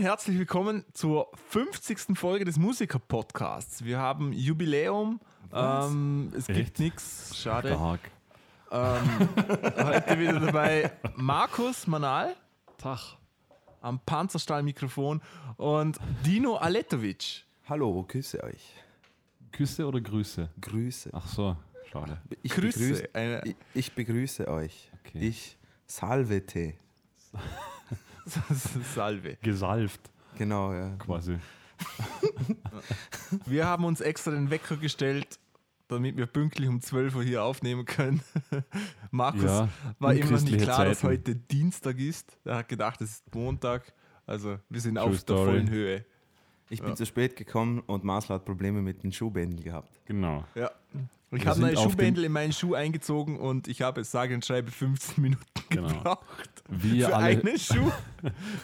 Und herzlich willkommen zur 50. Folge des Musiker-Podcasts. Wir haben Jubiläum. Ähm, es gibt Echt? nichts. Schade. Stark. Ähm, heute wieder dabei Markus Manal Tag. am Panzerstahlmikrofon und Dino Aletovic. Hallo, grüße euch. Küsse oder Grüße? Grüße. Ach so, schade. Ich Grüße. begrüße, Eine, ich, ich begrüße euch. Okay. Ich salvete. Salve. Gesalft, Genau, ja. quasi. Wir haben uns extra den Wecker gestellt, damit wir pünktlich um 12 Uhr hier aufnehmen können. Markus Ja, war immer noch nicht klar, dass Zeiten. heute Dienstag ist. Er hat gedacht, es ist Montag. Also wir sind True auf der story. vollen Höhe. Ich bin Ja. zu spät gekommen und Masler hat Probleme mit den Schuhbänden gehabt. Genau. Ja. Ich habe dem- Schuhbändel in meinen Schuh eingezogen und ich habe sage und schreibe 15 Minuten Genau. gebraucht Wir für alle, einen Schuh.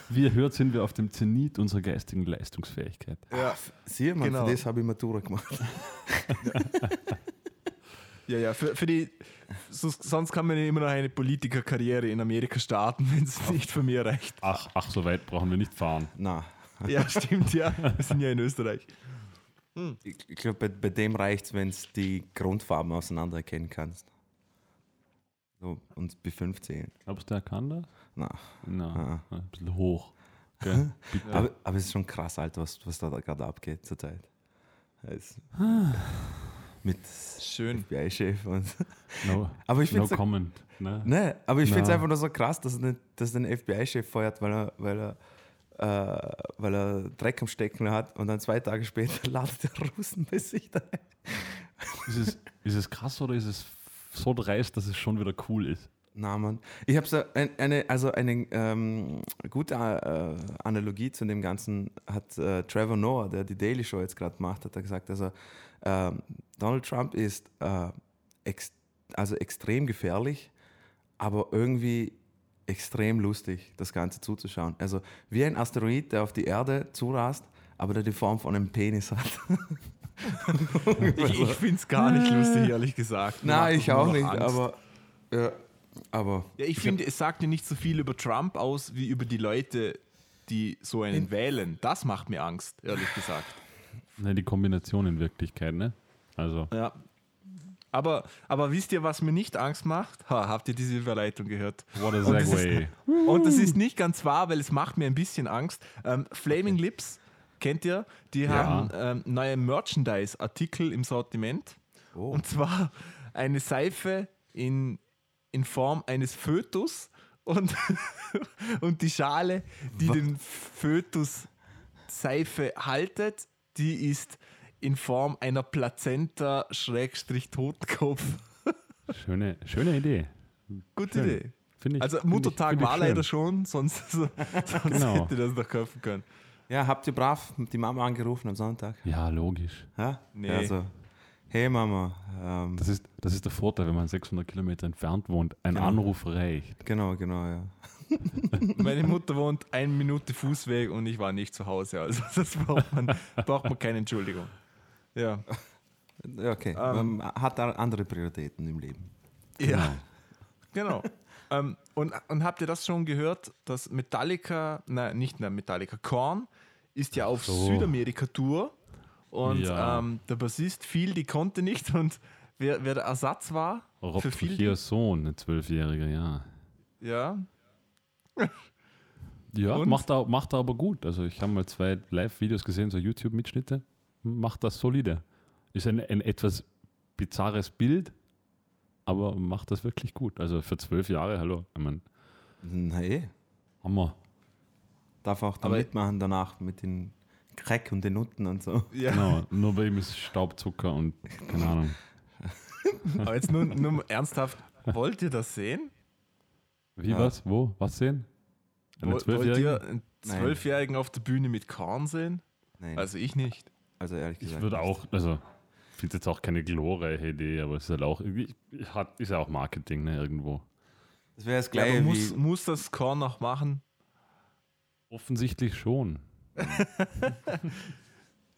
wie ihr hört, sind wir auf dem Zenit unserer geistigen Leistungsfähigkeit. Ja, Sieh mal, Genau. für das habe ich Matura gemacht. ja, ja. Für, für die, so, sonst kann man ja immer noch eine Politikerkarriere in Amerika starten, wenn es nicht von mir reicht. Ach, ach, so weit brauchen wir nicht fahren. Na, Ja, stimmt, ja. Wir sind ja in Österreich. Ich, ich glaube, bei, bei dem reicht es, wenn du die Grundfarben auseinander erkennen kannst. So, und bis 15. Glaubst du, er kann das? Na. Na, ein bisschen hoch. Gell? Bitte. Aber, aber es ist schon krass, Alter, was, was da gerade abgeht zurzeit. Mit Schön. FBI-Chef und. No, Aber ich no finde comment. Ne? Ne, aber ich finde es einfach nur so krass, dass er den, dass er den FBI-Chef feuert, weil er, weil, er, äh, weil er Dreck am Stecken hat und dann zwei Tage später ladet der Russen bei sich da. Ist, es, ist es krass oder ist es so dreist, dass es schon wieder cool ist? Na, Mann. Ich habe so ein, eine, also eine ähm, gute äh, Analogie zu dem Ganzen hat äh, Trevor Noah, der die Daily Show jetzt gerade macht, hat er gesagt, also ähm, Donald Trump ist äh, ex also extrem gefährlich, aber irgendwie extrem lustig, das Ganze zuzuschauen. Also wie ein Asteroid, der auf die Erde zurast, aber der die Form von einem Penis hat. Ich, ich finde es gar nicht lustig, ehrlich gesagt. Nein, ich auch nicht, Angst. aber, ja, aber Ja, ich finde, es sagt ja nicht so viel über Trump aus, wie über die Leute, die so einen wählen. Das macht mir Angst, ehrlich gesagt. Ne, die Kombination in Wirklichkeit, ne? Also, Ja. Aber, aber wisst ihr, was mir nicht Angst macht? Ha, habt ihr diese Überleitung gehört? what a Und das ist-. Und das ist nicht ganz wahr, weil es macht mir ein bisschen Angst. Ähm, Flaming Lips, kennt ihr? Die Ja. haben ähm, neue Merchandise-Artikel im Sortiment. Oh. Und zwar eine Seife in, in Form eines Fötus und, und die Schale, die Wa- den Fötus Seife haltet, die ist in Form einer Plazenta-Totenkopf. Schöne, schöne Idee. Gute Schön. Idee. Finde ich, Also Muttertag war leider schon, sonst, sonst Genau. hätte das noch kaufen können. Ja, habt ihr brav die Mama angerufen am Sonntag? Ja, logisch. Ja? Nee. Ja, so, hey Mama, ähm, Das ist, das ist der Vorteil, wenn man 600 Kilometer entfernt wohnt. Ein Genau. Anruf reicht. genau, genau, ja. Meine Mutter wohnt eine Minute Fußweg und ich war nicht zu Hause. Also das braucht man, braucht man keine Entschuldigung. Ja. Okay, Ähm. man hat da andere Prioritäten im Leben. Ja. Genau. ähm, und, und habt ihr das schon gehört, dass Metallica, nein, nicht nein, Metallica, Korn ist ja auf so. Südamerika-Tour und Ja. ähm, der Bassist Phil, die konnte nicht und wer, wer der Ersatz war Rob für Phil, Trujillos Sohn, ein Zwölfjähriger, ja. ja, Ja, Und? macht er, macht er aber gut. Also ich habe mal zwei Live-Videos gesehen, so YouTube-Mitschnitte. Macht das solide. Ist ein, ein etwas bizarres Bild, aber macht das wirklich gut. Also für zwölf Jahre, hallo. Ich mein, Nee, Hammer. darf auch dann Aber- mitmachen danach mit den Crack und den Nutten und so. ja. Genau, nur bei ihm ist Staubzucker und keine Ahnung. Aber jetzt nur, nur ernsthaft, wollt ihr das sehen? Wie, Ja. was, wo, was sehen? Einen Wollt, wollt Zwölfjährigen? ihr einen Zwölfjährigen auf der Bühne mit Korn sehen? Nein, Also ich nicht. Also ehrlich gesagt. Ich würde auch, also ich finde jetzt auch keine glorreiche Idee, aber es ist halt auch, irgendwie- hat, ist ja auch Marketing, ne, irgendwo. Das wäre das gleiche muss, muss das Korn noch machen? Offensichtlich schon.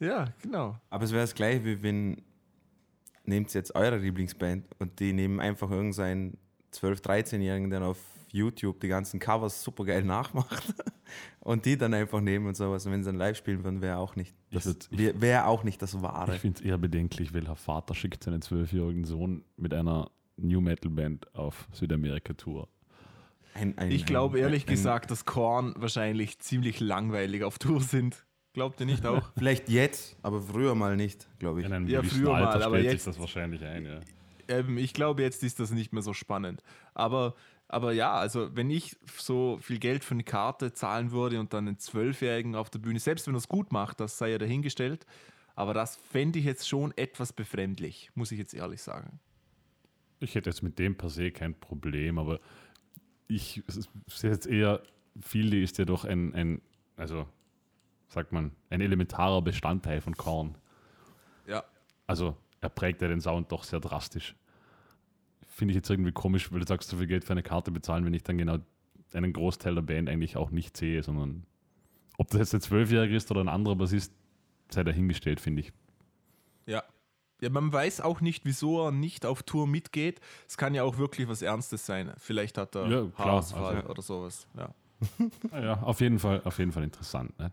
Ja, genau. Aber es wäre das gleiche wie wenn. Nehmt jetzt eure Lieblingsband und die nehmen einfach irgendeinen 12-, 13-Jährigen, der auf YouTube die ganzen Covers super geil nachmacht. und die dann einfach nehmen und sowas. Und wenn sie dann live spielen würden, wäre auch nicht Ich das, würd- ich- wär, wär auch nicht das Wahre. Ich finde es eher bedenklich, welcher Vater schickt seinen zwölfjährigen Sohn mit einer New Metal Band auf Südamerika-Tour. Ein- ein- Ich glaube ehrlich ein- gesagt, dass Korn wahrscheinlich ziemlich langweilig auf Tour sind. Glaubt ihr nicht auch? Vielleicht jetzt, aber früher mal nicht, glaube ich. In einem Ja, früher Alter mal, aber stellt jetzt- sich das wahrscheinlich ein. Ja. Ähm, ich glaube, jetzt ist das nicht mehr so spannend. Aber, aber ja, also wenn ich so viel Geld für eine Karte zahlen würde und dann einen Zwölfjährigen auf der Bühne, selbst wenn er es gut macht, das sei ja dahingestellt, aber das fände ich jetzt schon etwas befremdlich, muss ich jetzt ehrlich sagen. Ich hätte jetzt mit dem per se kein Problem, aber ich sehe jetzt eher, Fieldy ist ja doch ein, ein, also sagt man, ein elementarer Bestandteil von Korn. Ja. Also er prägt ja den Sound doch sehr drastisch. Finde ich jetzt irgendwie komisch, weil du sagst, so viel Geld für eine Karte bezahlen, wenn ich dann genau einen Großteil der Band eigentlich auch nicht sehe, sondern ob das jetzt ein Zwölfjähriger ist oder ein anderer Bassist, sei dahingestellt, finde ich. Ja. Ja, man weiß auch nicht, wieso er nicht auf Tour mitgeht. Es kann ja auch wirklich was Ernstes sein. Vielleicht hat er Ja, klar, Haarausfall also- oder sowas. Ja. Ja, auf jeden Fall, auf jeden Fall interessant. Ne?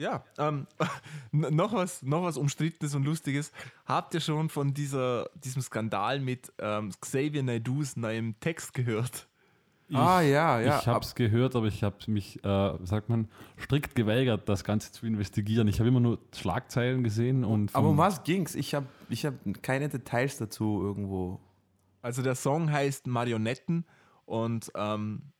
Ja, ähm, noch, was, noch was Umstrittenes und Lustiges. Habt ihr schon von dieser, diesem Skandal mit ähm, Xavier Naidus neuem Text gehört? Ah, ja, ja. Ich habe es gehört, aber ich habe mich, äh, sagt man, strikt geweigert, das Ganze zu investigieren. Ich habe immer nur Schlagzeilen gesehen und. aber um was ging's? Ich habe ich hab keine Details dazu irgendwo. Also der Song heißt Marionetten und ähm,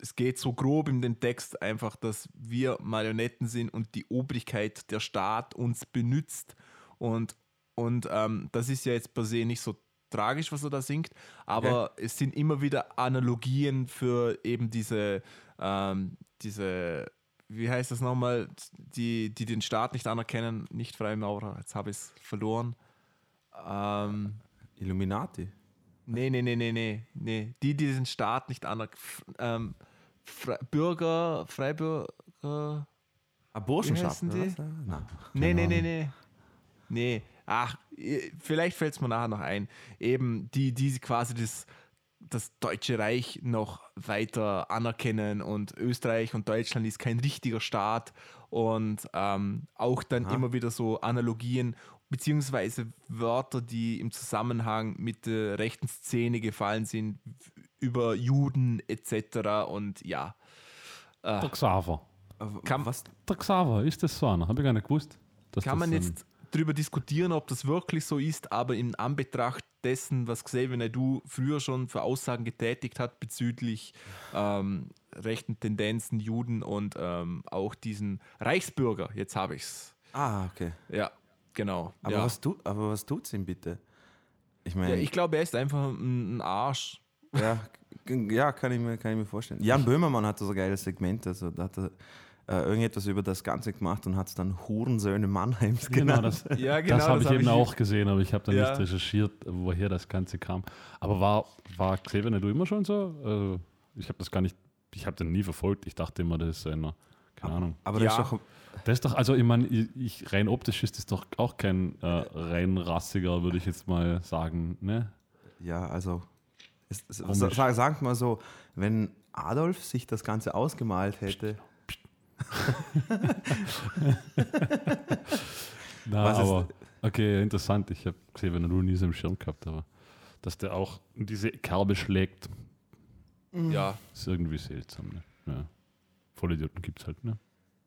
es geht so grob in den Text einfach, dass wir Marionetten sind und die Obrigkeit der Staat uns benützt und, und ähm, das ist ja jetzt per se nicht so tragisch, was er da singt, aber es sind immer wieder Analogien für eben diese, ähm, diese wie heißt das nochmal, die, die den Staat nicht anerkennen, nicht Freimaurer, jetzt habe ich es verloren. Ähm, Illuminati. Nee, nee, nee, nee, nee, nee. Die, die den Staat nicht anerkennen. Ähm, Fre Bürger, Freibürger. Ah, Burschenschaft. was? Nein. Nee, nee, nee, nee. Nee. Ach, vielleicht fällt es mir nachher noch ein. Eben die, die quasi das, das Deutsche Reich noch weiter anerkennen und Österreich und Deutschland ist kein richtiger Staat und ähm, auch dann Aha. immer wieder so Analogien beziehungsweise Wörter, die im Zusammenhang mit der rechten Szene gefallen sind, über Juden etc. Und ja, Der Xaver. Kann- was? Der Xaver, ist das so einer? Habe ich gar nicht gewusst. dass kann das man jetzt darüber diskutieren, ob das wirklich so ist, aber in Anbetracht dessen, was Xavier Naidoo früher schon für Aussagen getätigt hat bezüglich ähm, rechten Tendenzen, Juden und ähm, auch diesen Reichsbürger, jetzt habe ich es. Ah, okay. Ja, genau. Aber, ja. was, tu, aber was tut's ihm bitte? Ich ja, meine, ich glaube, er ist einfach ein, ein Arsch. Ja, ja kann, ich mir, kann ich mir vorstellen. Jan Böhmermann hatte so ein geiles Segment, also da hat er äh, irgendetwas über das Ganze gemacht und hat es dann Hurensöhne Mannheims Genau, genannt. das, Ja, genau. das habe ich hab eben auch gesehen, aber ich habe dann Ja. nicht recherchiert, woher das Ganze kam. Aber war, war Xavier Naidoo immer schon so? Also, ich habe das gar nicht, ich habe den nie verfolgt. Ich dachte immer, das ist einer, keine Ahnung. Aber das Ja. ist doch, Das ist doch, also ich meine, ich, ich, rein optisch ist das doch auch kein äh, rein rassiger, würde ich jetzt mal sagen. Ne? ja, also, es, es, sag, sagen wir mal so, wenn Adolf sich das Ganze ausgemalt hätte, Na, Was ist- aber okay, interessant. Ich habe Xavier Naidoo nie so im Schirm gehabt, aber dass der auch in diese Kerbe schlägt, Ja, ist irgendwie seltsam. Ne? Ja. Vollidioten gibt es halt, ne?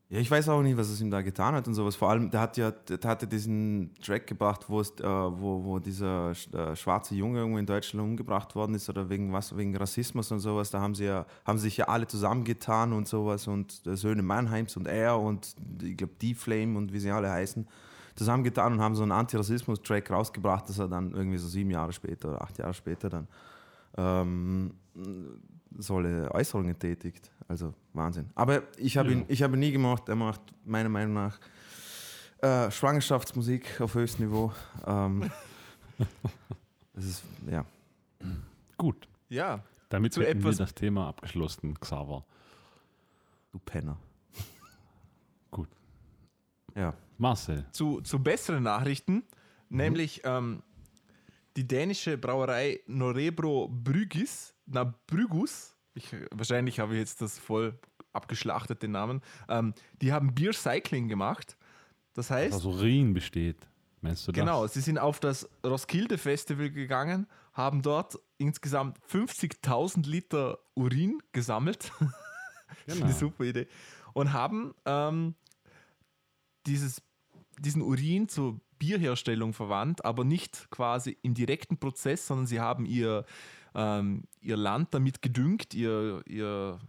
Ja, ich weiß auch nicht, was es ihm da getan hat und sowas. Vor allem, der hat ja, der hatte diesen Track gebracht, wo, es, äh, wo, wo dieser äh, schwarze Junge irgendwo in Deutschland umgebracht worden ist oder wegen was, wegen Rassismus und sowas. Da haben sie ja, haben sich ja alle zusammengetan und sowas und äh, Söhne Mannheims und er und ich glaube D-Flame und wie sie alle heißen, zusammengetan und haben so einen Antirassismus-Track rausgebracht, dass er dann irgendwie so sieben Jahre später oder acht Jahre später dann ähm, solche Äußerungen tätigt. Also Wahnsinn. Aber ich habe Ja. ihn, ich habe ihn nie gemacht. Er macht meiner Meinung nach äh, Schwangerschaftsmusik auf höchstem Niveau. Ähm, das ist, ja. Gut. ja. Damit Zu hätten wir etwas- das Thema abgeschlossen, Xaver. Du Penner. Gut. Ja. Marcel. zu, zu besseren Nachrichten, nämlich ähm, die dänische Brauerei Norebro Brygis, na Brygus, ich, wahrscheinlich habe ich jetzt das voll abgeschlachtet, den Namen. Ähm, die haben Beer Cycling gemacht. Das heißt, Also Urin besteht. Meinst du das? Genau, sie sind auf das Roskilde Festival gegangen, haben dort insgesamt 50.000 Liter Urin gesammelt. Genau. Eine super Idee. Und haben ähm, dieses, diesen Urin zur Bierherstellung verwandt, aber nicht quasi im direkten Prozess, sondern sie haben ihr, ähm, ihr Land damit gedüngt, ihr, ihr,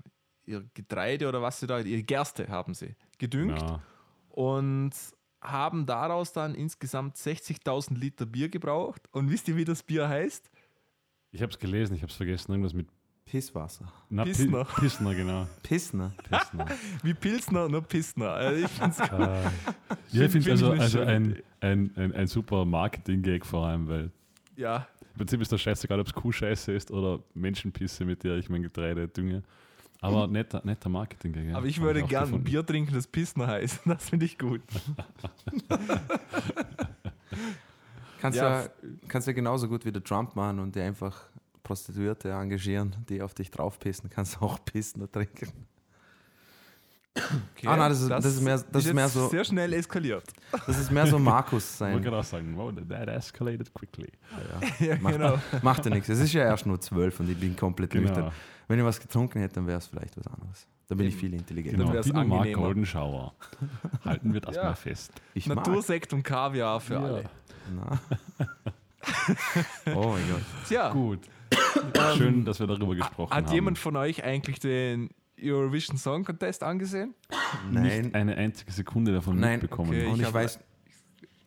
ihr Getreide oder was sie da, ihre Gerste haben sie gedüngt Ja. und haben daraus dann insgesamt 60.000 Liter Bier gebraucht. Und wisst ihr, wie das Bier heißt? Ich habe es gelesen, ich habe es vergessen. Irgendwas mit Pisswasser. Na, Pi- Pissner. Pissner, genau. Pissner. Pissner. Wie Pilsner, nur Pissner. Also ich find's Äh, ja, ich Find- finde find also, also ein, ein, ein, ein super Marketing-Gag vor allem, weil ja, im Prinzip ist das scheißegal, ob es Kuhscheiße ist oder Menschenpisse, mit der ich mein Getreide dünge. Aber netter, netter Marketing-Gag. Ja. aber ich würde auch gern ein gefunden. Bier trinken, das Pissner heißt. Das finde ich gut. Kannst, Ja. ja. kannst ja genauso gut wie der Trump machen und dir einfach Prostituierte engagieren, die auf dich draufpissen. Kannst auch Pissner trinken. Okay, Ah, nein, das ist- das ist mehr- das ist mehr so- Sehr schnell eskaliert. Das ist mehr so Markus Ich sein. wollte gerade auch sagen, wow, that escalated quickly. ja, Macht, genau. macht ja nichts. Es ist ja erst nur zwölf und ich bin komplett Genau. nüchtern. Wenn ich was getrunken hätte, dann wäre es vielleicht was anderes. Da bin ich viel intelligenter. Genau, Dino mag angenehmer. Golden Shower. Halten wir das Ja. mal fest. Ich mag. Natursekt und Kaviar für Ja. alle. Na. oh mein Gott. Tja, Gut. Schön, dass wir darüber gesprochen hat haben. jemand von euch eigentlich den Eurovision Song Contest angesehen? Nein, Nicht eine einzige Sekunde davon Nein, mitbekommen. okay. und ich ich, weiß,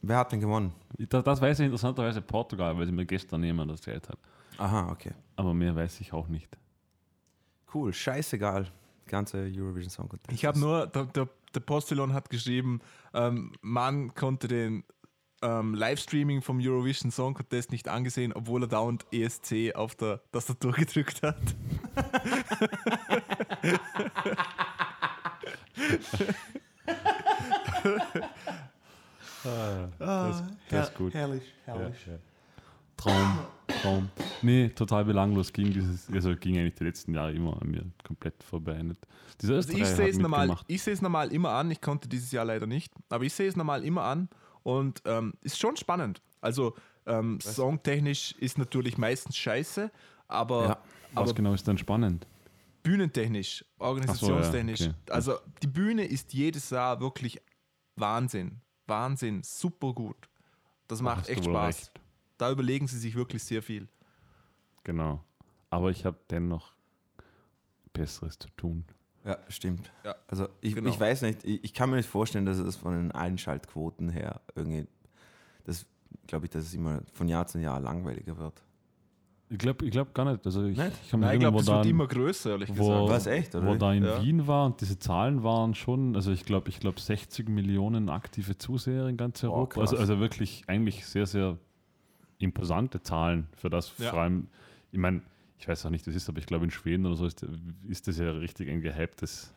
wer hat denn gewonnen? Das, das weiß ich interessanterweise Portugal, weil sie mir gestern jemand erzählt hat. Aha, okay. Aber mehr weiß ich auch nicht. Cool, scheißegal. Ganze Eurovision Song Contest. Ich habe nur, der, der, der Postillon hat geschrieben, ähm, man konnte den ähm, Livestreaming vom Eurovision Song Contest nicht angesehen, obwohl er dauernd ESC auf der Tastatur gedrückt hat. das, das ist gut. Herrlich, Ja, ja. Traum, Traum. Nee, total belanglos ging dieses, also ging eigentlich die letzten Jahre immer an mir komplett vorbei. Nicht. Dieser Also ich sehe es normal, ich sehe es normal immer an. Ich konnte dieses Jahr leider nicht, aber ich sehe es normal immer an und ähm, ist schon spannend. Also ähm, songtechnisch ist natürlich meistens scheiße, aber, Ja. Was aber genau ist dann spannend? bühnentechnisch, organisationstechnisch. okay. Also die Bühne ist jedes Jahr wirklich Wahnsinn. Wahnsinn, super gut. Das macht hast echt Spaß. recht. Da überlegen sie sich wirklich sehr viel. Genau. Aber ich habe dennoch Besseres zu tun. Ja, stimmt. Ja, Also ich, genau. ich weiß nicht, ich, ich kann mir nicht vorstellen, dass es von den Einschaltquoten her irgendwie, das glaube ich, dass es immer von Jahr zu Jahr langweiliger wird. Ich glaube ich glaub gar nicht. Also ich, Nicht? ich Nein, ich glaube, wo, das wird dann, immer größer, ehrlich wo, gesagt. Was, echt, oder wo da in Ja. Wien war und diese Zahlen waren schon, also ich glaube, ich glaube 60 Millionen aktive Zuseher in ganz Europa. krass. also, also wirklich eigentlich sehr, sehr imposante Zahlen für das Ja. vor allem, ich meine, ich weiß auch nicht, das ist, aber ich glaube in Schweden oder so ist, ist das ja richtig ein gehyptes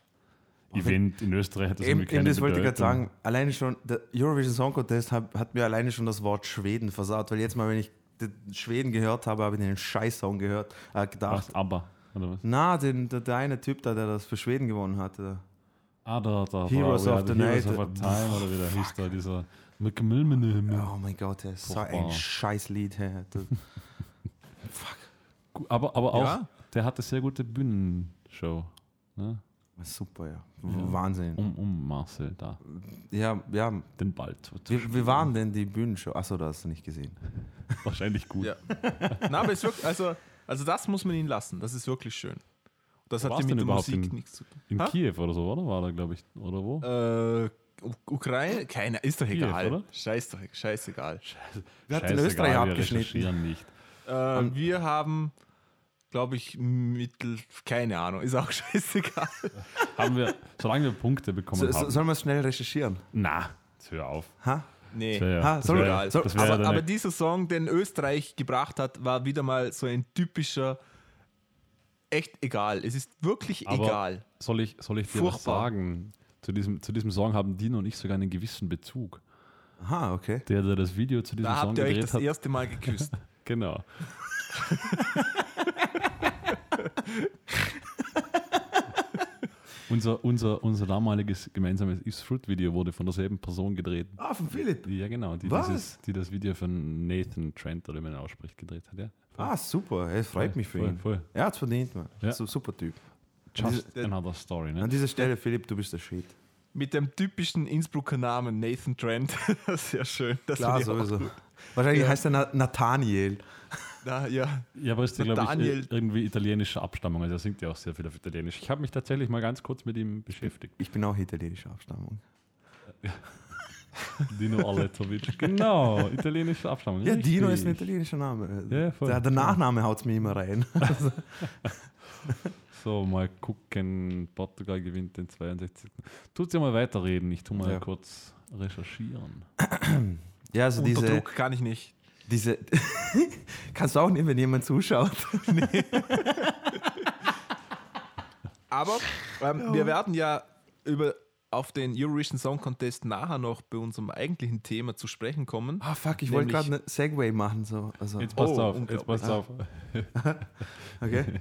Event. In Österreich hat das Eben, irgendwie eben keine das wollte ich gerade sagen. Alleine schon, der Eurovision Song Contest hat, hat mir alleine schon das Wort Schweden versaut, weil jetzt mal, wenn ich den Schweden gehört habe, habe ich den Scheiß-Song gehört, äh, gedacht. Was, aber, oder was? Na, den, der, der eine Typ da, der das für Schweden gewonnen hatte. Ah, da, da Heroes of the Heroes Night. of a Time oder wie der hieß da, dieser McMillan. Oh mein Gott, der ist so ein Scheißlied. Hey. Das- Aber, aber auch, Ja. der hatte sehr gute Bühnenshow. Ne? Super, ja. Wahnsinn. Um, um Marcel da, Ja, ja. den Ball zu, zu Wie, wie waren denn die Bühnenshow? Achso, da hast du nicht gesehen. Wahrscheinlich gut. Ja. Na, aber es wirkt, also, also das muss man ihn lassen. Das ist wirklich schön. Das Wo hat ja mit der Musik in- nichts zu tun. In Ha? Kiew oder so, oder? War da, glaube ich, oder wo? Äh, Ukraine? Keine, ist doch Kiew, egal. oder? Scheiß doch, scheißegal. Wer hat den Österreich wir abgeschnitten? recherchieren nicht. Äh, wir haben, glaube ich, mittel, keine Ahnung, ist auch scheißegal. Haben wir, solange wir Punkte bekommen So, haben. sollen wir es schnell recherchieren? Na, jetzt hör auf. Ha? Nee. Das wär ja- Ha, das soll- wär- soll- das wär aber, aber ja- dieser Song, den Österreich gebracht hat, war wieder mal so ein typischer, echt egal. Es ist wirklich Aber egal. Soll ich, soll ich dir was Furchtbar. sagen? Zu diesem, zu diesem Song haben Dino und ich sogar einen gewissen Bezug. Aha, okay. Der, der das Video zu diesem Da Song habt ihr euch gedreht das hat. erste Mal geküsst. Genau. Unser, unser, unser damaliges gemeinsames Is Fruit Video wurde von derselben Person gedreht. Ah, von Philipp. Ja, genau, die, Was? dieses, die das Video von Nathan Trent oder wie man ausspricht gedreht hat. Ja. Ah, super. Es freut Voll, mich für voll, ihn. voll. Er hat es verdient, man. Ja. So, super Typ. Just another story. Ne? An dieser Stelle, Philipp, du bist der Shit. Mit dem typischen Innsbrucker Namen Nathan Trent. Sehr schön. Das Klar, sowieso. Wahrscheinlich Ja. heißt er Na Nathaniel. Na, ja. Ja, aber ist der, glaube ich, irgendwie italienische Abstammung. Also er singt ja auch sehr viel auf Italienisch. Ich habe mich tatsächlich mal ganz kurz mit ihm beschäftigt. Ich bin auch italienischer Abstammung. Dino Aletovic. Genau, italienische Abstammung. Ja, Dino richtig. ist ein italienischer Name. Ja, voll. der, der Nachname haut es mir immer rein. So, mal gucken. Portugal gewinnt den 62. Tut ja mal weiterreden. Ich tu mal Ja. kurz recherchieren. Ja, also Unter diese, Druck kann ich nicht. Diese kannst du auch nehmen, wenn jemand zuschaut. Aber ähm, wir werden ja über auf den Eurovision Song Contest nachher noch bei unserem eigentlichen Thema zu sprechen kommen. Ah, fuck, ich wollte gerade eine Segway machen. So. Also, Jetzt passt Oh, auf, jetzt passt auf. okay.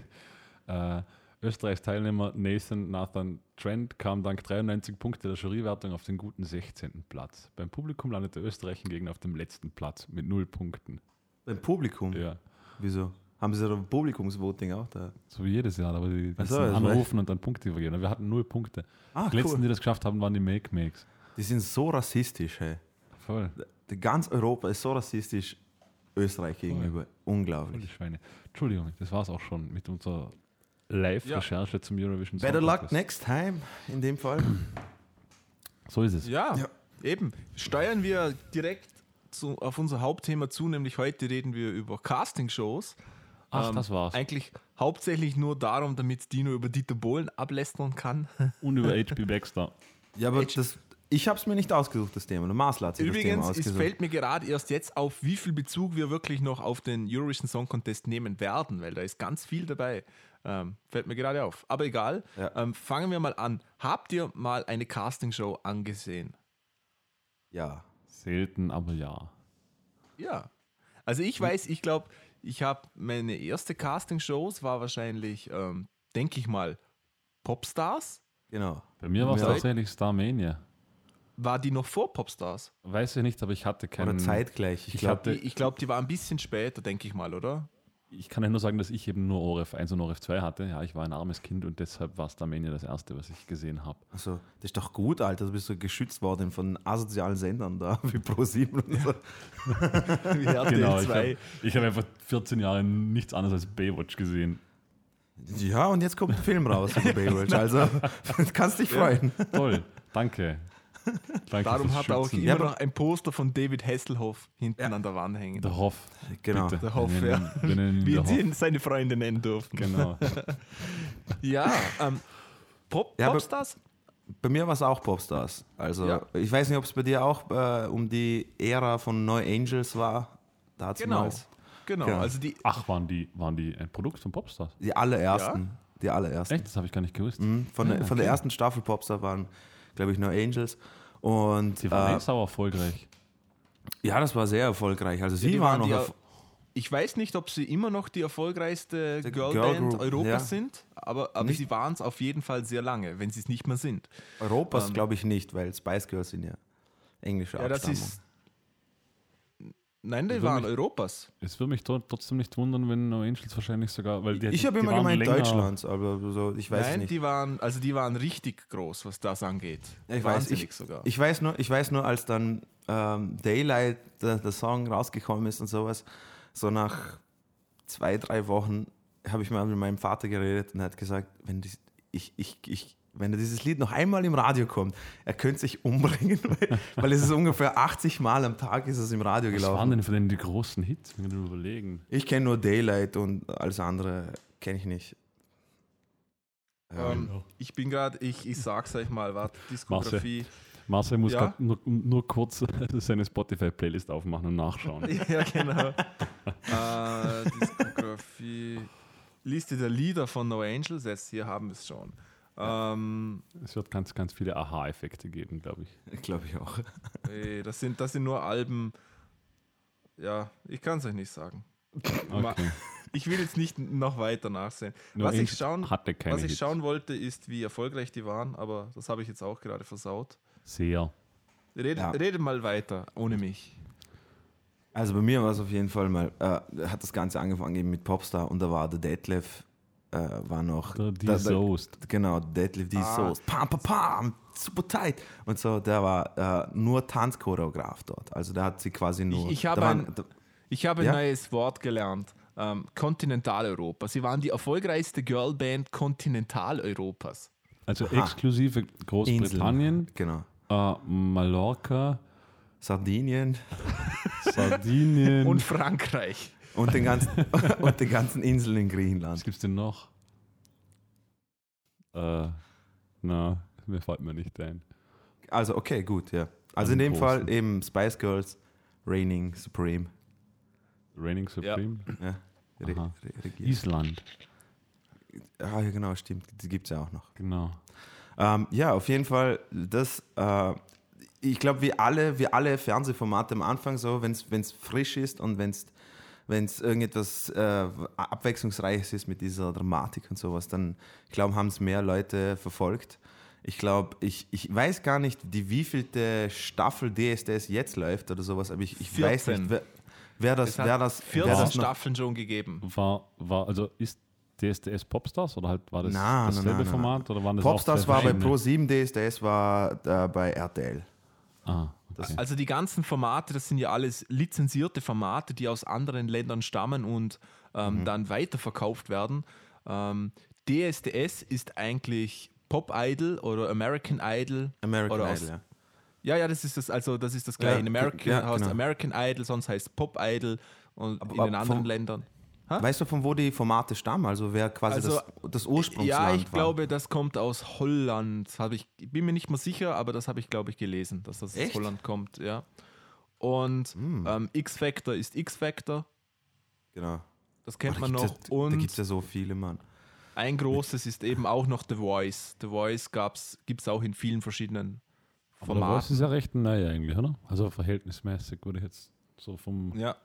Äh, Österreichs Teilnehmer Nathan Nathan Trent kam dank 93 Punkte der Jurywertung auf den guten 16. Platz. Beim Publikum landete Österreich hingegen auf dem letzten Platz mit 0 Punkten. Beim Publikum. Ja, Wieso? Haben sie ein Publikumsvoting auch da? so wie jedes Jahr, aber die Ach so, war anrufen und dann Punkte vergeben. Wir hatten 0 Punkte. Ah, die letzten, cool. die das geschafft haben, waren die Make Makes. Die sind so rassistisch, hey. Voll. Die ganz Europa ist so rassistisch Österreich gegenüber. Voll die Unglaublich. Schweine. Entschuldigung, das war es auch schon mit unserer Live-Recherche zum Eurovision Song Better luck next time, in dem Fall. So ist es. Ja, Ja. eben. Steuern wir direkt zu, auf unser Hauptthema zu, nämlich heute reden wir über Castingshows. Ach, Ähm, das war's. Eigentlich hauptsächlich nur darum, damit Dino über Dieter Bohlen ablästern kann. Und über HB Baxter. Ja, aber das, ich habe es mir nicht ausgesucht, das Thema. Der Masler hat sich das Thema Übrigens, es fällt mir gerade erst jetzt auf, wie viel Bezug wir wirklich noch auf den Eurovision Song Contest nehmen werden, weil da ist ganz viel dabei. Ähm, fällt mir gerade auf. Aber egal. Ja. Ähm, fangen wir mal an. Habt ihr mal eine Castingshow angesehen? ja. Selten, aber ja. Ja. Also ich weiß, ich glaube, ich habe meine erste Castingshows war wahrscheinlich, ähm, denke ich mal, Popstars. Genau. Bei mir war es tatsächlich Starmania. War die noch vor Popstars? Weiß ich nicht, aber ich hatte keinen. Oder zeitgleich. Ich ich glaube, Die, ich glaube, die war ein bisschen später, denke ich mal, oder? Ich kann ja nur sagen, dass ich eben nur ORF 1 und ORF 2 hatte. Ja, ich war ein armes Kind und deshalb war Starmania das erste, was ich gesehen habe. also, das ist doch gut, Alter. Du bist so geschützt worden von asozialen Sendern da, wie ProSieben und so. Wie RTL Genau, ich 2. habe ich hab einfach 14 Jahre nichts anderes als Baywatch gesehen. Ja, und jetzt kommt ein Film raus über Baywatch. Also, kannst dich freuen. Toll, danke. Danke Darum hat er auch immer Ja, noch ein Poster von David Hasselhoff hinten an der Wand hängen. Der Hoff. Genau. Bitte. Der Hoff, wir ja. nennen, nennen Wie der sie Hoff. ihn seine Freunde nennen durften. Genau. Ja, ähm, Pop, Ja, Popstars? Bei mir war es auch Popstars. Also, Ja. ich weiß nicht, ob es bei dir auch äh, um die Ära von Neu Angels war. Da hat es Genau. mal Genau, Genau. also die, Ach, waren die, waren die ein Produkt von Popstars? die allerersten. Die allerersten. Echt? Das habe ich gar nicht gewusst. Mhm. Von, der, Ah, von der ersten Staffel Popstar waren, glaube ich, Neu Angels. Und Sie waren äh, sauer erfolgreich. ja, das war sehr erfolgreich. Also sie die waren waren noch die, ich weiß nicht, ob sie immer noch die erfolgreichste Girlband Girlgroup, Europas ja. sind, aber, aber sie waren es auf jeden Fall sehr lange, wenn sie es nicht mehr sind. Europas, ähm, glaube ich nicht, weil Spice Girls sind ja englische Ja, das Abstammung. ist. Nein, die waren mich- Europas. Es würde mich tro- trotzdem nicht wundern, wenn No Angels wahrscheinlich sogar. Weil die, ich habe die immer waren gemeint länger- Deutschlands, aber so, ich weiß Nein, nicht. die waren, also die waren richtig groß, was das angeht. Ich weiß, ich, sogar. ich, weiß nur, ich weiß nur, als dann ähm, Daylight, der, der Song rausgekommen ist und sowas, so nach zwei, drei Wochen habe ich mal mit meinem Vater geredet und er hat gesagt, wenn, dies, ich, ich, ich, wenn dieses Lied noch einmal im Radio kommt, er könnte sich umbringen, weil, weil es ist ungefähr 80 Mal am Tag ist es im Radio Was waren gelaufen. denn für denn die großen Hits? Wir können überlegen. Ich kenne nur Daylight und alles andere kenne ich nicht. ähm, ich bin gerade, ich, ich sag's euch mal, warte, Diskografie. Marcel muss Ja? nur, nur kurz seine Spotify-Playlist aufmachen und nachschauen. ja, genau. äh, Diskografie. Liste der Lieder von No Angels, jetzt hier haben wir es schon. Ähm, es wird ganz, ganz viele Aha-Effekte geben, glaube ich. Glaube ich auch. ey, das, sind, das sind nur Alben. Ja, ich kann es euch nicht sagen. Okay. ich will jetzt nicht noch weiter nachsehen. No was ich, schauen, hatte keine was ich schauen wollte, ist, wie erfolgreich die waren, aber das habe ich jetzt auch gerade versaut. Sehr. Redet, Ja. redet mal weiter, ohne mich. Also bei mir war es auf jeden Fall mal, äh, hat das Ganze angefangen eben mit Popstar und da war der Detlef, äh, war noch. Die da- da- Soest. Genau, Deadlift, die Ah. Soße. Pam, pam, pam, super tight. Und so, der war äh, nur Tanzchoreograf dort. Also der hat sie quasi nur. Ich- ich habe da ein- da, Ich habe ein Ja? neues Wort gelernt. Ähm, Kontinentaleuropa. Sie waren die erfolgreichste Girlband Kontinentaleuropas. Also Aha. exklusive Großbritannien, Genau. äh, Mallorca, Sardinien Sardinien. Und Frankreich. Und den ganzen, und den ganzen Inseln in Griechenland. Was gibt's denn noch? Äh, na, mir fällt mir nicht ein. Also, okay, gut, ja. Also in dem großen. Fall eben Spice Girls, Reigning Supreme. Reigning Supreme. Ja. Aha. re. Island, Ah, ja, genau, stimmt. Die gibt es ja auch noch. genau. Ähm, ja, auf jeden Fall, das, äh, ich glaube, wie alle, wie alle Fernsehformate am Anfang so, wenn es frisch ist und wenn es irgendetwas äh, Abwechslungsreiches ist mit dieser Dramatik und sowas, dann, ich glaube, haben es mehr Leute verfolgt. Ich glaube, ich, ich weiß gar nicht, die wievielte Staffel DSDS jetzt läuft oder sowas, aber ich, ich weiß 14. nicht, wer, wer das, Es hat wer das, 14 wer das noch Staffeln schon gegeben. War, war, also ist DSDS Popstars oder halt war das nein, dasselbe nein, nein. Format oder waren das Popstars war bei verschiedene? Pro7, DSDS war äh, bei RTL. Ah, okay. Also die ganzen Formate, das sind ja alles lizenzierte Formate, die aus anderen Ländern stammen und ähm, dann weiterverkauft werden. Ähm, DSDS ist eigentlich Pop Idol oder American Idol. American oder Idol, ja. Ja, ja, das ist das, also das ist das gleiche. Ja, In American ja, heißt genau. American Idol, sonst heißt Pop Idol und Aber- in den anderen vom- Ländern. Weißt du, von wo die Formate stammen? Also wer quasi Also, das, das Ursprungsland Ja, ich war? glaube, das kommt aus Holland. Habe ich, bin mir nicht mehr sicher, aber das habe ich, glaube ich, gelesen, dass das Echt? aus Holland kommt. Ja. Und Hm. ähm, X-Factor ist X-Factor, Genau. das kennt Da man noch. Ja, da Und gibt es ja so viele, Mann. ein großes ist eben auch noch The Voice. The Voice gibt es auch in vielen verschiedenen Aber der Voice Formaten. ist ja recht neu eigentlich, oder? Also verhältnismäßig würde ich jetzt so vom Ja.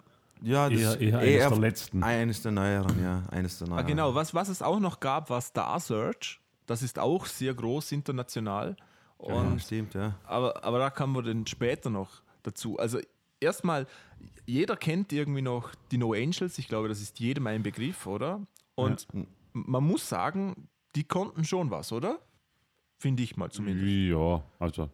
Ja, das eher, eher eines eher der letzten. eines der neueren, ja. Eines der Ah, neueren. genau, was, was es auch noch gab, war Star Search. Das ist auch sehr groß international. Ja, Und stimmt, ja. Aber, aber da kommen wir dann später noch dazu. Also erstmal, jeder kennt irgendwie noch die No Angels. Ich glaube, das ist jedem ein Begriff, oder? Und Ja. man muss sagen, die konnten schon was, oder? Finde ich mal zumindest. Ja, also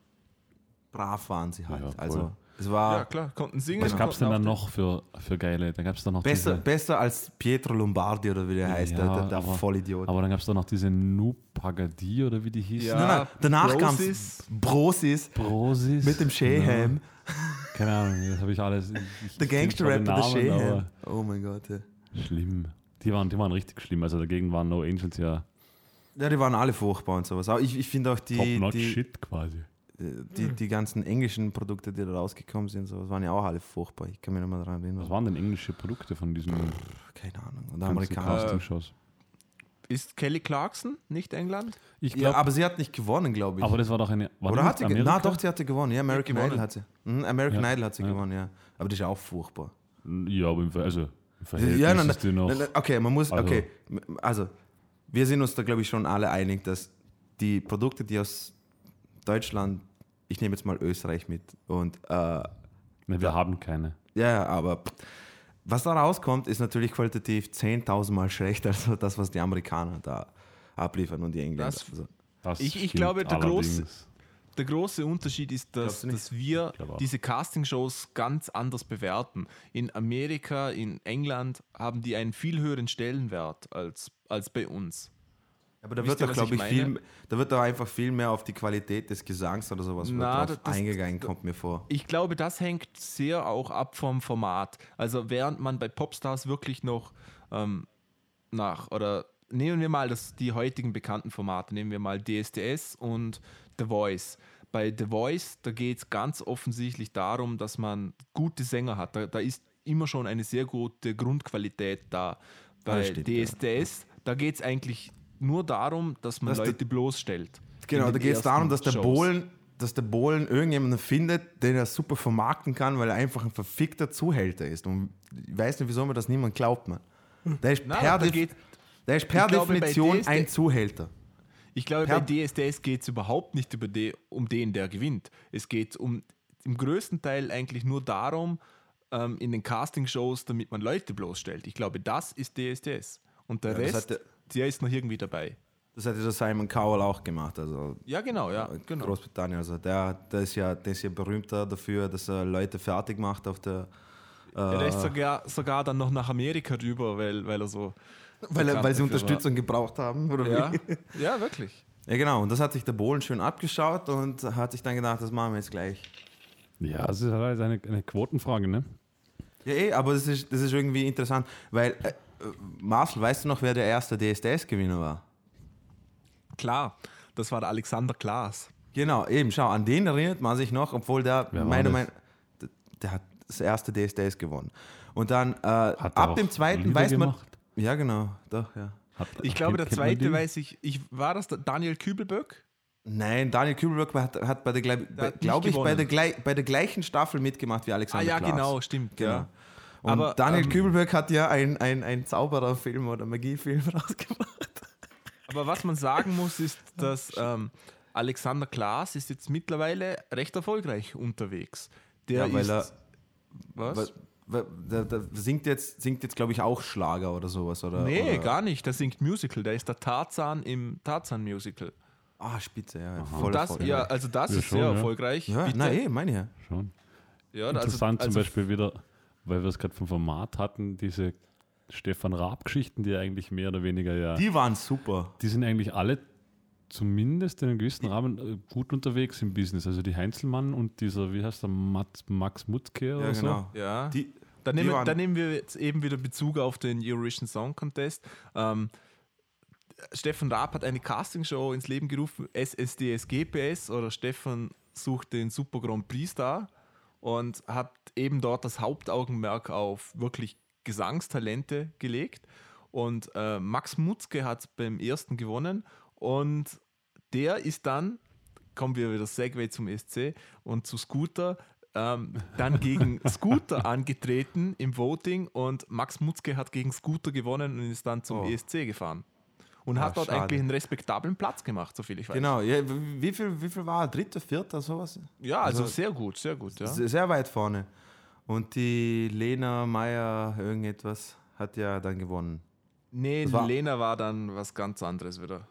Brav waren sie halt. Ja, voll. also, es war Ja, klar, konnten singen. was gab es denn dann auch noch für, für geile? Da gab es dann noch besser, diese, besser als Pietro Lombardi oder wie der heißt, der, Ja, der, der aber- Vollidiot. aber dann gab es doch noch diese Nu Pagadi oder wie die hieß. Ja. nein, nein, danach kam Brosis. Brosis Brosis. mit dem Sheham, Ja. Keine Ahnung, das habe ich alles. Ich, der den Gangster-Rapper, der Sheham. Oh mein Gott, ja. Schlimm. Die waren, die waren richtig schlimm. Also dagegen waren No Angels ja Ja, die waren alle furchtbar und sowas. Aber ich, ich finde auch die, top-notch die, shit quasi. Die, die ganzen englischen Produkte, die da rausgekommen sind, sowas waren ja auch alle furchtbar. Ich kann mich nicht mehr daran erinnern. Was waren denn englische Produkte von diesen Keine Ahnung. Amerikaner. Casting-Shows? Ist Kelly Clarkson nicht England? Ich Ja, glaube, aber sie hat nicht gewonnen, glaube ich. aber das war doch eine. War Oder hat sie gewonnen? Na doch, sie hatte gewonnen. Ja, American gewonnen. Idol hat sie. Mhm, American Ja. Idol hat sie Ja. gewonnen, ja. Aber das ist ja auch furchtbar. Ja, aber im, Ver- also, im Verhältnis Ja, nein, ist die noch. nein, okay, man muss, Also- okay, also wir sind uns da, glaube ich, schon alle einig, dass die Produkte, die aus Deutschland, ich nehme jetzt mal Österreich mit und äh, wir haben keine. ja, aber was da rauskommt, ist natürlich qualitativ 10.000 Mal schlechter als das, was die Amerikaner da abliefern und die Engländer. Das- Also, Das Ich- ich glaube, der große-. Der große Unterschied ist, dass, dass wir diese Castingshows ganz anders bewerten. In Amerika, in England haben die einen viel höheren Stellenwert als, als bei uns. Aber da Wisst wird doch, glaube ich ich, viel, da wird doch einfach viel mehr auf die Qualität des Gesangs oder sowas Na, das- eingegangen, kommt mir vor. Ich glaube, das hängt sehr auch ab vom Format. Also während man bei Popstars wirklich noch ähm, nach, oder nehmen wir mal das, die heutigen bekannten Formate, nehmen wir mal DSDS und The Voice. Bei The Voice, da geht es ganz offensichtlich darum, dass man gute Sänger hat. Da, da ist immer schon eine sehr gute Grundqualität da. Bei Das stimmt, ja. DSDS, da geht es eigentlich nur darum, dass man Dass der- Leute bloßstellt. Genau, da geht es darum, dass der ersten Bohlen, dass der Bohlen irgendjemanden findet, den er super vermarkten kann, weil er einfach ein verfickter Zuhälter ist. Und ich weiß nicht, wieso mir das niemand glaubt, man. Der ist Na, per, geht, der ist per glaube, Definition DSD ein Zuhälter. Ich glaube, Per- bei DSDS geht es überhaupt nicht über de, um den, der gewinnt. Es geht um im größten Teil eigentlich nur darum, ähm, in den Castingshows, damit man Leute bloßstellt. Ich glaube, das ist DSDS. Und der Ja, Rest, der ist noch irgendwie dabei. Das hat ja der Simon Cowell auch gemacht. Also Ja, genau, ja. in Genau. Großbritannien. Also der, der, ist ja, der ist ja berühmter dafür, dass er Leute fertig macht auf der. Er Äh, ist sogar, sogar dann noch nach Amerika rüber, weil, weil er so. weil, er, weil sie dafür war. Unterstützung gebraucht haben, oder Ja, wie? ja, wirklich. Ja, genau. Und das hat sich der Bohlen schön abgeschaut und hat sich dann gedacht, das machen wir jetzt gleich. Ja, das ist halt eine, eine Quotenfrage, ne? Ja, eh, aber das ist, das ist irgendwie interessant, weil, äh, äh, Marcel, weißt du noch, wer der erste DSDS-Gewinner war? Klar, das war der Alexander Klaas. Genau, eben, schau, an den erinnert man sich noch, obwohl der, das? Meinung der, hat das erste DSDS gewonnen. Und dann, äh, Hat ab dem zweiten Lieder weiß man. gemacht? Ja, genau, doch, ja. Hat, Ich glaube, der zweite weiß ich, ich, war das Daniel Kübelböck? Nein, Daniel Kübelberg hat, hat bei der, Der hat glaube ich, bei der, bei der gleichen Staffel mitgemacht wie Ah Alexander ja, Klaas. genau, stimmt. Genau. Ja. Und Aber, Daniel ähm, Kübelberg hat ja einen ein Zaubererfilm oder Magiefilm rausgebracht. Aber was man sagen muss, ist, dass ähm, Alexander Klaas ist jetzt mittlerweile recht erfolgreich unterwegs. Der Ja, weil ist, er- was? Weil- Der, der singt jetzt, singt jetzt glaube ich, auch Schlager oder sowas. Oder, nee, oder, gar nicht. Der singt Musical. Der ist der Tarzan im Tarzan-Musical. Ah, Spitze, ja. Aha. Voll Das, Erfolg. ja, also das Ja, ist schon, sehr ja. erfolgreich. ja Bitte. na eh, meine ja. Schon. Ja, also- Interessant also, zum Beispiel wieder, weil wir es gerade vom Format hatten, diese Stefan Raab-Geschichten, die eigentlich mehr oder weniger ja, die, Die waren super. sind eigentlich alle zumindest in einem gewissen Rahmen äh, gut unterwegs im Business. Also die Heinzelmann und dieser, wie heißt der, Max, Max Mutzke oder Ja, so. genau. Ja. Die, Da Die nehmen, da nehmen wir jetzt eben wieder Bezug auf den Eurovision Song Contest. Ähm, Stefan Raab hat eine Castingshow ins Leben gerufen, SSDS GPS oder Stefan sucht den Super Grand Prix Star und hat eben dort das Hauptaugenmerk auf wirklich Gesangstalente gelegt. Und äh, Max Mutzke hat beim ersten gewonnen und der ist dann, kommen wir wieder Segway zum SC und zu Scooter, ähm, dann gegen Scooter angetreten im Voting und Max Mutzke hat gegen Scooter gewonnen und ist dann zum Oh. ESC gefahren. Und Ah, hat dort schade. eigentlich einen respektablen Platz gemacht, soviel ich weiß. genau, ja, wie, viel, wie viel war er? Dritter, vierter, sowas? Ja, also, Also- sehr gut, sehr gut. Ja. Sehr, weit vorne. Und die Lena Meyer irgendetwas hat ja dann gewonnen. Nee, Das war- Lena war dann was ganz anderes wieder.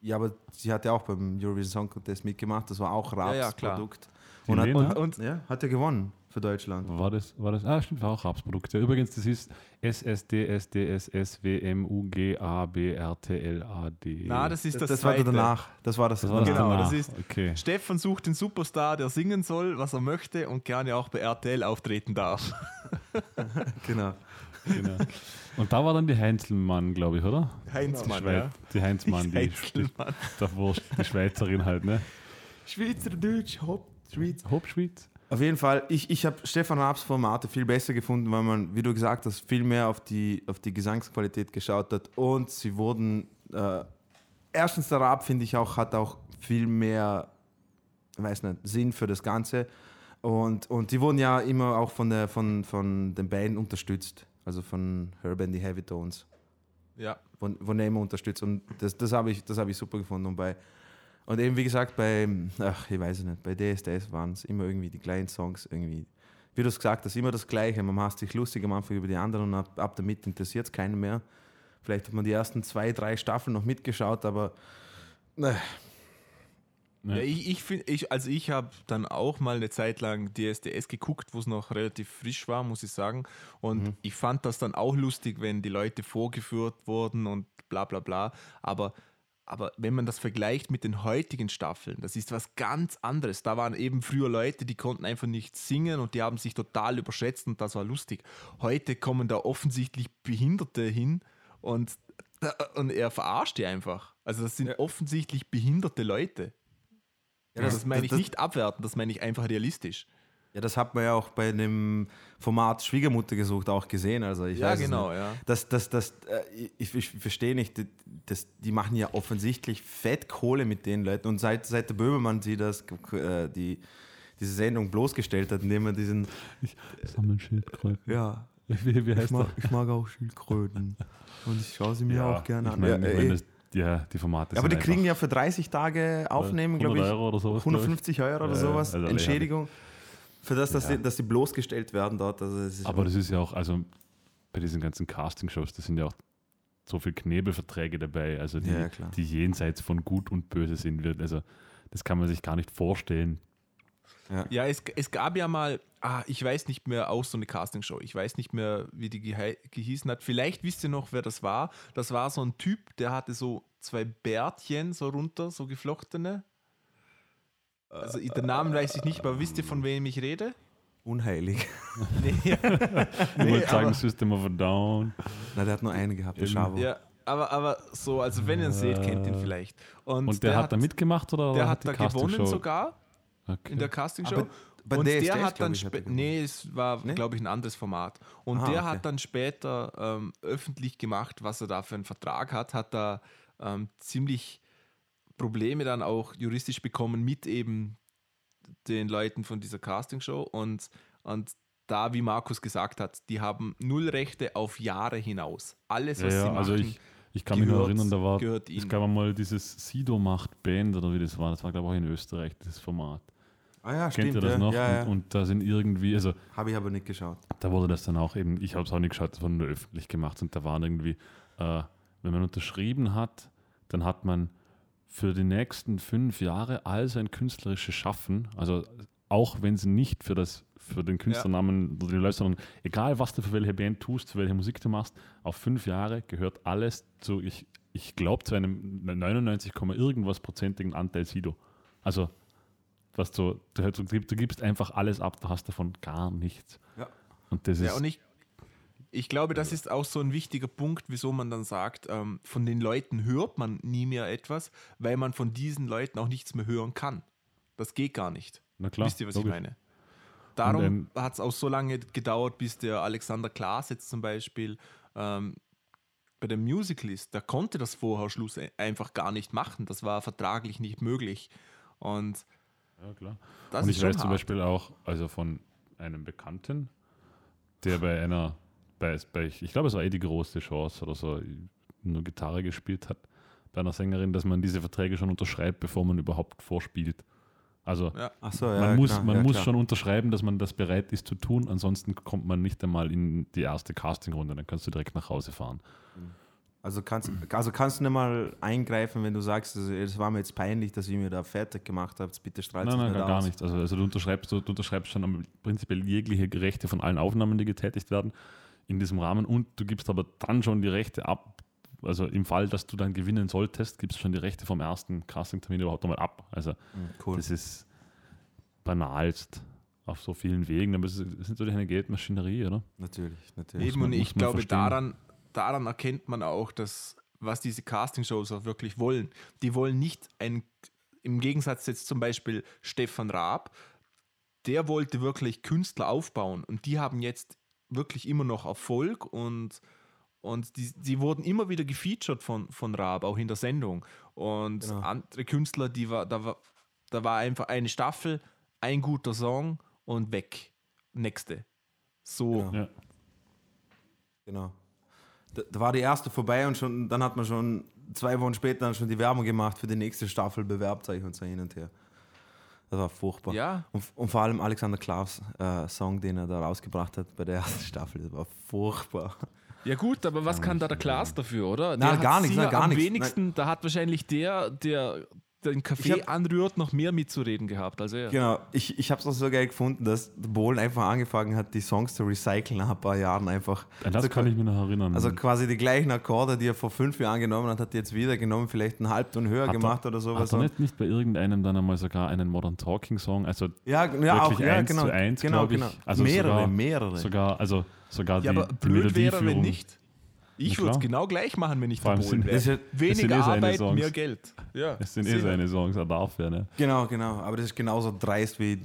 Ja, aber sie hat ja auch beim Eurovision Song Contest mitgemacht. Das war auch Raps ja, klar. Produkt. Die Und, und, und ja, hat ja gewonnen für Deutschland. War das, war das? Ah, stimmt, war auch Raps-Produkt. Ja, übrigens, das ist SSDSDSSWMUGABRTLAD. Na, das ist das, Das, war zweite. danach. Das war das, Das war das Genau, danach. das ist- okay. Stefan sucht den Superstar, der singen soll, was er möchte und gerne auch bei RTL auftreten darf. Genau. Genau. Und da war dann die Heinzelmann, glaube ich, oder? Heinzmann, die, Schweiz, ja. die Heinzmann, die, die, Heinzelmann. der Wurst, die Schweizerin halt, ne? Schweizerdeutsch, Hopp, Schweiz. Hopschwitz? Auf jeden Fall, ich, ich habe Stefan Raabs Formate viel besser gefunden, weil man, wie du gesagt hast, viel mehr auf die, auf die Gesangsqualität geschaut hat. Und sie wurden, äh, erstens der Raab, finde ich auch, hat auch viel mehr, weiß nicht, Sinn für das Ganze. Und, und die wurden ja immer auch von, der, von, von den Bands unterstützt, also von Herb and the Heavy Tones. Ja. von, von der immer unterstützt. Und das, das habe ich, das hab ich super gefunden. Und, bei, und eben, wie gesagt, bei, ach, ich weiß es nicht, bei DSDS waren es immer irgendwie die kleinen Songs, irgendwie, wie du es gesagt hast, immer das Gleiche. Man macht sich lustig am Anfang über die anderen und ab, ab damit interessiert es keinen mehr. Vielleicht hat man die ersten zwei, drei Staffeln noch mitgeschaut, aber Ja. Ja, ich, ich finde, ich, also ich habe dann auch mal eine Zeit lang DSDS geguckt, wo es noch relativ frisch war, muss ich sagen. Und Mhm. ich fand das dann auch lustig, wenn die Leute vorgeführt wurden und bla bla bla. Aber, aber wenn man das vergleicht mit den heutigen Staffeln, das ist was ganz anderes. Da waren eben früher Leute, die konnten einfach nicht singen und die haben sich total überschätzt und das war lustig. Heute kommen da offensichtlich Behinderte hin und, und er verarscht die einfach. Also das sind Ja. offensichtlich behinderte Leute. Ja, das, das- meine ich das- nicht abwerten, das meine ich einfach realistisch. Ja, das hat man ja auch bei dem Format Schwiegermutter gesucht auch gesehen. Also ich Ja, weiß genau, nicht. ja. Das, das, das, äh, ich, ich verstehe nicht, die- das, die machen ja offensichtlich Fettkohle mit den Leuten. Und seit, seit der Böhmermann sie das, äh, die, diese Sendung bloßgestellt hat, indem er diesen, Sammelschildkröten. ja, Wie, wie Ich heißt mag, der? ich mag auch Schildkröten. Und ich schaue sie mir auch gerne ich an. mein, ja, ich das, ja, die Formate aber die kriegen ja für 30 Tage aufnehmen, glaube ich, 100 Euro oder sowas, glaub ich. 150 Euro oder Ja, sowas, also Entschädigung. Für das, dass, Ja. die, dass die bloßgestellt werden dort. Also es ist Aber das ist ja auch, also bei diesen ganzen Castingshows, da sind ja auch so viele Knebelverträge dabei, also die, Ja, ja, klar. die jenseits von Gut und Böse sind. wird. Also das kann man sich gar nicht vorstellen. Ja, es, es gab ja mal, ah, ich weiß nicht mehr, auch so eine Castingshow. Ich weiß nicht mehr, wie die gehießen hat. Vielleicht wisst ihr noch, wer das war. Das war so ein Typ, der hatte so zwei Bärtchen so runter, so geflochtene. Also den Namen weiß ich nicht, aber wisst ihr, von wem ich rede? unheilig. Nee, Ich nee, wollte sagen, System of a Down. Na, der hat nur eine gehabt, der. Schabo. ja, aber, aber so, also wenn ihr ihn seht, kennt ihn vielleicht. Und, Und der, hat da mitgemacht oder? Der hat die da gewonnen sogar Okay. in der Castingshow. Und DSDS, der hat dann ich, hat er spä- gewonnen. nee, es war, Nee? glaube ich, ein anderes Format. Und Ah, der okay. hat dann später ähm, öffentlich gemacht, was er da für einen Vertrag hat, hat da ähm, ziemlich Probleme dann auch juristisch bekommen mit eben den Leuten von dieser Castingshow und, und da, wie Markus gesagt hat, die haben null Rechte auf Jahre hinaus. Alles, Ja, was sie ja, machen, also ich, ich kann mich noch gehört- erinnern, da war, gehört es gab mal dieses Sido macht Band oder wie das war. Das war, glaube ich, auch in Österreich, dieses Format. Ah ja, Kennt stimmt. ihr das ja. noch? Ja, ja. Und, und da sind irgendwie, also Habe ich aber nicht geschaut. da wurde das dann auch eben, ich habe es auch nicht geschaut, das wurde nur öffentlich gemacht und da waren irgendwie, äh, wenn man unterschrieben hat, dann hat man für die nächsten fünf Jahre all sein künstlerisches Schaffen, also auch wenn sie nicht für das für den Künstlernamen oder die Leute, sondern egal was du für welche Band tust, für welche Musik du machst, auf fünf Jahre gehört alles zu, ich, ich glaube, zu einem 99, irgendwas prozentigen Anteil Sido. Also, was du, du, du, du gibst einfach alles ab, du hast davon gar nichts. Ja. Und das ist Ja, und ich, ich glaube, das ist auch so ein wichtiger Punkt, wieso man dann sagt, ähm, von den Leuten hört man nie mehr etwas, weil man von diesen Leuten auch nichts mehr hören kann. Das geht gar nicht. Na klar, Wisst ihr, was logisch. ich meine? Darum ähm, hat es auch so lange gedauert, bis der Alexander Klaas jetzt zum Beispiel ähm, bei der Musicalist, der konnte das vorher Schluss e- einfach gar nicht machen. Das war vertraglich nicht möglich. Und Ja, klar. das und ich weiß zum hart. Beispiel auch, also von einem Bekannten, der bei einer, bei, bei ich glaube, es war eh die große Chance oder so, nur Gitarre gespielt hat, bei einer Sängerin, dass man diese Verträge schon unterschreibt, bevor man überhaupt vorspielt. Also Ja. Ach so, ja. man muss, klar, man ja, muss klar. schon unterschreiben, dass man das bereit ist zu tun, ansonsten kommt man nicht einmal in die erste Castingrunde, dann kannst du direkt nach Hause fahren. Also kannst, also kannst du nicht mal eingreifen, wenn du sagst, also, es war mir jetzt peinlich, dass ihr mir da fertig gemacht habt, bitte strahlt Nein, nein, nicht gar, gar aus. nicht. Also, also du unterschreibst, du, du unterschreibst schon am- prinzipiell jegliche Rechte von allen Aufnahmen, die getätigt werden, in diesem Rahmen und du gibst aber dann schon die Rechte ab. Also im Fall, dass du dann gewinnen solltest, gibst du schon die Rechte vom ersten Castingtermin überhaupt nochmal ab. Also Mhm, Cool. das ist banalst auf so vielen Wegen, aber es ist, natürlich eine Geldmaschinerie, oder? natürlich, natürlich. Eben, man- und ich glaube, verstehen. daran, daran erkennt man auch, dass, was diese Castingshows auch wirklich wollen. Die wollen nicht ein, im Gegensatz jetzt zum Beispiel Stefan Raab, der wollte wirklich Künstler aufbauen und die haben jetzt wirklich immer noch Erfolg und, und die, die wurden immer wieder gefeatured von, von Raab, auch in der Sendung. Und Genau. andere Künstler, die war, da, war, da war einfach eine Staffel, ein guter Song und weg. Nächste. So. Genau. Ja. Genau. Da, da war die erste vorbei und schon, dann hat man schon zwei Wochen später dann schon die Werbung gemacht für die nächste Staffel, bewerbt euch und so hin und her. Das war furchtbar. Ja, Und, und vor allem Alexander Klaus äh, Song, den er da rausgebracht hat bei der ersten Staffel, das war furchtbar. Ja gut, aber was kann da der Klaas dafür, oder? Nein, hat gar nichts, nein, gar am nichts. wenigsten, da hat wahrscheinlich der, der den Kaffee hab- anrührt, noch mehr mitzureden gehabt als er. Genau, ich, ich habe es auch so geil gefunden, dass Bohlen einfach angefangen hat, die Songs zu recyceln nach ein paar Jahren einfach. An das also, kann ich mich noch erinnern. also quasi die gleichen Akkorde, die er vor fünf Jahren genommen hat, hat er jetzt wieder genommen, vielleicht einen Halbton höher Hat er- gemacht oder sowas. Hat er nicht, nicht bei irgendeinem dann einmal sogar einen Modern Talking Song, also Ja, ja, auch, wirklich ja, eins genau. zu eins, genau, ich. genau. Also mehrere, sogar- mehrere. sogar, also sogar Ja, die, aber die blöd wäre, wenn nicht. Ich würde es genau gleich machen, wenn ich Vor das wäre. ist ja- Weniger eh Arbeit, Songs. mehr Geld. Ja, Es sind eh seine Songs, er darf ja, ne? Genau, genau. Aber das ist genauso dreist wie,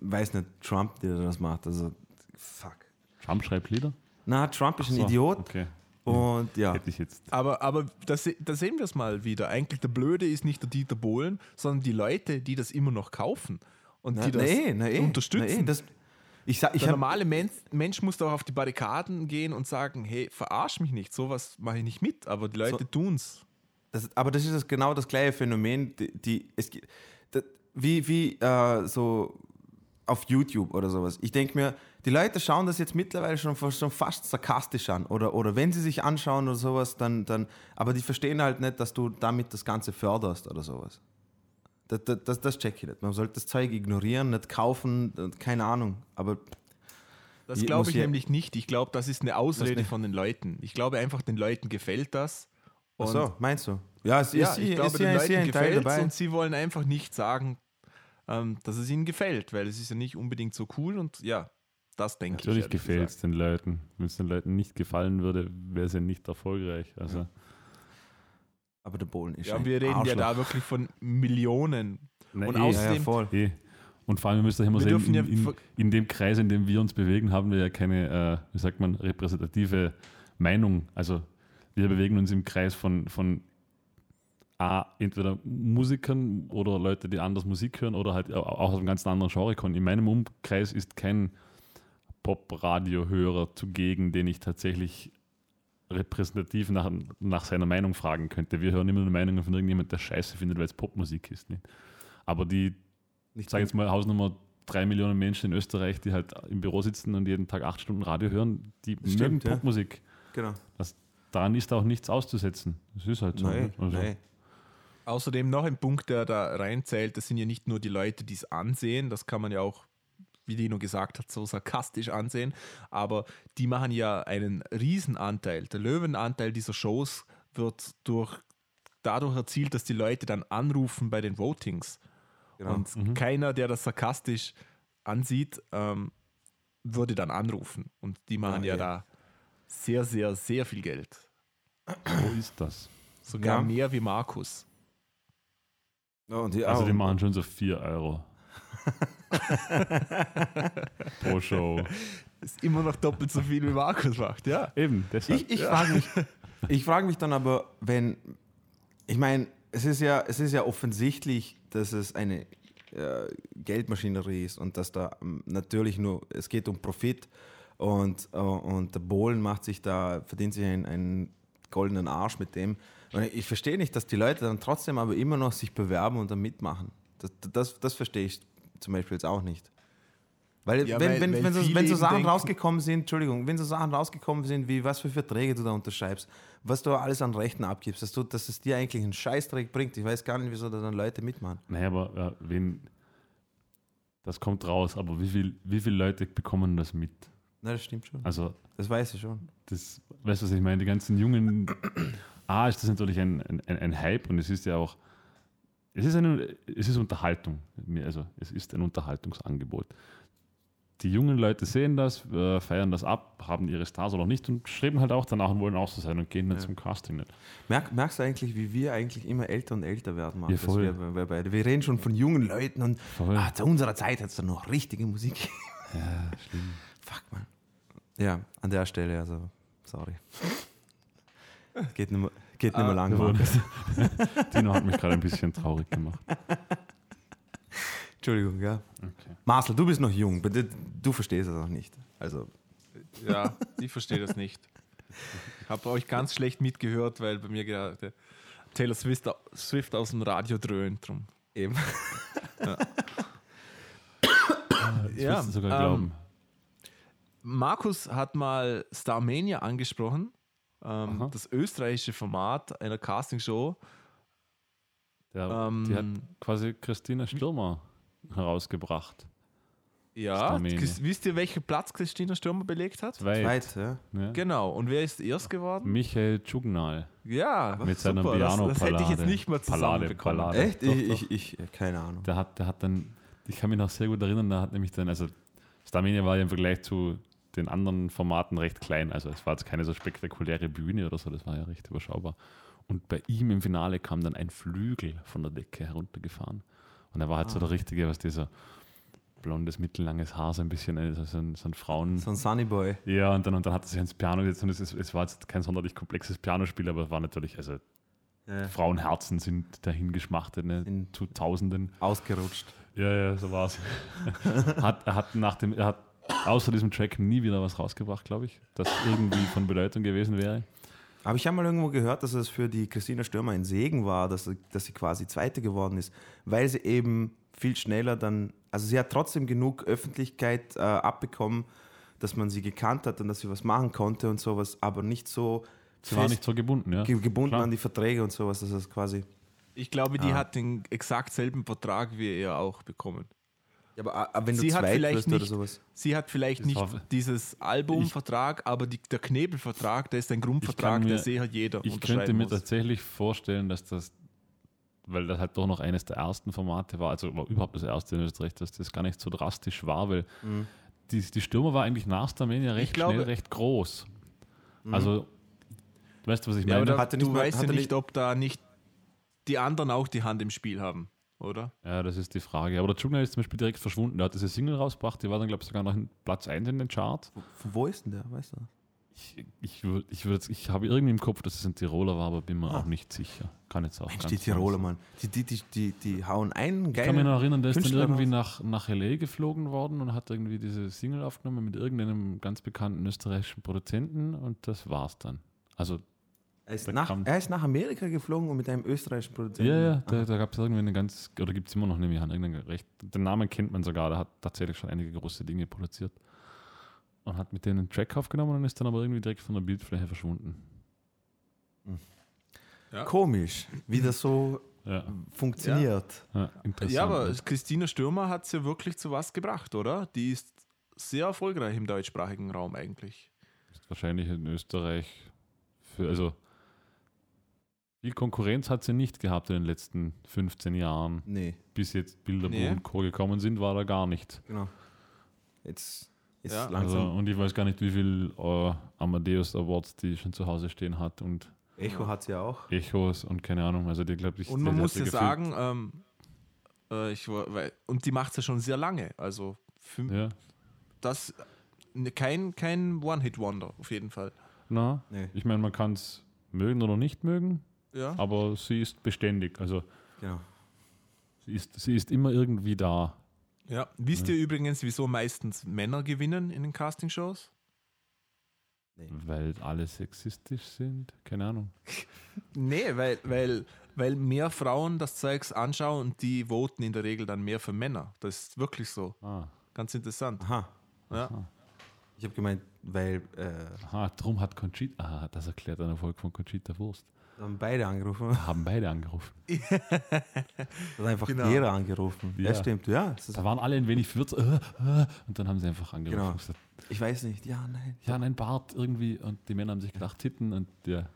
weiß nicht, Trump, der das macht. Also, fuck. Trump schreibt Lieder? Na, Trump ist ein So, Idiot Okay. und ja. Hätte ich jetzt. Aber, aber da, se- da sehen wir es mal wieder. Eigentlich der Blöde ist nicht der Dieter Bohlen, sondern die Leute, die das immer noch kaufen und Na, die das na eh, na eh, unterstützen. Na eh, das, Ich sag, ich Der normale Mensch, Mensch muss doch auf die Barrikaden gehen und sagen, hey, verarsch mich nicht, sowas mache ich nicht mit, aber die Leute So- tun's. Das, aber das ist das, genau das gleiche Phänomen, die, die es, das, wie, wie äh, so auf YouTube oder sowas. Ich denke mir, die Leute schauen das jetzt mittlerweile schon, fast- schon fast sarkastisch an. Oder, oder wenn sie sich anschauen oder sowas, dann, dann, aber die verstehen halt nicht, dass du damit das Ganze förderst oder sowas. Das, das, das, check ich nicht. Man sollte das Zeug ignorieren, nicht kaufen, keine Ahnung. Aber Das glaube ich nämlich nicht. Ich glaube, das ist eine Ausrede von den Leuten. Ich glaube einfach, den Leuten gefällt das. ach so, meinst du? Ja, es ja, ist, ich ist, glaube, ist, den ja- ist ja Leuten gefällt dabei. und sie wollen einfach nicht sagen, ähm, dass es ihnen gefällt, weil es ist ja nicht unbedingt so cool und ja, das denke ich. Natürlich gefällt es den Leuten. Wenn es den Leuten nicht gefallen würde, wäre es ja nicht erfolgreich. Also, Aber der Bohlen ist Ja, ein wir reden ja Arschloch. da wirklich von Millionen. Na, Und eh, Ja, ja, außerdem- voll. eh. Und vor allem, ihr müsst euch immer Wir sehen, in, ja in, in dem Kreis, in dem wir uns bewegen, haben wir ja keine, äh, wie sagt man, repräsentative Meinung. Also wir bewegen uns im Kreis von, von A, entweder Musikern oder Leute, die anders Musik hören oder halt auch aus einem ganz anderen Genre kommen. In meinem Umkreis ist kein Pop-Radio-Hörer zugegen, den ich tatsächlich repräsentativ nach, nach seiner Meinung fragen könnte. Wir hören immer nur Meinungen von irgendjemand, der Scheiße findet, weil es Popmusik ist. Nicht? Aber die ich sage jetzt mal Hausnummer drei Millionen Menschen in Österreich, die halt im Büro sitzen und jeden Tag acht Stunden Radio hören, die Das mögen stimmt, ja. Popmusik. Genau. Daran ist auch nichts auszusetzen. Das ist halt so. Nein, ne? also, nein. Außerdem noch ein Punkt, der da reinzählt, das sind ja nicht nur die Leute, die es ansehen, das kann man ja auch, wie Dino gesagt hat, so sarkastisch ansehen, aber die machen ja einen Riesenanteil. Der Löwenanteil dieser Shows wird durch, dadurch erzielt, dass die Leute dann anrufen bei den Votings. Genau. Und keiner, der das sarkastisch ansieht, ähm, würde dann anrufen. Und die machen Ja, ja, eh. da sehr, sehr, sehr viel Geld. so ist das. Sogar Ja. mehr wie Markus. Ja, und die, Also die machen schon so 4 Euro pro Show. Ist immer noch doppelt so viel wie Markus macht, ja. Eben, deshalb. Ich, ich frage mich, ich frage mich dann aber, wenn, ich meine, es ist ja, es ist ja offensichtlich, dass es eine äh, Geldmaschinerie ist und dass da ähm, natürlich nur, es geht um Profit und, äh, und der Bohlen macht sich da, verdient sich einen, einen goldenen Arsch mit dem. Und ich verstehe nicht, dass die Leute dann trotzdem aber immer noch sich bewerben und da mitmachen. Das, das, das verstehe ich zum Beispiel jetzt auch nicht. Weil, Ja, wenn, weil- wenn, weil wenn, so, wenn so Sachen denken- rausgekommen sind, Entschuldigung, wenn so Sachen rausgekommen sind, wie was für Verträge du da unterschreibst, was du alles an Rechten abgibst, dass, du, dass es dir eigentlich einen Scheißdreck bringt. Ich weiß gar nicht, wieso da dann Leute mitmachen. Naja, aber äh, wen, das kommt raus, aber wie, viel, wie viele Leute bekommen das mit? Na, das stimmt schon. Also Das weiß ich schon. das, weißt du, was ich meine? Die ganzen jungen, A, ist das natürlich ein, ein, ein Hype und es ist ja auch, es ist, eine, es ist Unterhaltung. Also es ist ein Unterhaltungsangebot. Die jungen Leute sehen das, äh, feiern das ab, haben ihre Stars oder nicht und streben halt auch danach und wollen auch so sein und gehen dann Ja. zum Casting nicht. Merk, merkst du eigentlich, wie wir eigentlich immer älter und älter werden? Ja, voll. Wir, wir, beide. wir reden schon von jungen Leuten und ah, zu unserer Zeit hat es dann noch richtige Musik. Ja, schlimm. Fuck, man. Ja, an der Stelle, also, sorry. Geht nicht mehr, geht nicht mehr lang, jawohl. Markus. Tino hat mich gerade ein bisschen traurig gemacht. Entschuldigung, ja. Okay. Marcel, du bist noch jung, bitte, du verstehst es auch nicht. Also, Ja, ich verstehe das nicht. Ich habe euch ganz schlecht mitgehört, weil bei mir gerade Taylor Swift, Swift aus dem Radio dröhnt. Drum. eben. Das Ja, willst du sogar ähm, glauben. Markus hat mal Starmania angesprochen, ähm, das österreichische Format einer Castingshow. Der, ähm, die hat quasi Christina Stürmer herausgebracht. Ja, wisst ihr, welchen Platz Christina Stürmer belegt hat? Zweit. Weit, ja. Ja. Genau, und wer ist erst geworden? Michael Tschugnal Ja, mit seiner super, das, das hätte ich jetzt nicht mal zusammenbekommen. Pallade. Echt? Doch, ich, doch. ich, ich, keine Ahnung. Der hat, der hat dann, ich kann mich noch sehr gut erinnern, da hat nämlich dann, also Starmania war ja im Vergleich zu den anderen Formaten recht klein, also es war jetzt keine so spektakuläre Bühne oder so, das war ja recht überschaubar. Und bei ihm im Finale kam dann ein Flügel von der Decke heruntergefahren. Und er war halt so der richtige, was dieser blondes, mittellanges Haar, so ein bisschen, also so ein, so ein Frauen. So ein Sunny Boy. Ja, und dann, und dann hat er sich ans Piano gesetzt und es, es war jetzt kein sonderlich komplexes Pianospiel, aber es war natürlich, also Ja. Frauenherzen sind dahin geschmachtet, ne, In- zu Tausenden. Ausgerutscht. Ja, ja, so war's. hat, er hat nach dem, er hat außer diesem Track nie wieder was rausgebracht, glaube ich, das irgendwie von Bedeutung gewesen wäre. Aber ich habe mal irgendwo gehört, dass es für die Christina Stürmer ein Segen war, dass, sie- dass sie quasi Zweite geworden ist, weil sie eben viel schneller dann, also sie hat trotzdem genug Öffentlichkeit äh, abbekommen, dass man sie gekannt hat und dass sie was machen konnte und sowas, aber nicht so Sie war nicht so gebunden, ja. ge- gebunden Klar. an die Verträge und sowas, dass es quasi. Ich glaube, die Ah. hat den exakt selben Vertrag wie er auch bekommen. Ja, aber, aber wenn Sie du hat vielleicht wirst oder nicht- sowas. Sie hat vielleicht Das nicht war- dieses Albumvertrag, aber die, der Knebelvertrag, der ist ein Grundvertrag, mir- der sehr jeder Ich unterschreiben könnte mir muss. tatsächlich vorstellen, dass das, weil das halt doch noch eines der ersten Formate war, also war überhaupt das erste in Österreich, dass das gar nicht so drastisch war, weil Mhm. die, die Stürmer war eigentlich nach Starmania recht glaube- schnell recht groß. Also, weißt du, was ich Ja, meine? aber da, nicht du weißt ja nicht, nicht- ob da nicht die anderen auch die Hand im Spiel haben, oder? Ja, das ist die Frage. Aber der Jugner ist zum Beispiel direkt verschwunden. Der hat diese Single rausgebracht, die war dann, glaube ich, sogar noch in Platz 1 in den Charts. Von wo ist denn der, weißt du? Ich, ich, würd- ich, würd- ich habe irgendwie im Kopf, dass es ein Tiroler war, aber bin mir Ah. auch nicht sicher. Kann jetzt auch Mensch, ganz die Tiroler, sein. Mann. Die, die, die, die, die hauen einen Ich kann mich noch erinnern, der ist dann irgendwie nach, nach L.A. geflogen worden und hat irgendwie diese Single aufgenommen mit irgendeinem ganz bekannten österreichischen Produzenten und das war's dann. Also, Er ist, Da nach, kam- er ist nach Amerika geflogen und mit einem österreichischen Produzenten. ja, ja, da, Aha. da gab es irgendwie eine ganz, oder gibt es immer noch, nehme ich an, irgendeinen recht, den Namen kennt man sogar, der hat tatsächlich schon einige große Dinge produziert und hat mit denen einen Track aufgenommen und ist dann aber irgendwie direkt von der Bildfläche verschwunden. Komisch, wie das so Ja, funktioniert. ja interessant. Ja, aber Christina Stürmer hat es ja wirklich zu was gebracht, oder? Die ist sehr erfolgreich im deutschsprachigen Raum eigentlich. ist wahrscheinlich in Österreich für, also viel Konkurrenz hat sie nicht gehabt in den letzten 15 Jahren. Nee, Bis jetzt Bilderbuch Nee. und Co. gekommen sind, war da gar nicht. genau. Jetzt ist Ja, Also, langsam. und ich weiß gar nicht, wie viel äh, Amadeus Awards die schon zu Hause stehen hat und Echo hat sie ja auch. Echos und keine Ahnung. Also die glaube ich. Und man muss ja sagen, ähm, äh, ich, war- weil, und die macht es ja schon sehr lange. Also für Ja, das ne, kein, kein One-Hit-Wonder auf jeden Fall. na, Nee, ich meine, man kann es mögen oder nicht mögen, Ja. aber sie ist beständig. Also genau. sie ist, sie ist immer irgendwie da. ja. Wisst ihr übrigens, wieso meistens Männer gewinnen in den Castingshows? Weil alle sexistisch sind? Keine Ahnung. Nee, weil, weil, weil mehr Frauen das Zeugs anschauen und die voten in der Regel dann mehr für Männer. Das ist wirklich so. Ah, Ganz interessant. Aha. Ja. Ich habe gemeint, weil äh, aha, drum hat Conchita. Aha, das erklärt ein Erfolg von Conchita Wurst. Haben beide angerufen. Haben beide angerufen. Hat einfach Genau. jeder angerufen. Ja, Ja. stimmt. Ja, das Da waren alle ein wenig verwirrt. Äh, äh, und dann haben sie einfach angerufen. Genau. gesagt, ich weiß nicht. Ja, nein. Ja, ein Bart irgendwie. Und die Männer haben sich gedacht, Titten. Und ja.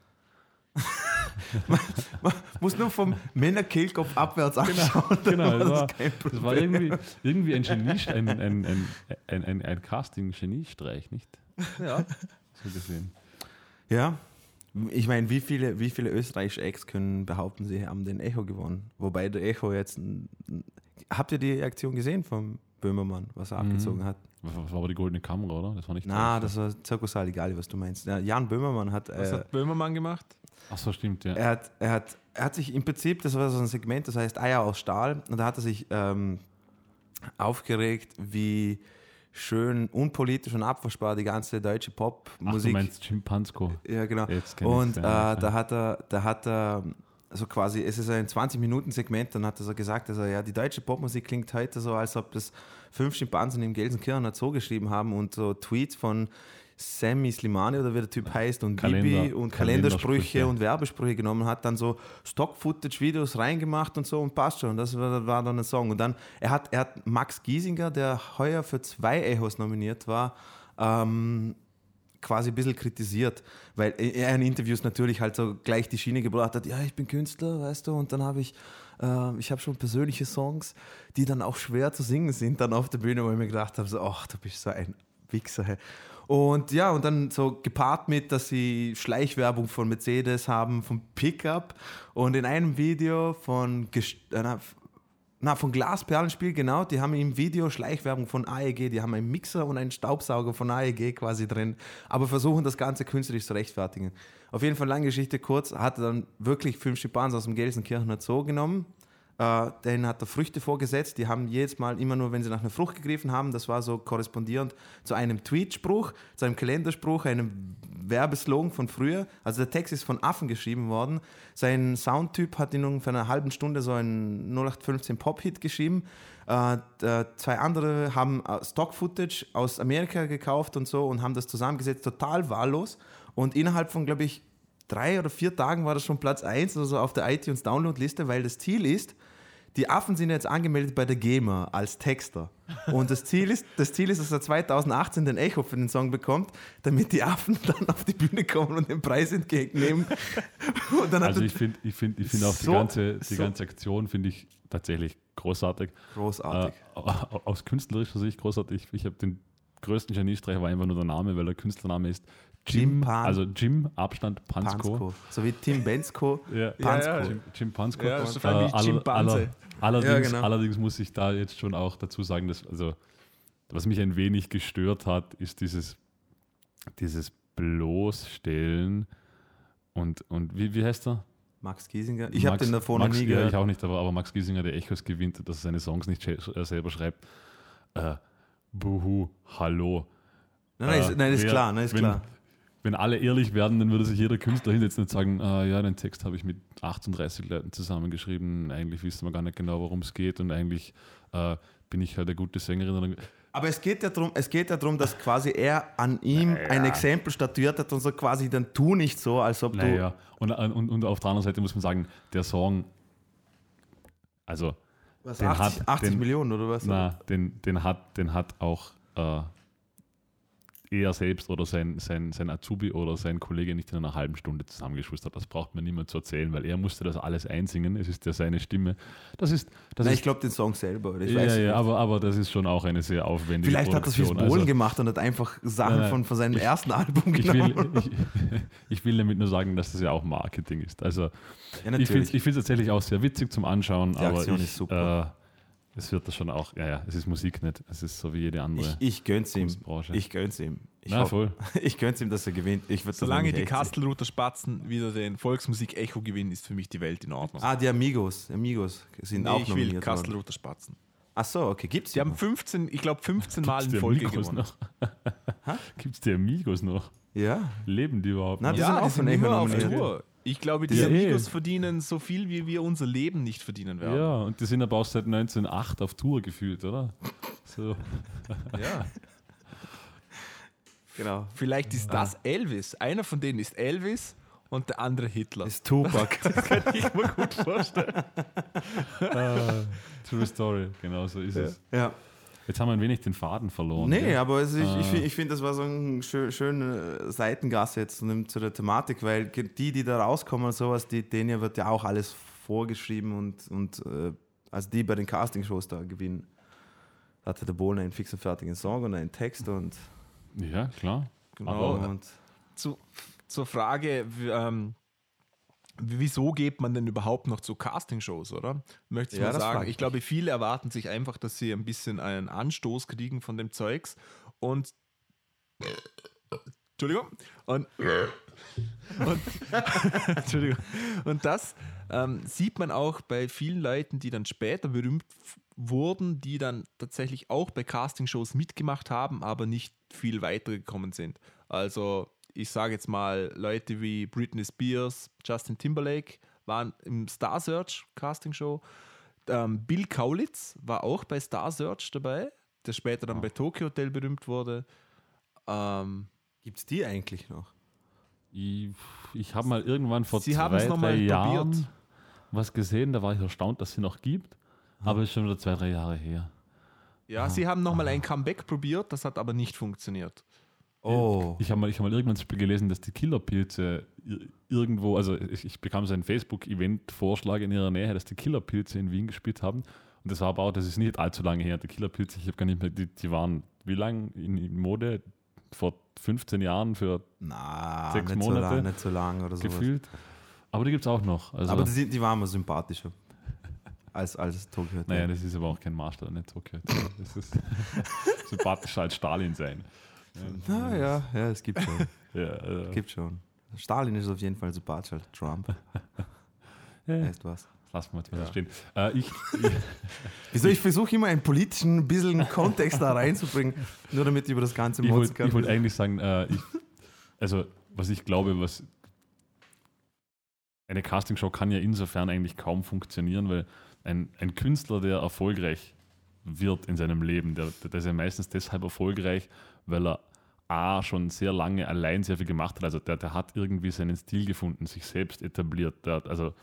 Muss nur vom Männerkehlkopf abwärts anschauen. Genau, dann das war das das war irgendwie, irgendwie ein, Genie, ein, ein, ein, ein, ein, ein Casting-Geniestreich, nicht? Ja. So gesehen. Ja, ich meine, wie viele, wie viele österreichische Acts können behaupten, sie haben den Echo gewonnen? Wobei der Echo jetzt. Habt ihr die Aktion gesehen vom Böhmermann, was er Mhm. abgezogen hat? Das war aber die goldene Kamera, oder? Das war nicht Na, das war Zirkussaal, egal was du meinst. Ja, Jan Böhmermann hat. Was Äh, hat Böhmermann gemacht? Ach so, stimmt, ja. er, hat, er, hat, er hat sich im Prinzip, das war so ein Segment, das heißt Eier aus Stahl, und da hat er sich ähm, aufgeregt, wie schön unpolitisch und abwaschbar die ganze deutsche Ach, du Popmusik. meinst Chimpansko. Ja, genau. Und äh, da hat er, da hat er, also quasi, es ist ein 20-Minuten-Segment, dann hat er so gesagt, also ja, die deutsche Popmusik klingt heute so, als ob das fünf Schimpansen im Gelsenkirchener Zoo geschrieben haben und so Tweets von Sammy Slimani oder wie der Typ heißt und Kalender- Bibi und Kalendersprüche Kalendersprüche. und Werbesprüche genommen hat, dann so Stock-Footage-Videos reingemacht und so und passt schon. Das war, war dann ein Song. Und dann, er hat, er hat Max Giesinger, der heuer für zwei Echos nominiert war, ähm, quasi ein bisschen kritisiert, weil er in Interviews natürlich halt so gleich die Schiene gebracht hat, ja, ich bin Künstler, weißt du, und dann habe ich, äh, ich habe schon persönliche Songs, die dann auch schwer zu singen sind, dann auf der Bühne, wo ich mir gedacht habe, so, ach, du bist so ein Wichser. Hey. Und ja, und dann so gepaart mit, dass sie Schleichwerbung von Mercedes haben, vom Pickup und in einem Video von, äh, na, na, von Glasperlenspiel, genau. Die haben im Video Schleichwerbung von AEG. Die haben einen Mixer und einen Staubsauger von AEG quasi drin. Aber versuchen das Ganze künstlerisch zu rechtfertigen. Auf jeden Fall, lange Geschichte kurz, hat dann wirklich fünf Schimpansen aus dem Gelsenkirchener Zoo genommen. Äh, denen hat er Früchte vorgesetzt. Die haben jedes Mal immer nur, wenn sie nach einer Frucht gegriffen haben, das war so korrespondierend zu einem Tweetspruch, zu einem Kalenderspruch, einem Werbeslogan von früher. Also der Text ist von Affen geschrieben worden. Sein Soundtyp hat in ungefähr einer halben Stunde so einen 0815 Pop-Hit geschrieben. Äh, d- zwei andere haben äh, Stock-Footage aus Amerika gekauft und so und haben das zusammengesetzt, total wahllos. Und innerhalb von, glaube ich, drei oder vier Tagen war das schon Platz 1 oder so auf der iTunes Download-Liste, weil das Ziel ist, die Affen sind jetzt angemeldet bei der GEMA als Texter. Und das Ziel ist, das Ziel ist, dass er 2018 den Echo für den Song bekommt, damit die Affen dann auf die Bühne kommen und den Preis entgegennehmen. Also ich finde ich find, ich find auch So- die, ganze, die so- ganze Aktion finde ich tatsächlich großartig. großartig. Äh, aus künstlerischer Sicht großartig. Ich habe den größten Geniestreich war einfach nur der Name, weil der Künstlername ist Jim, Jim Pan- also Jim, Abstand Pansko. Pansko. So wie Tim Bensko. Ja, Pansko. Ja, ja. Jim, Jim Pansko. Ja, das ist vor allem wie aller- allerdings, Ja, genau. allerdings muss ich da jetzt schon auch dazu sagen, dass, also, was mich ein wenig gestört hat, ist dieses, dieses Bloßstellen und, und wie, wie heißt er? Max Giesinger. Ich habe den davor noch Max, nie Ja, gehört. ich auch nicht, aber, aber Max Giesinger, der Echos gewinnt, dass er seine Songs nicht sch- äh, selber schreibt. Äh, buhu, hallo. nein, nein, Äh, ist, nein, ist wer- klar, nein, ist wenn, klar. Wenn alle ehrlich werden, dann würde sich jeder Künstler hinsetzen und sagen, äh, ja, den Text habe ich mit 38 Leuten zusammengeschrieben, eigentlich wissen wir gar nicht genau, worum es geht und eigentlich äh, bin ich halt eine gute Sängerin. Aber es geht ja darum, es geht ja darum, dass quasi er an ihm ein Exempel statuiert hat und so quasi, dann tu nicht so, als ob du. Naja, und, und, und auf der anderen Seite muss man sagen, der Song, also Was, Den 80, hat- 80 den- Millionen oder was? Na, den, den, hat, den hat auch äh, er selbst oder sein, sein, sein Azubi oder sein Kollege nicht in einer halben Stunde zusammengeschustert. Das braucht mir niemand zu erzählen, weil er musste das alles einsingen. Es ist ja seine Stimme. Das ist, das Nein, ist ich glaube den Song selber. Oder ich ja, weiß ja, nicht. aber, aber das ist schon auch eine sehr aufwendige Vielleicht hat er das fürs Produktion. Bohlen Also, gemacht und hat einfach Sachen nein, von, von seinem ich- ersten Album ich, genommen. will, ich, ich will damit nur sagen, dass das ja auch Marketing ist. Also ja, ich finde es tatsächlich auch sehr witzig zum Anschauen, Die aber Aktion ich, ist super. Äh, es wird das schon auch, ja, ja, es ist Musik nicht. Es ist so wie jede andere ich, ich gönn's ihm. Ich gönn's ihm. Ich, Na, hoff- voll. ich gönn's ihm, dass er gewinnt. Ich Solange die. Kastelruther Spatzen wieder den Volksmusik-Echo gewinnen, ist für mich die Welt in Ordnung. Ah, die Amigos. Amigos sind Nee, auch ich will nominiert worden. Kastelruther Spatzen. Ach so, okay. Gibt's Die haben noch? 15, ich glaube 15 Mal Gibt's in die Folge Amigos gewonnen. noch? Gibt es die Amigos noch? Ja. Leben die überhaupt Na, noch? die sind auch von Echo immer auf. Tour. Ich glaube, die Ja, eh. Amigos verdienen so viel, wie wir unser Leben nicht verdienen werden. Ja, und die sind aber auch seit 1908 auf Tour gefühlt, oder? So. Ja. Genau. Vielleicht ist das Elvis. Einer von denen ist Elvis und der andere Hitler. Ist Tupac. Das kann ich mir gut vorstellen. Ah, True Story, genau so ist es. ja. Jetzt haben wir ein wenig den Faden verloren. Nee, gell? aber ist, ich, Ah. ich finde, ich find, das war so eine schö schöne Seitengasse jetzt zu, der Thematik, weil die, die da rauskommen und sowas, die, denen ja wird ja auch alles vorgeschrieben und, und äh, also die bei den Castingshows da gewinnen. Da hatte der Bohlen einen fix und fertigen Song und einen Text und, Ja, klar. Genau. Aber- und Zu, zur Frage, ähm, wieso geht man denn überhaupt noch zu Castingshows, oder? Möchte ich Ja, mal sagen. ich Ich glaube, viele erwarten sich einfach, dass sie ein bisschen einen Anstoß kriegen von dem Zeugs und Entschuldigung. Und, und, Entschuldigung. und das ähm, sieht man auch bei vielen Leuten, die dann später berühmt wurden, die dann tatsächlich auch bei Castingshows mitgemacht haben, aber nicht viel weitergekommen sind. Also ich sage jetzt mal, Leute wie Britney Spears, Justin Timberlake waren im Star Search Castingshow. Ähm, Bill Kaulitz war auch bei Star Search dabei, der später dann bei Tokyo Hotel berühmt wurde. Ähm, gibt es die eigentlich noch? Ich, ich habe mal irgendwann vor Sie zwei, drei mal Jahren probiert. was gesehen, da war ich erstaunt, dass sie noch gibt. Aber ist schon wieder zwei, drei Jahre her. Ja, sie haben nochmal ein Comeback probiert, das hat aber nicht funktioniert. Oh. Ich habe mal, ich hab mal irgendwann gelesen, dass die Killerpilze ir- irgendwo, also ich, ich bekam so einen Facebook-Event-Vorschlag in ihrer Nähe, dass die Killerpilze in Wien gespielt haben. Und das war aber auch, das ist nicht allzu lange her. Die Killerpilze, ich habe gar nicht mehr, die, die waren wie lange in, Mode? Vor 15 Jahren für Na, Sechs nicht Monate so lang, nicht so lang oder so. gefühlt. Aber die gibt es auch noch. Also, Aber die, sind- die waren mir sympathischer als, als Hotel. naja, das ist aber auch kein Maßstab, nicht Tokio. Das ist sympathischer als Stalin sein. Ah, ja, ja, es gibt schon. Ja, äh, gibt schon. Stalin ist auf jeden Fall sympathischer als Trump. ja, Weißt was? lassen wir jetzt mal das stehen. Äh, ich, Wieso? Ich versuche immer einen politischen ein bisschen Kontext da reinzubringen, nur damit ich über das Ganze ich wollte kann. ich wollt eigentlich sagen, äh, ich, also was ich glaube, was eine Castingshow kann ja insofern eigentlich kaum funktionieren, weil ein, ein Künstler, der erfolgreich wird in seinem Leben, der, der ist ja meistens deshalb erfolgreich, weil er A schon sehr lange allein sehr viel gemacht hat. Also der, der hat irgendwie seinen Stil gefunden, sich selbst etabliert. Hat, also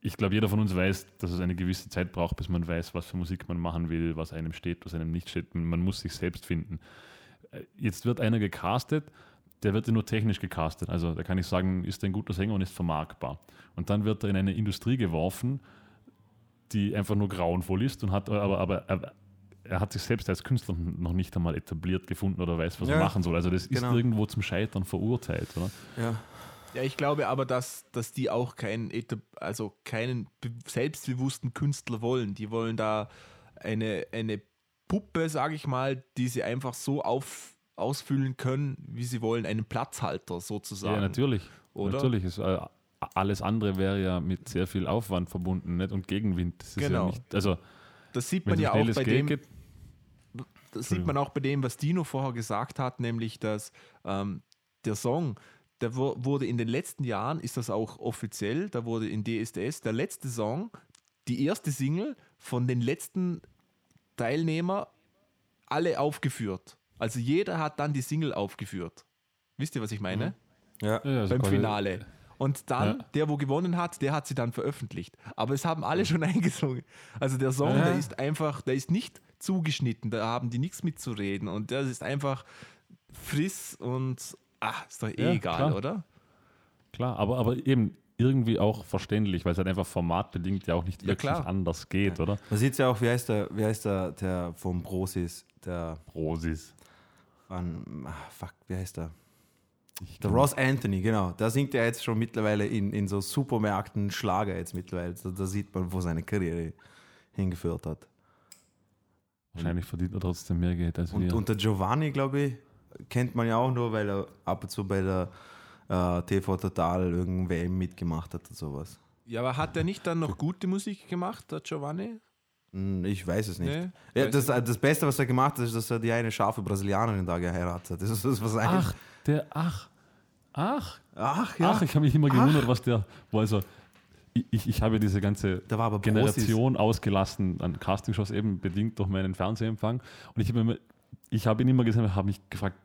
ich glaube, jeder von uns weiß, dass es eine gewisse Zeit braucht, bis man weiß, was für Musik man machen will, was einem steht, was einem nicht steht. Man muss sich selbst finden. Äh, Jetzt wird einer gecastet, der wird nur technisch gecastet. Also da kann ich sagen, ist ein guter Sänger und ist vermarktbar. Und dann wird er in eine Industrie geworfen, die einfach nur grauenvoll ist und hat aber, aber er, er hat sich selbst als Künstler noch nicht einmal etabliert gefunden oder weiß, was er Ja, machen soll. Also das genau. ist irgendwo zum Scheitern verurteilt, oder? ja. Ja, ich glaube aber, dass, dass die auch keinen, Etab- also keinen be- selbstbewussten Künstler wollen. Die wollen da eine, eine Puppe, sage ich mal, die sie einfach so auf, ausfüllen können, wie sie wollen. Einen Platzhalter sozusagen. Ja, natürlich. Oder? Natürlich. Ist, äh, alles andere wäre ja mit sehr viel Aufwand verbunden nicht? und Gegenwind. Das ist Genau. ja nicht, also Das sieht man ja auch bei dem, geht, das sieht man auch bei dem, was Dino vorher gesagt hat, nämlich dass ähm, der Song, der wurde in den letzten Jahren, ist das auch offiziell, da wurde in DSDS der letzte Song, die erste Single von den letzten Teilnehmer alle aufgeführt. Also jeder hat dann die Single aufgeführt. Wisst ihr, was ich meine? Ja. ja, also Beim Finale. Und dann, Ja. der, wo gewonnen hat, der hat sie dann veröffentlicht. Aber es haben alle schon eingesungen. Also der Song, Ja. der ist einfach, der ist nicht zugeschnitten, da haben die nichts mitzureden. Und das ist einfach friss und ach, ist doch eh Ja, egal, klar. oder? Klar, aber, aber eben irgendwie auch verständlich, weil es halt einfach formatbedingt ja auch nicht Ja, wirklich klar. anders geht, oder? Man sieht ja auch, wie heißt der, wie heißt der, der vom Brosis, der Rosis. an, ah, fuck, wie heißt der? Der Ross Anthony, genau. Da singt er jetzt schon mittlerweile in, in so Supermärkten Schlager jetzt mittlerweile. Da, da sieht man, wo seine Karriere hingeführt hat. Wahrscheinlich verdient er trotzdem mehr Geld als Und, wir. und der Giovanni, glaube ich, kennt man ja auch nur, weil er ab und zu bei der äh, TV Total irgendein WM mitgemacht hat und sowas. Ja, aber hat er nicht dann noch gute Musik gemacht, der Giovanni? Hm, Ich weiß es nicht. Nee, ja, weiß das, das Beste, was er gemacht hat, ist, dass er die eine scharfe Brasilianerin da geheiratet hat. Das ist das, was er ach, der, ach, ach, ach, ach, ich habe mich immer Ach. gewundert, was der, wo also, ich, ich, habe diese ganze Generation ausgelassen an Castingshows eben bedingt durch meinen Fernsehempfang und ich habe immer, ich habe ihn immer gesehen, habe mich gefragt,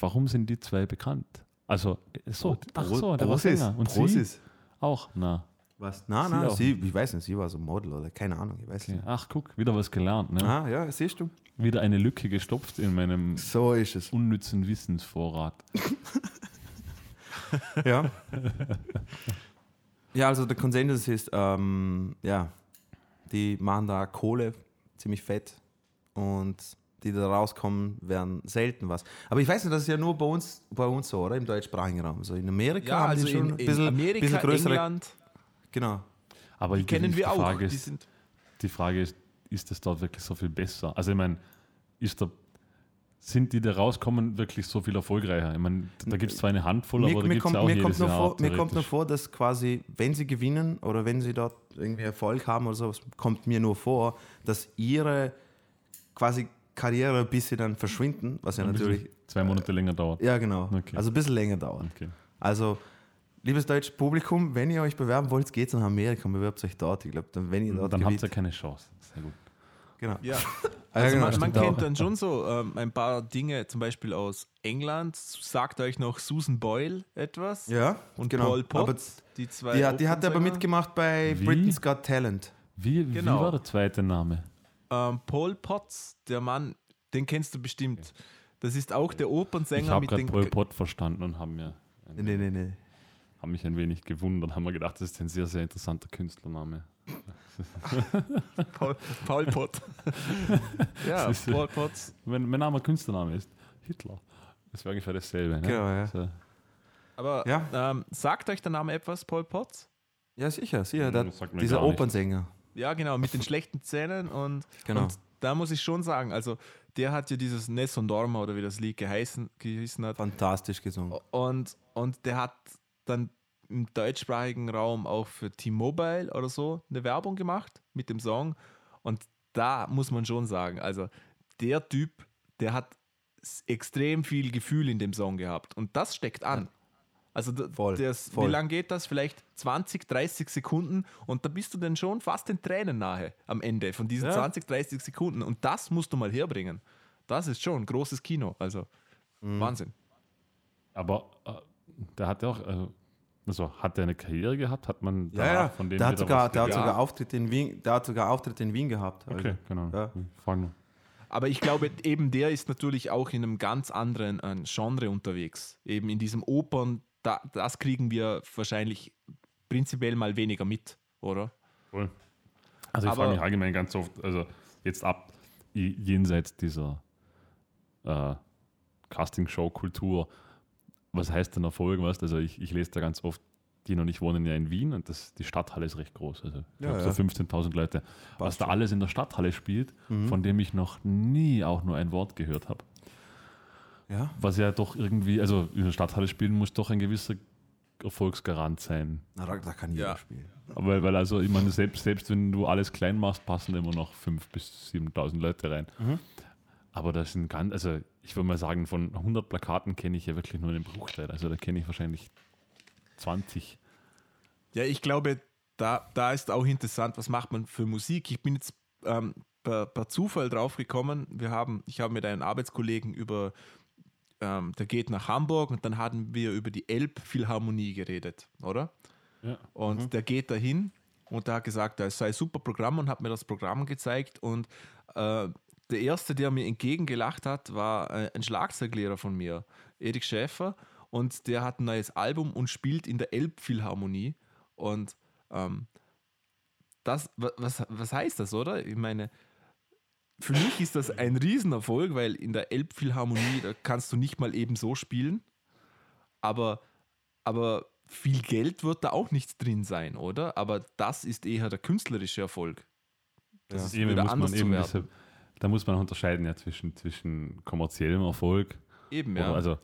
warum sind die zwei bekannt? Also, so, ach so, der war Sänger und sie Brosis. auch, na, Was? Nein, Sie nein, auch sie, ich weiß nicht, sie war so Model oder keine Ahnung, ich weiß okay. nicht. ach guck, wieder was gelernt, ne? Ah, ja, siehst du? Wieder eine Lücke gestopft in meinem So ist es. unnützen Wissensvorrat. Ja. ja, also der Konsensus ist, ähm, ja, die machen da Kohle ziemlich fett und die da rauskommen, werden selten was. Aber ich weiß nicht, das ist ja nur bei uns, bei uns so, oder? Im deutschsprachigen Raum. So in Amerika Ja, haben also die schon in, ein in bisschen, Amerika, bisschen größere. England, Genau. Aber die kennen wir die auch. Frage Die ist, sind, die Frage ist, ist es dort wirklich so viel besser? Also ich meine, ist da, sind die, die rauskommen, wirklich so viel erfolgreicher? Ich meine, da gibt es zwar eine Handvoll, aber da gibt es auch mir, jedes kommt nur Jahr. vor, mir kommt nur vor, dass quasi, wenn sie gewinnen oder wenn sie dort irgendwie Erfolg haben oder sowas, kommt mir nur vor, dass ihre quasi Karriere, bis sie dann verschwinden, was ja Ein natürlich, zwei Monate länger dauert. ja genau, Okay. also ein bisschen länger dauert. Okay. Also, liebes deutsches Publikum, wenn ihr euch bewerben wollt, geht nach Amerika und bewerbt euch dort. Ich glaube, dann, wenn ihr dort Dann habt gewinnt, ihr keine Chance. Sehr gut. Genau. ja. Ah, ja, Also genau, man, man kennt auch. dann schon so ähm, ein paar Dinge, zum Beispiel aus England. Sagt euch noch Susan Boyle etwas? Ja, Und genau. Paul aber Potts, die zwei. die, hat, die hat aber mitgemacht bei Wie? Britain's Got Talent. Wie, Genau. wie war der zweite Name? Ähm, Paul Potts, der Mann, den kennst du bestimmt. Das ist auch der Ich Opernsänger habe mit gerade den. Pol Pot verstanden und habe mir Nee, nee, nee. haben mich ein wenig gewundert, haben mir gedacht, das ist ein sehr, sehr interessanter Künstlername. Paul, Paul Pott. ja, ist- Paul Potts. Wenn mein Name Künstlername ist, Hitler. Das wäre ungefähr dasselbe. Ne? Genau, ja. So. Aber Ja. ähm, sagt euch der Name etwas, Paul Potts? Ja, sicher, sicher. Hm, Der, dieser. Opernsänger. Ja, genau, mit den schlechten Zähnen und, Genau. und da muss ich schon sagen, also der hat ja dieses Nessun Dorma oder wie das Lied geheißen, geheißen hat Fantastisch gesungen. und, und der hat dann im deutschsprachigen Raum auch für T-Mobile oder so eine Werbung gemacht mit dem Song. Und da muss man schon sagen, also der Typ, der hat extrem viel Gefühl in dem Song gehabt. Und das steckt an. Also Voll, das, voll. wie lange geht das? Vielleicht 20, 30 Sekunden und da bist du dann schon fast den Tränen nahe am Ende von diesen Ja. 20, 30 Sekunden. Und das musst du mal herbringen. Das ist schon großes Kino. Also Mhm. Wahnsinn. Aber äh, der hat ja auch, äh, also hat er eine Karriere gehabt? Hat man Ja, danach ja, von dem der hat, sogar, der hat Ja. sogar Auftritte in Wien, der hat sogar Auftritte in Wien gehabt. Okay, Also, genau. Ja. Ich frage nur. Aber ich glaube, eben der ist natürlich auch in einem ganz anderen äh, Genre unterwegs. Eben in diesem Opern, da, das kriegen wir wahrscheinlich prinzipiell mal weniger mit, oder? Voll. Also ich frage mich allgemein ganz oft, also jetzt ab jenseits dieser äh, Casting-Show-Kultur, was heißt denn Erfolg? Weißt? Also ich, ich lese da ganz oft, die noch nicht wohnen ja in Wien und das, die Stadthalle ist recht groß. Also ich Ja, glaube ja. so 15.000 Leute. was da alles in der Stadthalle spielt, Mhm. von dem ich noch nie auch nur ein Wort gehört habe. ja. Was ja doch irgendwie, also in der Stadthalle spielen muss doch ein gewisser Erfolgsgarant sein. Na, da, da kann jeder Ja. spielen. Weil, weil also, ich meine, selbst, selbst wenn du alles klein machst, passen immer noch 5.000 bis 7.000 Leute rein. Mhm. Aber das sind ganz, also ich würde mal sagen, von 100 Plakaten kenne ich ja wirklich nur einen Bruchteil. Also da kenne ich wahrscheinlich 20. Ja, ich glaube, da, da ist auch interessant, was macht man für Musik. Ich bin jetzt ähm, per, per Zufall drauf gekommen. Wir haben, ich habe mit einem Arbeitskollegen über, ähm, der geht nach Hamburg und dann hatten wir über die Elbphilharmonie geredet, oder? Ja. Und der geht dahin und der hat gesagt, es sei ein super Programm und hat mir das Programm gezeigt. Und äh, der erste, der mir entgegengelacht hat, war äh, ein Schlagzeuglehrer von mir, Erik Schäfer. Und der hat ein neues Album und spielt in der Elbphilharmonie. Und ähm, das, wa- was, was heißt das, oder? Ich meine, für mich ist das ein Riesenerfolg, weil in der Elbphilharmonie, da kannst du nicht mal eben so spielen. Aber, aber viel Geld wird da auch nicht drin sein, oder? Aber das ist eher der künstlerische Erfolg. Das Ja. ist Eben wieder anders man zu eben werden. Da muss man unterscheiden ja zwischen, zwischen kommerziellem Erfolg. Eben, ja. Also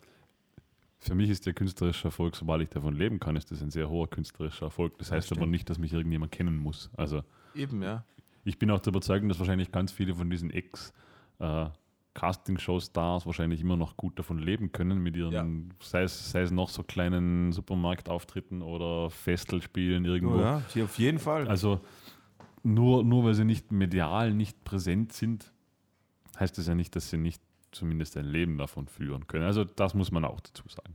für mich ist der künstlerische Erfolg, sobald ich davon leben kann, ist das ein sehr hoher künstlerischer Erfolg. Das heißt aber stimmt. nicht, dass mich irgendjemand kennen muss. Also Eben, ja. ich bin auch der Überzeugung, dass wahrscheinlich ganz viele von diesen Ex- äh, Casting-Show-Stars wahrscheinlich immer noch gut davon leben können mit ihren, Ja. sei, es, sei es noch so kleinen Supermarktauftritten oder Festelspielen irgendwo. Oh, ja, auf jeden Fall. Also nur, nur weil sie nicht medial nicht präsent sind, heißt das ja nicht, dass sie nicht zumindest ein Leben davon führen können. Also das muss man auch dazu sagen.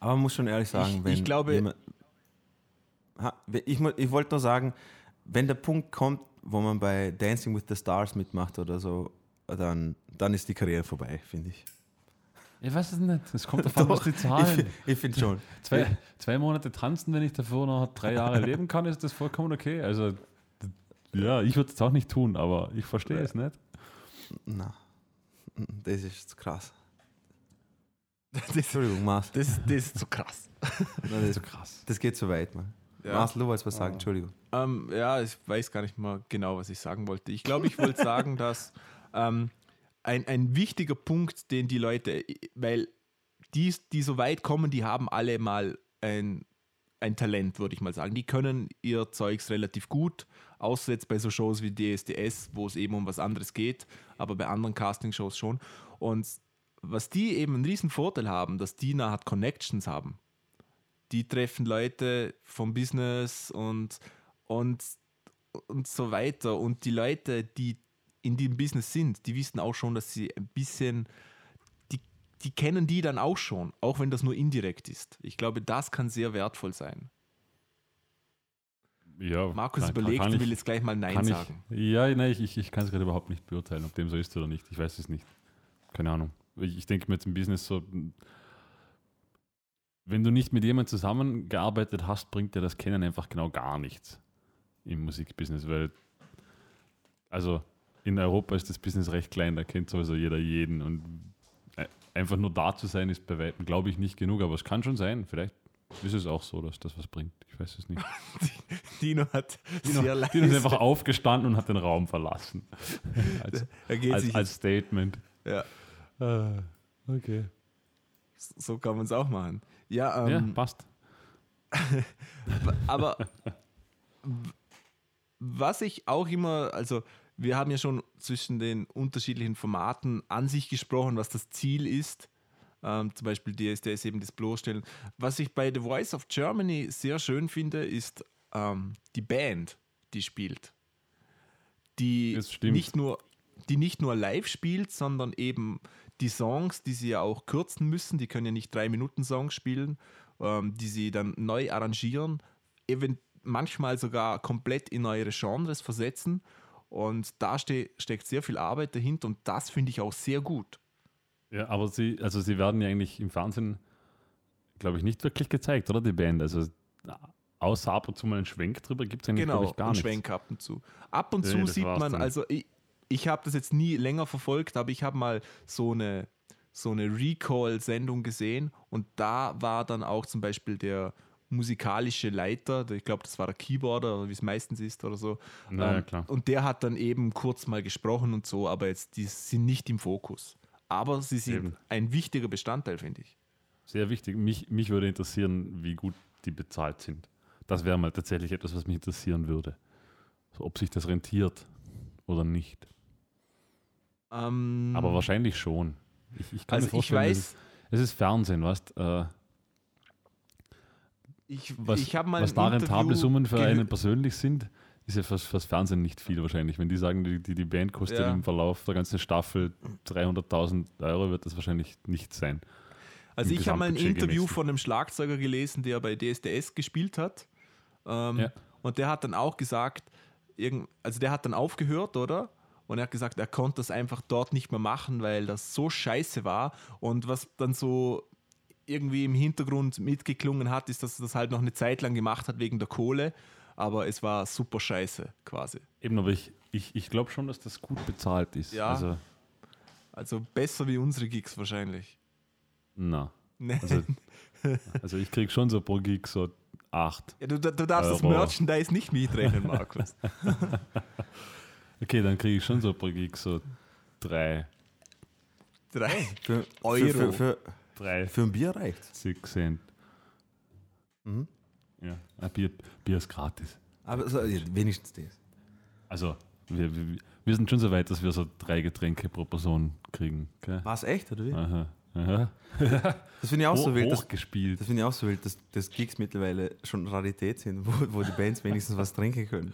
Aber man muss schon ehrlich sagen, Ich- wenn ich glaube- jemand- ich, ich wollte nur sagen, wenn der Punkt kommt, wo man bei Dancing with the Stars mitmacht oder so, dann, dann ist die Karriere vorbei, finde ich. Ich weiß es nicht. Es kommt davon, was die zahlen. Ich, ich finde schon. Zwei, zwei Monate tanzen, wenn ich davor noch drei Jahre leben kann, ist das vollkommen okay. Also ja, ich würde es auch nicht tun, aber ich verstehe es nicht. Na, das ist krass. Das, Entschuldigung, Mars. das, das ist zu krass. Na, das, krass. das geht zu weit, Mann. Ja. Mars, du wolltest was sagen, Entschuldigung. Ähm, ja, ich weiß gar nicht mal genau, was ich sagen wollte. Ich glaube, ich wollte sagen, dass ähm, ein, ein wichtiger Punkt, den die Leute, weil die, die so weit kommen, die haben alle mal ein, ein Talent, würde ich mal sagen. Die können ihr Zeugs relativ gut, außer jetzt bei so Shows wie DSDS, wo es eben um was anderes geht, aber bei anderen Casting-Shows schon. Und was die eben einen riesen Vorteil haben, dass die Art Connections haben die treffen Leute vom Business und, und, und so weiter. Und die Leute, die in dem Business sind, die wissen auch schon, dass sie ein bisschen, die, kennen die dann auch schon, auch wenn das nur indirekt ist. Ich glaube, das kann sehr wertvoll sein. Ja, Markus kann- überlegt, kann ich- will jetzt gleich mal Nein sagen. Ich, ja, nein, ich, ich, kann es gerade überhaupt nicht beurteilen, ob dem so ist oder nicht. Ich weiß es nicht. Keine Ahnung. Ich, ich denke mir jetzt im Business so, wenn du nicht mit jemandem zusammengearbeitet hast, bringt dir das Kennen einfach genau gar nichts im Musikbusiness, weil also in Europa ist das Business recht klein, da kennt sowieso jeder jeden und einfach nur da zu sein ist bei weitem, glaube ich, nicht genug, aber es kann schon sein, vielleicht ist es auch so, dass das was bringt. Ich weiß es nicht. Dino hat Dino, sehr Dino ist leise. einfach aufgestanden und hat den Raum verlassen. als, als, als Statement. ja, Ah, okay. so kann man es auch machen. Ja, ja, ähm, passt. aber was ich auch immer, also wir haben ja schon zwischen den unterschiedlichen Formaten an sich gesprochen, was das Ziel ist. Ähm, zum Beispiel DSDS eben das bloßstellen. Was ich bei The Voice of Germany sehr schön finde, ist ähm, die Band, die spielt. Die nicht nur die nicht nur live spielt, sondern eben die Songs, die sie ja auch kürzen müssen, die können ja nicht drei Minuten Songs spielen, ähm, die sie dann neu arrangieren, event manchmal sogar komplett in neuere Genres versetzen. Und da ste steckt sehr viel Arbeit dahinter und das finde ich auch sehr gut. Ja, aber sie, also sie werden ja eigentlich im Fernsehen, glaube ich, nicht wirklich gezeigt, oder die Band? Also außer ab und zu mal einen Schwenk drüber gibt es eigentlich, Genau, ich, gar und nichts. Schwenk ab und zu. Ab und Nee, zu sieht man, dann. also ich, ich habe das jetzt nie länger verfolgt, aber ich habe mal so eine, so eine Recall-Sendung gesehen und da war dann auch zum Beispiel der musikalische Leiter, ich glaube, das war der Keyboarder, wie es meistens ist oder so. Na ja, Ähm, klar. Und der hat dann eben kurz mal gesprochen und so, aber jetzt die sind nicht im Fokus. Aber sie sind Eben. ein wichtiger Bestandteil, finde ich. Sehr wichtig. Mich, mich würde interessieren, wie gut die bezahlt sind. Das wäre mal tatsächlich etwas, was mich interessieren würde. So, ob sich das rentiert oder nicht. Ähm, Aber wahrscheinlich schon. Ich, ich kann also mir ich vorstellen, es weiß, ist, es ist Fernsehen, weißt äh, ich, was, ich habe mal was da rentable Summen für einen persönlich sind, ist ja fürs, fürs Fernsehen nicht viel wahrscheinlich. Wenn die sagen, die, die, die Band kostet Ja. im Verlauf der ganzen Staffel 300.000 Euro, wird das wahrscheinlich nicht sein. Also ich habe mal ein Interview von einem Schlagzeuger gelesen, der bei DSDS gespielt hat. Ähm, Ja. Und der hat dann auch gesagt, also der hat dann aufgehört, oder? Und er hat gesagt, er konnte das einfach dort nicht mehr machen, weil das so scheiße war. Und was dann so irgendwie im Hintergrund mitgeklungen hat, ist, dass er das halt noch eine Zeit lang gemacht hat wegen der Kohle. Aber es war super scheiße quasi. Eben, aber ich, ich, ich glaube schon, dass das gut bezahlt ist. Ja. Also, Also besser wie unsere Gigs wahrscheinlich. na. Nee. Also, also ich kriege schon so pro Gig so acht. Ja, du, du darfst das Euro. Merchandise nicht mitrechnen, Markus. Okay, dann kriege ich schon so pro Gig so drei, Drei. Für, Euro. Für, für, für, drei, für ein Bier reicht six Cent. Mhm. Ja, ein Bier, Bier ist gratis. Aber so, wenigstens das. Also, wir, wir, wir sind schon so weit, dass wir so drei Getränke pro Person kriegen. War es echt, oder wie? Aha. Aha. Das finde ich auch so wild. Das, Hochgespielt. das finde ich auch so wild, dass, dass Gigs mittlerweile schon Rarität sind, wo, wo die Bands wenigstens was trinken können.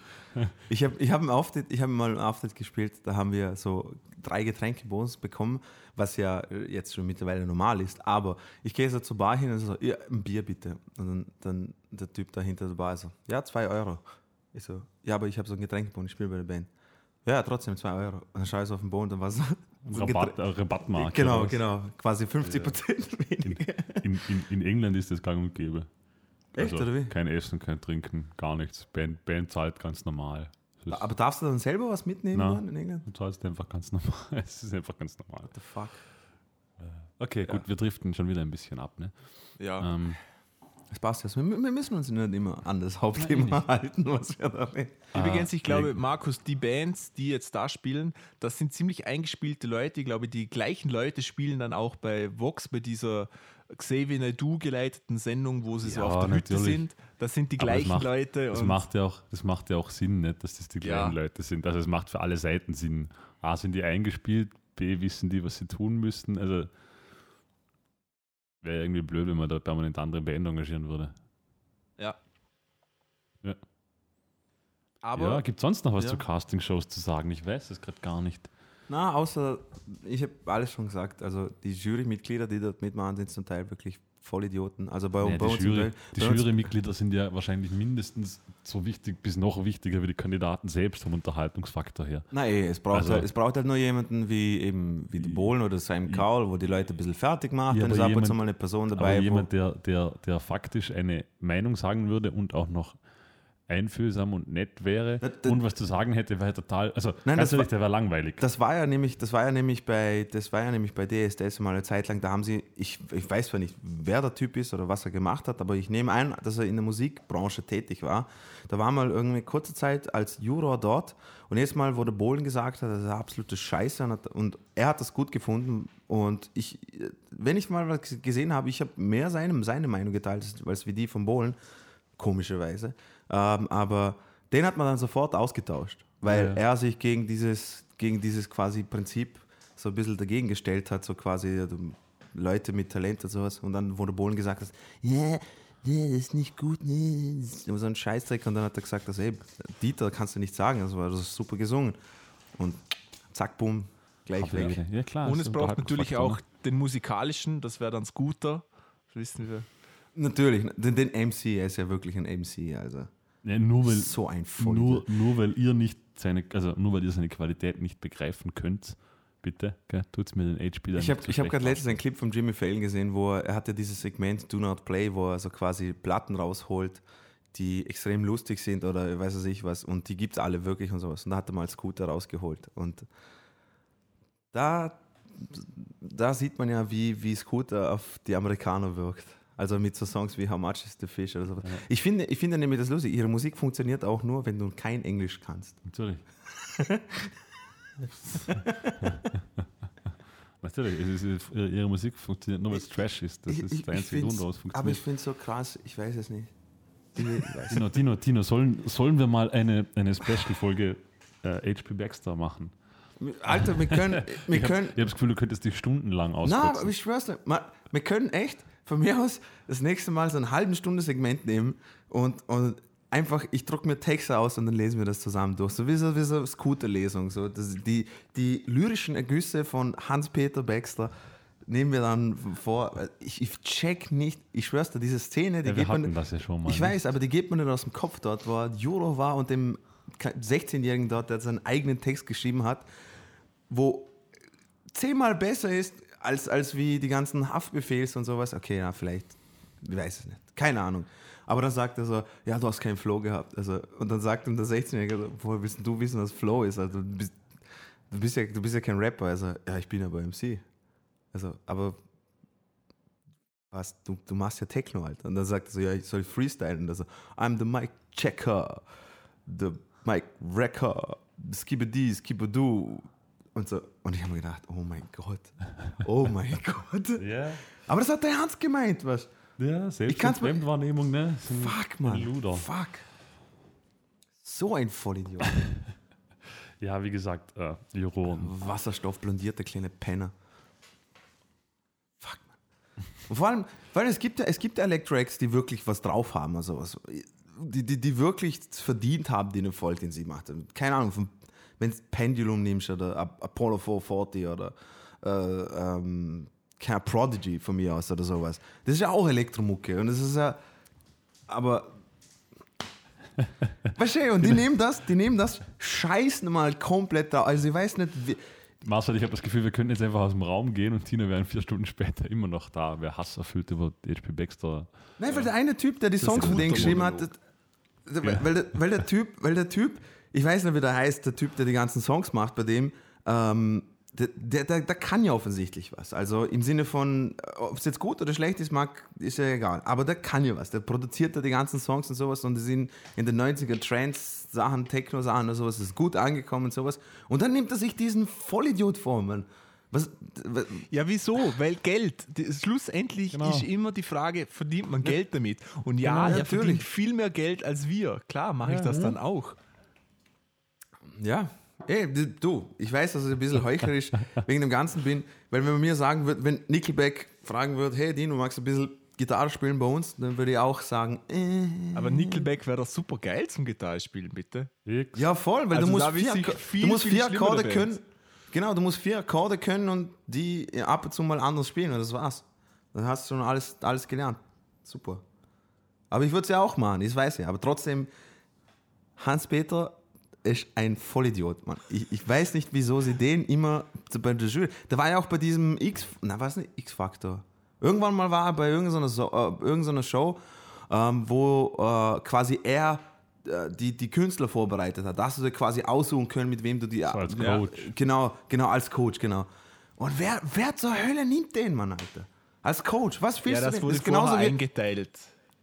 Ich habe ich hab einen Auftritt, ich habe mal einen Auftritt gespielt, da haben wir so drei Getränke Bonus bekommen, was ja jetzt schon mittlerweile normal ist. Aber ich gehe so zur Bar hin und so, ja, ein Bier bitte. Und dann, dann der Typ da hinter der Bar so, ja, zwei Euro. Ich so, ja, aber ich habe so einen Getränkebonus, ich spiele bei der Band. Ja, trotzdem zwei Euro. Und dann schaue ich so auf den Boden, dann war so, so Rabatt, äh, Rabattmarke. Genau, genau. Quasi 50 Prozent weniger. In, in, in England ist das gang und gäbe. Echt, oder wie? Kein Essen, kein Trinken, gar nichts. Band, Band zahlt ganz normal. Aber darfst du dann selber was mitnehmen dann in England? du zahlst einfach ganz normal. Es ist einfach ganz normal. What the fuck? Okay, gut, wir driften schon wieder ein bisschen ab. Ne? Ja. Ähm, Das passt ja. Wir, wir müssen uns nicht immer an das Hauptthema halten, was wir da reden. Übrigens, ich glaube, nee. Markus, die Bands, die jetzt da spielen, das sind ziemlich eingespielte Leute. Ich glaube, die gleichen Leute spielen dann auch bei Vox, bei dieser Xavier Naidoo geleiteten Sendung, wo sie so Ja, auf der Hütte natürlich. sind. Das sind die Aber das gleichen macht- Leute. das, macht ja auch, das macht ja auch Sinn, nicht, dass das die gleichen Ja. Leute sind. Also es macht für alle Seiten Sinn. A, sind die eingespielt, B, wissen die, was sie tun müssten. Also wäre irgendwie blöd, wenn man da permanent andere Band engagieren würde. Ja. Ja. Aber ja, gibt sonst noch was Ja. zu Castingshows zu sagen? Ich weiß es gerade gar nicht. Na, außer, ich habe alles schon gesagt. Also die Jurymitglieder, die dort mitmachen, sind zum Teil wirklich Vollidioten. Also bei, Nee, bei die Jury, die Jurymitglieder sind ja wahrscheinlich mindestens so wichtig bis noch wichtiger wie die Kandidaten selbst vom Unterhaltungsfaktor her. Nein, es braucht, Also- halt, es braucht halt nur jemanden wie eben wie der Bohlen oder Simon Cowell, wo die Leute ein bisschen fertig macht. Ja, Dann aber ist ab und zu mal eine Person dabei, wo, jemand, der, der, der faktisch eine Meinung sagen würde und auch noch einfühlsam und nett wäre Na, da- und was zu sagen hätte, wäre total, also Nein, das ehrlich, war- der wäre langweilig. Das war ja nämlich, das war ja nämlich bei, das war ja nämlich bei DSDS mal eine Zeit lang, da haben sie, ich, ich weiß zwar nicht, wer der Typ ist oder was er gemacht hat, aber ich nehme ein, dass er in der Musikbranche tätig war. Da war mal irgendwie kurze Zeit als Juror dort und jedes Mal, wo der Bohlen gesagt hat, das ist absolute Scheiße und, hat, und er hat das gut gefunden und ich, wenn ich mal was gesehen habe, ich habe mehr seine, seine Meinung geteilt, als wie die vom Bohlen. komischerweise. Ähm, aber den hat man dann sofort ausgetauscht, weil Ja, er sich gegen dieses, gegen dieses quasi Prinzip so ein bisschen dagegen gestellt hat, so quasi Leute mit Talent und sowas. Und dann wurde Bohlen gesagt, dass, ja, nee, das ist nicht gut, nee, das ist nur so ein Scheißdreck. Und dann hat er gesagt, dass, ey, Dieter, kannst du nicht sagen, das war das ist super gesungen. Und zack, bumm, gleich weg. Ja, klar. Und es braucht natürlich Unterhaltungsfaktor, auch den musikalischen, das wäre dann Scooter. Das wissen wir. Natürlich, den, den MC, er ist ja wirklich ein MC, also Ne? Ja, nur, weil, so ein nur, nur weil ihr nicht seine, also nur weil ihr seine Qualität nicht begreifen könnt, bitte, tut es mir den HP dann Ich habe so hab gerade letztens einen Clip von Jimmy Fallon gesehen, wo er, er hatte dieses Segment Do Not Play, wo er so quasi Platten rausholt, die extrem lustig sind oder weiß was ich was und die gibt es alle wirklich und sowas. Und da hat er mal Scooter rausgeholt und da, da sieht man ja, wie, wie Scooter auf die Amerikaner wirkt. Also mit so Songs wie How Much is the Fish oder sowas. Ich, finde, ich finde nämlich das lustig. Ihre Musik funktioniert auch nur, wenn du kein Englisch kannst. Natürlich. Natürlich, ist, ihre Musik funktioniert nur, weil es Trash ist. Das Ich- ist der einzige Grund, warum es Aber ich funktioniert. finde es so krass, ich weiß es nicht. Tino, Tino, Tino, sollen, sollen wir mal eine, eine Special-Folge äh, HP Baxter machen? Alter, wir können, wir Ich habe das Gefühl, du könntest dich stundenlang na, auskotzen. aber ich schwör's ma- wir können echt von mir aus das nächste Mal so eine halbe Stunde Segment nehmen und, und einfach, ich druck mir Texte aus und dann lesen wir das zusammen durch. So wie so, wie so Scooter-Lesung. So. Das, die, die lyrischen Ergüsse von Hans-Peter Baxter nehmen wir dann vor. Ich, ich check nicht, ich schwör's dir, diese Szene, die ja, geht man. das ja schon mal. Ich ne? weiß, aber die geht man nicht aus dem Kopf dort, wo Juro war und dem 16-Jährigen dort, der seinen eigenen Text geschrieben hat, wo zehnmal besser ist als, als wie die ganzen Haftbefehls und sowas. Okay, ja, vielleicht, ich weiß es nicht, keine Ahnung. Aber dann sagt er so, ja, du hast keinen Flow gehabt. Also, und dann sagt ihm der 16-Jährige, so, woher willst du wissen, was Flow ist? Also, du bist, du bist, ja, du bist ja kein Rapper. Also, ja, ich bin aber MC. Also, aber was, du, du machst ja Techno halt. Und dann sagt er so, ja, ich soll freestylen. Und I'm the mic checker, the mic wrecker, skibidi, skibadu. Und so. Und ich habe mir gedacht, oh mein Gott. Oh mein Gott. Ja, Aber das hat der Ernst gemeint, was? ja selbst Ich Fremdwahrnehmung, ne? Fuck, Mann. Luder. Fuck. So ein Vollidiot. Ja, wie gesagt, äh, Juro. Wasserstoffblondierte kleine Penner. Fuck, man. Und vor allem, weil es gibt ja, es gibt ja Electroacts, die wirklich was drauf haben, also was, die, die, die wirklich verdient haben, den Erfolg, den sie macht. Keine Ahnung, wenn es Pendulum nimmst oder Ap- Apollo 440 oder äh, ähm, keine Prodigy von mir aus oder sowas. Das ist ja auch Elektromucke und das ist ja, aber Weißt du, und die nehmen das, die nehmen das, scheißen mal komplett da. Also ich weiß nicht, wie, Marcel, ich habe das Gefühl, wir könnten jetzt einfach aus dem Raum gehen und Tina wäre vier Stunden später immer noch da. Wer Hass erfüllt über HP Baxter. Nein, weil der eine Typ, der die Songs für den geschrieben hat, weil, der, weil der Typ, weil der Typ, ich weiß nicht, wie der heißt, der Typ, der die ganzen Songs macht bei dem, ähm, der, der, der, kann ja offensichtlich was. Also im Sinne von, ob es jetzt gut oder schlecht ist, mag, ist ja egal. Aber der kann ja was. Der produziert ja die ganzen Songs und sowas und die sind in den 90er Trance-Sachen, Techno-Sachen und sowas, ist gut angekommen und sowas. Und dann nimmt er sich diesen Vollidiot vor, Mann. Was, was, Ja, wieso? Weil Geld. Die- Schlussendlich Genau. ist immer die Frage, verdient man Geld damit? Und ja, Genau, er natürlich. verdient viel mehr Geld als wir. Klar, mache ich das dann auch. Ja, ey, du, ich weiß, dass ich ein bisschen heuchlerisch wegen dem Ganzen bin, weil wenn man mir sagen würde, wenn Nickelback fragen würde, hey Dino, magst du ein bisschen Gitarre spielen bei uns, dann würde ich auch sagen, äh. Aber Nickelback wäre doch super geil zum Gitarre spielen, bitte. Ja voll, weil Also du musst vier, viel, du musst viel vier Akkorde Bands. können, genau, du musst vier Akkorde können und die ab und zu mal anders spielen und das war's. Dann hast du schon alles, alles gelernt. Super. Aber ich würde es ja auch machen, ich weiß ja, aber trotzdem, Hans-Peter ist ein Vollidiot, Mann. Ich, ich weiß nicht, wieso sie den immer zu- bei der Jury. Der war ja auch bei diesem X, na was nicht, X-Faktor. Irgendwann mal war er bei irgendeiner, so, äh, irgendeiner Show, ähm, wo äh, quasi er äh, die, die Künstler vorbereitet hat. Da hast du dir quasi aussuchen können, mit wem du die. So als Ja, Coach. genau, genau, als Coach, genau. Und wer, wer zur Hölle nimmt den, Mann, Alter? Als Coach, was Ja, willst das du denn? wurde ist genauso vorher wie, eingeteilt.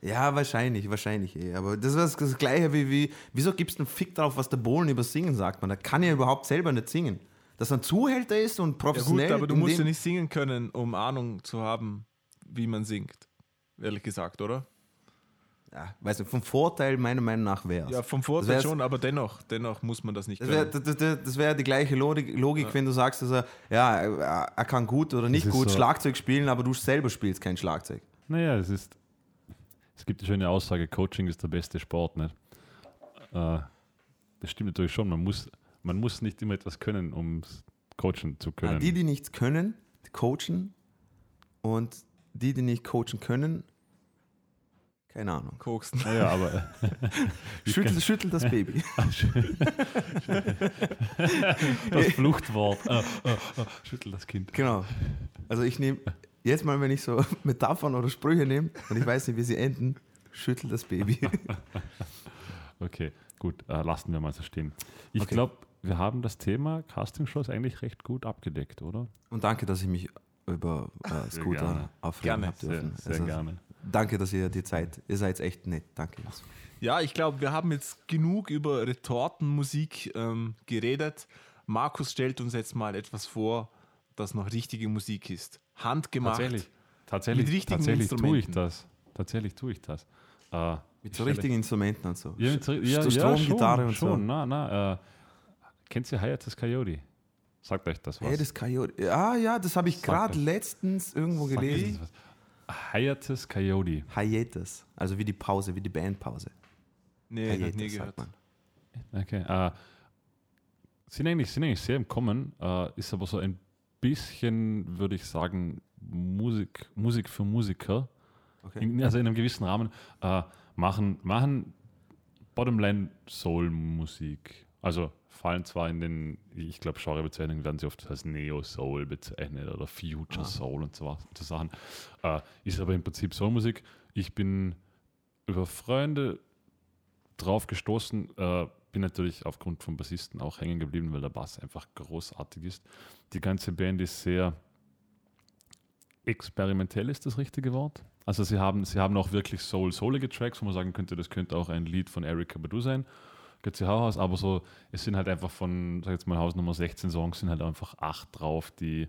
Ja, wahrscheinlich, wahrscheinlich eh. Aber das ist das, Gleiche wie, wie wieso gibst du einen Fick drauf, was der Bohlen über Singen sagt? Man, der kann ja überhaupt selber nicht singen. Dass er ein Zuhälter ist und Ja professionell. gut, aber du musst ja nicht singen können, um Ahnung zu haben, wie man singt. Ehrlich gesagt, oder? ja, weiß nicht, vom Vorteil meiner Meinung nach wäre Ja, vom Vorteil schon, aber dennoch, dennoch muss man das nicht Das wäre können. das, das, das wär die gleiche Logik, Logik wenn du sagst, dass er, ja, er, kann gut oder nicht gut so- Schlagzeug spielen, aber du selber spielst kein Schlagzeug. Naja, es ist. Es gibt die schöne Aussage, Coaching ist der beste Sport. Nicht? Äh, das stimmt natürlich schon. Man muss, man muss nicht immer etwas können, um coachen zu können. die, die nichts können, coachen und die, die nicht coachen können, keine Ahnung. Koksen. naja, aber Schüttel, schüttel das Baby. das Fluchtwort. Äh, äh, schüttel das Kind. genau. Also ich nehme, jetzt mal, wenn ich so Metaphern oder Sprüche nehme und ich weiß nicht, wie sie enden, schüttel das Baby. Okay, gut, äh, lassen wir mal so stehen. Ich Okay. glaube, wir haben das Thema Castingshows eigentlich recht gut abgedeckt, oder? Und danke, dass ich mich über äh. Scooter aufregen Gerne. habe Sehr, dürfen. sehr Also, gerne. Danke, dass ihr die Zeit, ihr seid echt nett. Danke. Ja, ich glaube, wir haben jetzt genug über Retortenmusik ähm, geredet. Markus stellt uns jetzt mal etwas vor, das noch richtige Musik ist. Handgemacht. Tatsächlich, tatsächlich, Mit richtigen tatsächlich tue ich Instrumenten. das. Tatsächlich tue ich das. Äh, Mit so richtigen Instrumenten und so. Ja, mit, so- St- ja, ja, Stromgitarre schon, und schon, so. Na, na, äh, kennt ihr Hiatus Coyote? Sagt euch das was? Hey, das Coyote. Ah ja, das habe ich gerade letztens irgendwo Sagt gelesen. Hiatus Coyote. Hiatus. Also wie die Pause, wie die Bandpause. Nee, Hiatus nie sagt gehört. man. Okay. Äh, sind, eigentlich, sind eigentlich sehr im Kommen, äh, ist aber so ein bisschen, würde ich sagen, Musik, Musik für Musiker. Okay. In, also in einem gewissen Rahmen äh, machen, machen Bottomline Soul-Musik. Also fallen zwar in den, ich glaube, Genrebezeichnungen werden sie oft als Neo-Soul bezeichnet oder Future Ah. Soul und so, was- so Sachen. Äh, ist aber im Prinzip Soul-Musik. Ich bin über Freunde drauf gestoßen, äh, bin natürlich aufgrund vom Bassisten auch hängen geblieben, weil der Bass einfach großartig ist. Die ganze Band ist sehr experimentell, ist das richtige Wort. Also sie haben, sie haben auch wirklich soul-soulige Tracks, wo man sagen könnte, das könnte auch ein Lied von Erika Badu sein. Sie Hauhaus, aber so, es sind halt einfach von, sag jetzt mal, Haus Nummer 16 Songs, sind halt einfach acht drauf, die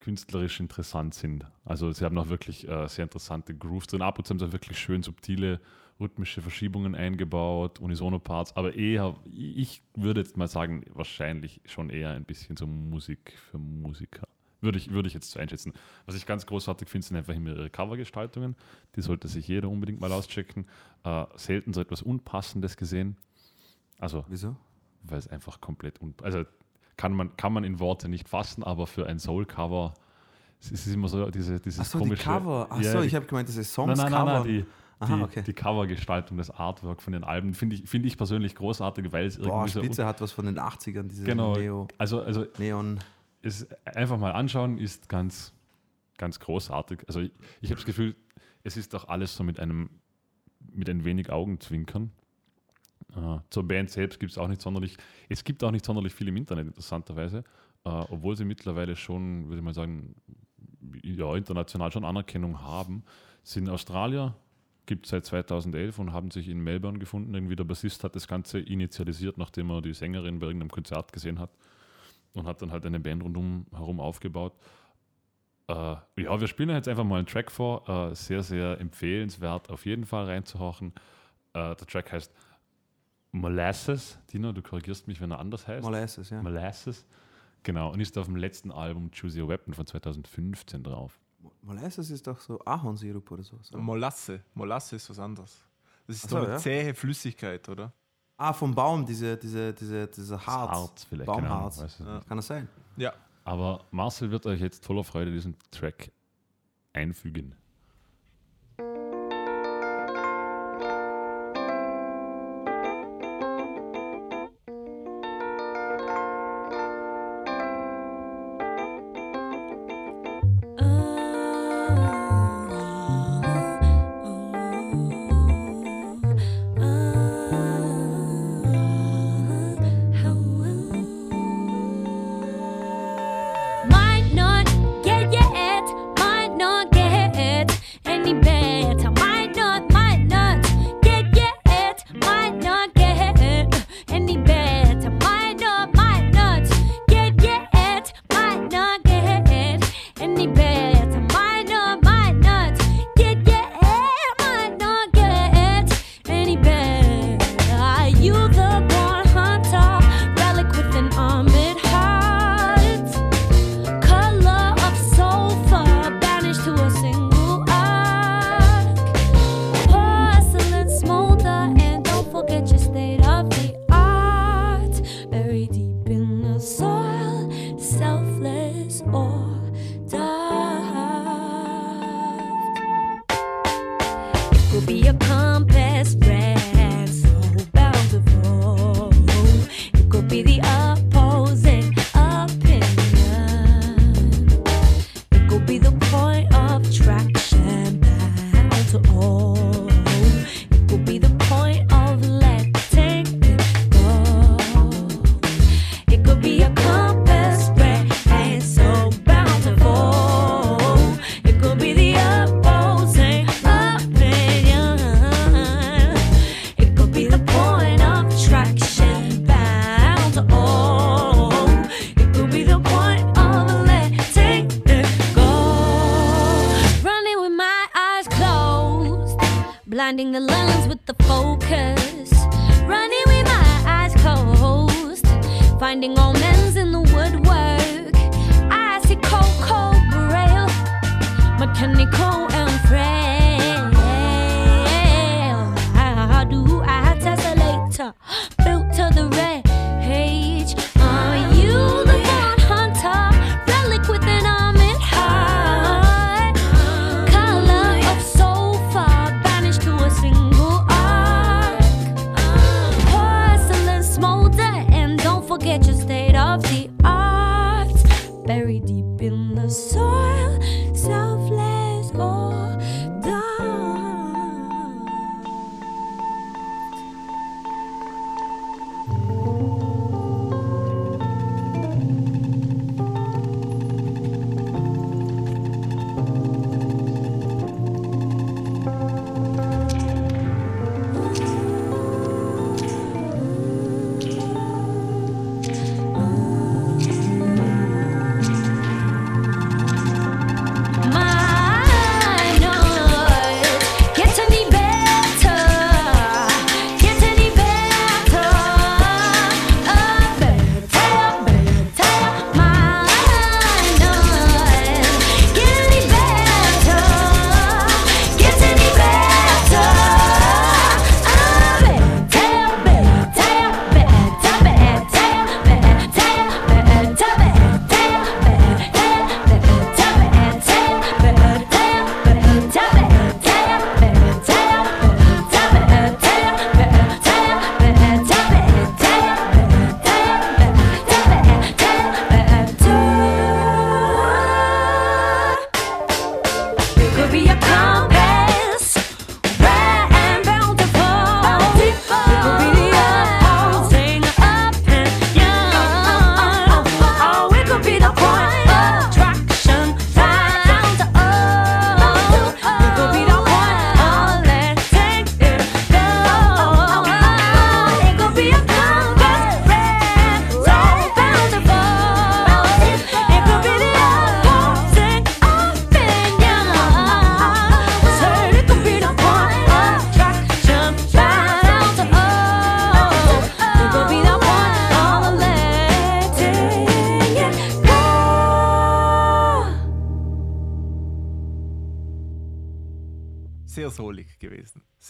künstlerisch interessant sind. Also sie haben auch wirklich äh, sehr interessante Grooves drin. Ab und zu haben sie wirklich schön subtile rhythmische Verschiebungen eingebaut, Unisono-Parts, aber eher, ich würde jetzt mal sagen, wahrscheinlich schon eher ein bisschen so Musik für Musiker. Würde ich, würde ich jetzt so einschätzen. Was ich ganz großartig finde, sind einfach immer ihre Covergestaltungen. Die sollte sich jeder unbedingt mal auschecken. Äh, selten so etwas Unpassendes gesehen. Also Wieso? weil es einfach komplett un also kann man, kann man in Worte nicht fassen, aber für ein Soul-Cover es ist immer so diese, dieses Achso, die komische. Cover. Achso, Ja, die- ich habe gemeint, das ist Nein, Songs nein, nein, nein, die, Aha, die, okay. die Covergestaltung, das Artwork von den Alben finde ich, finde ich persönlich großartig, weil es Boah, irgendwie so. Spitze hat was von den 80ern, diese Genau. Neo, Also, also Neon. es einfach mal anschauen ist ganz, ganz großartig. Also ich, ich habe das Gefühl, es ist auch alles so mit einem, mit ein wenig Augenzwinkern. Äh, zur Band selbst gibt es auch nicht sonderlich, es gibt auch nicht sonderlich viel im Internet, interessanterweise, äh, obwohl sie mittlerweile schon, würde ich mal sagen, ja, international schon Anerkennung haben. Sind Australier, gibt es seit 2011 und haben sich in Melbourne gefunden. Irgendwie der Bassist hat das Ganze initialisiert, nachdem er die Sängerin bei irgendeinem Konzert gesehen hat und hat dann halt eine Band rundum herum aufgebaut. Äh, ja, wir spielen jetzt einfach mal einen Track vor. Äh, sehr, sehr empfehlenswert, auf jeden Fall reinzuhauchen. Äh, der Track heißt Molasses. Dino, du korrigierst mich, wenn er anders heißt. Molasses, ja. Molasses. Genau, und ist auf dem letzten Album Choose Your Weapon von 2015 drauf. Molasses ist doch so Ahornsirup oder so. so. Molasse. Molasse ist was anderes. Das ist so, doch eine ja. zähe Flüssigkeit, oder? Ah, vom Baum, diese, diese, diese, diese Harz. Harz vielleicht, Baumharz. ich Ja. Kann das sein? Ja. Aber Marcel wird euch jetzt voller Freude diesen Track einfügen.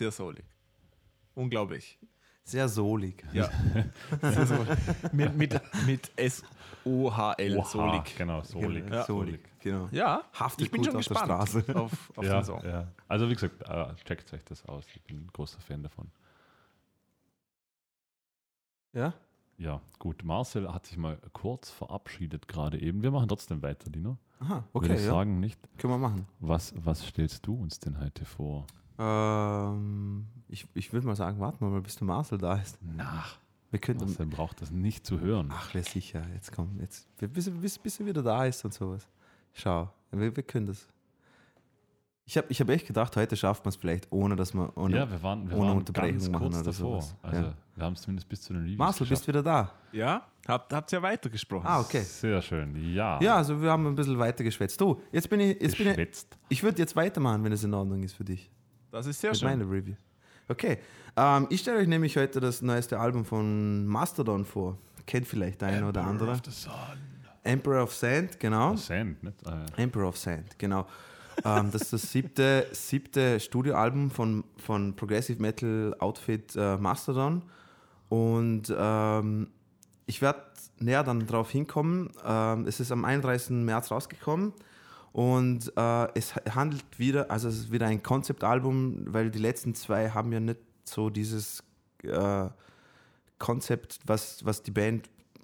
Sehr solig. Unglaublich. Sehr solig. Ja. Sehr solig. mit, mit, mit S-O-H-L. Oha, Solig. Genau, solig. Ja, solig. Genau. Ja, Haftet ich bin gut schon auf der gespannt Straße. auf, auf Ja, den Song. ja. Also wie gesagt, äh, checkt euch das aus. Ich bin ein großer Fan davon. Ja? Ja, gut. Marcel hat sich mal kurz verabschiedet gerade eben. Wir machen trotzdem weiter, Dino. Aha, Würde okay, ich ja. sagen, nicht? Können wir machen. Was, was stellst du uns denn heute vor? Ähm, ich ich würde mal sagen, warten wir mal, bis der Marcel da ist. Na, Wir könnten. Marcel braucht das nicht zu hören. Ach, ja, sicher. Jetzt komm, jetzt, bis, bis, bis er wieder da ist und sowas. Schau, wir, wir können das. Ich habe ich hab echt gedacht, heute schafft man es vielleicht, ohne dass man. Ohne, ja, wir waren, wir ohne waren Unterbrechung ganz machen kurz oder davor. sowas. Also Ja. wir haben es zumindest bis zu den Reviews Marcel, bist geschafft. wieder da? Ja, habt, habt ihr weitergesprochen? Ah, okay. Sehr schön, ja. Ja, also wir haben ein bisschen weiter geschwätzt. Du, jetzt bin ich. Jetzt bin ich Geschwätzt. ich würde jetzt weitermachen, wenn es in Ordnung ist für dich. Das ist sehr mit schön. meiner Review. Okay. Ähm, ich stelle euch nämlich heute das neueste Album von Mastodon vor. Kennt vielleicht der eine oder andere. Emperor of Sand, genau. Sand, nicht? Ah, ja. Emperor of Sand, genau. ähm, das ist das siebte, siebte Studioalbum von, von Progressive Metal Outfit äh, Mastodon. Und ähm, ich werde näher dann darauf hinkommen. Ähm, es ist am 31. März rausgekommen und äh, es handelt wieder, also es ist wieder ein Konzeptalbum, weil die letzten zwei haben ja nicht so dieses äh, Konzept, was, was die Band ein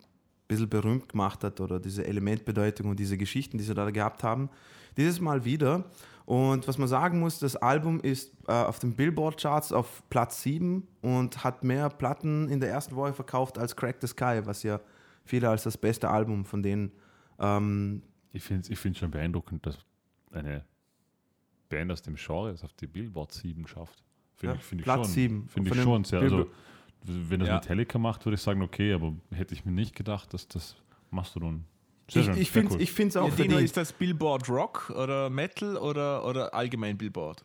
bisschen berühmt gemacht hat oder diese Elementbedeutung und diese Geschichten, die sie da gehabt haben. Dieses Mal wieder. Und was man sagen muss, das Album ist äh, auf den Billboard-Charts auf Platz 7 und hat mehr Platten in der ersten Woche verkauft als Crack the Sky, was ja viele als das beste Album von denen ähm, Ich finde es ich find's schon beeindruckend, dass eine Band aus dem Genre es auf die Billboard 7 schafft. Finde Ja, ich, find ich Platz schon, sieben Finde von ich schon sehr. Also, wenn das Ja. Metallica macht, würde ich sagen, okay, aber hätte ich mir nicht gedacht, dass das Mastodon. Sehr ich, schön, ich sehr finde es cool. ich auch Ja, verdient. ist das Billboard Rock oder Metal oder, oder allgemein Billboard?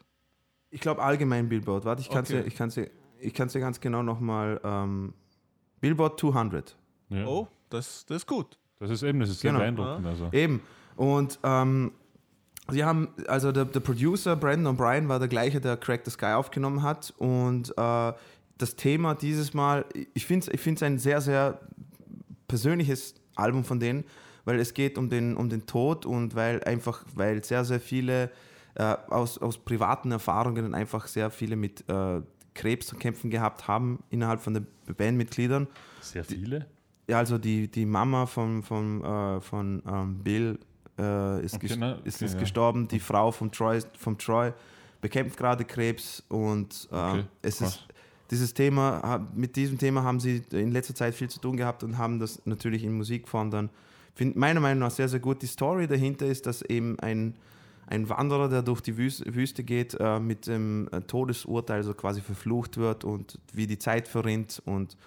Ich glaube allgemein Billboard. Warte, ich kann es Okay. dir, ich kann's ich kann's dir ganz genau nochmal. Ähm, Billboard 200. Ja. Oh, das, das ist gut. Das ist eben, das ist sehr Genau. beeindruckend. Also. Eben. Und ähm, sie haben, also der, der Producer Brandon O'Brien war der gleiche, der Crack the Sky aufgenommen hat. Und äh, das Thema dieses Mal, ich finde es ich find's ein sehr, sehr persönliches Album von denen, weil es geht um den, um den Tod und weil einfach, weil sehr, sehr viele äh, aus, aus privaten Erfahrungen einfach sehr viele mit äh, Krebs zu kämpfen gehabt haben innerhalb von den Bandmitgliedern. Sehr viele. Ja, also die, die Mama von, von, äh, von ähm, Bill äh, ist, Okay, ges ist, okay, ist ja. gestorben. Die Frau von Troy, vom Troy bekämpft gerade Krebs und äh, Okay, es krass. ist dieses Thema, mit diesem Thema haben sie in letzter Zeit viel zu tun gehabt und haben das natürlich in Musikform dann, find, meiner Meinung nach sehr, sehr gut. Die Story dahinter ist, dass eben ein, ein Wanderer, der durch die Wüste, Wüste geht, äh, mit dem äh, Todesurteil so quasi verflucht wird und wie die Zeit verrinnt und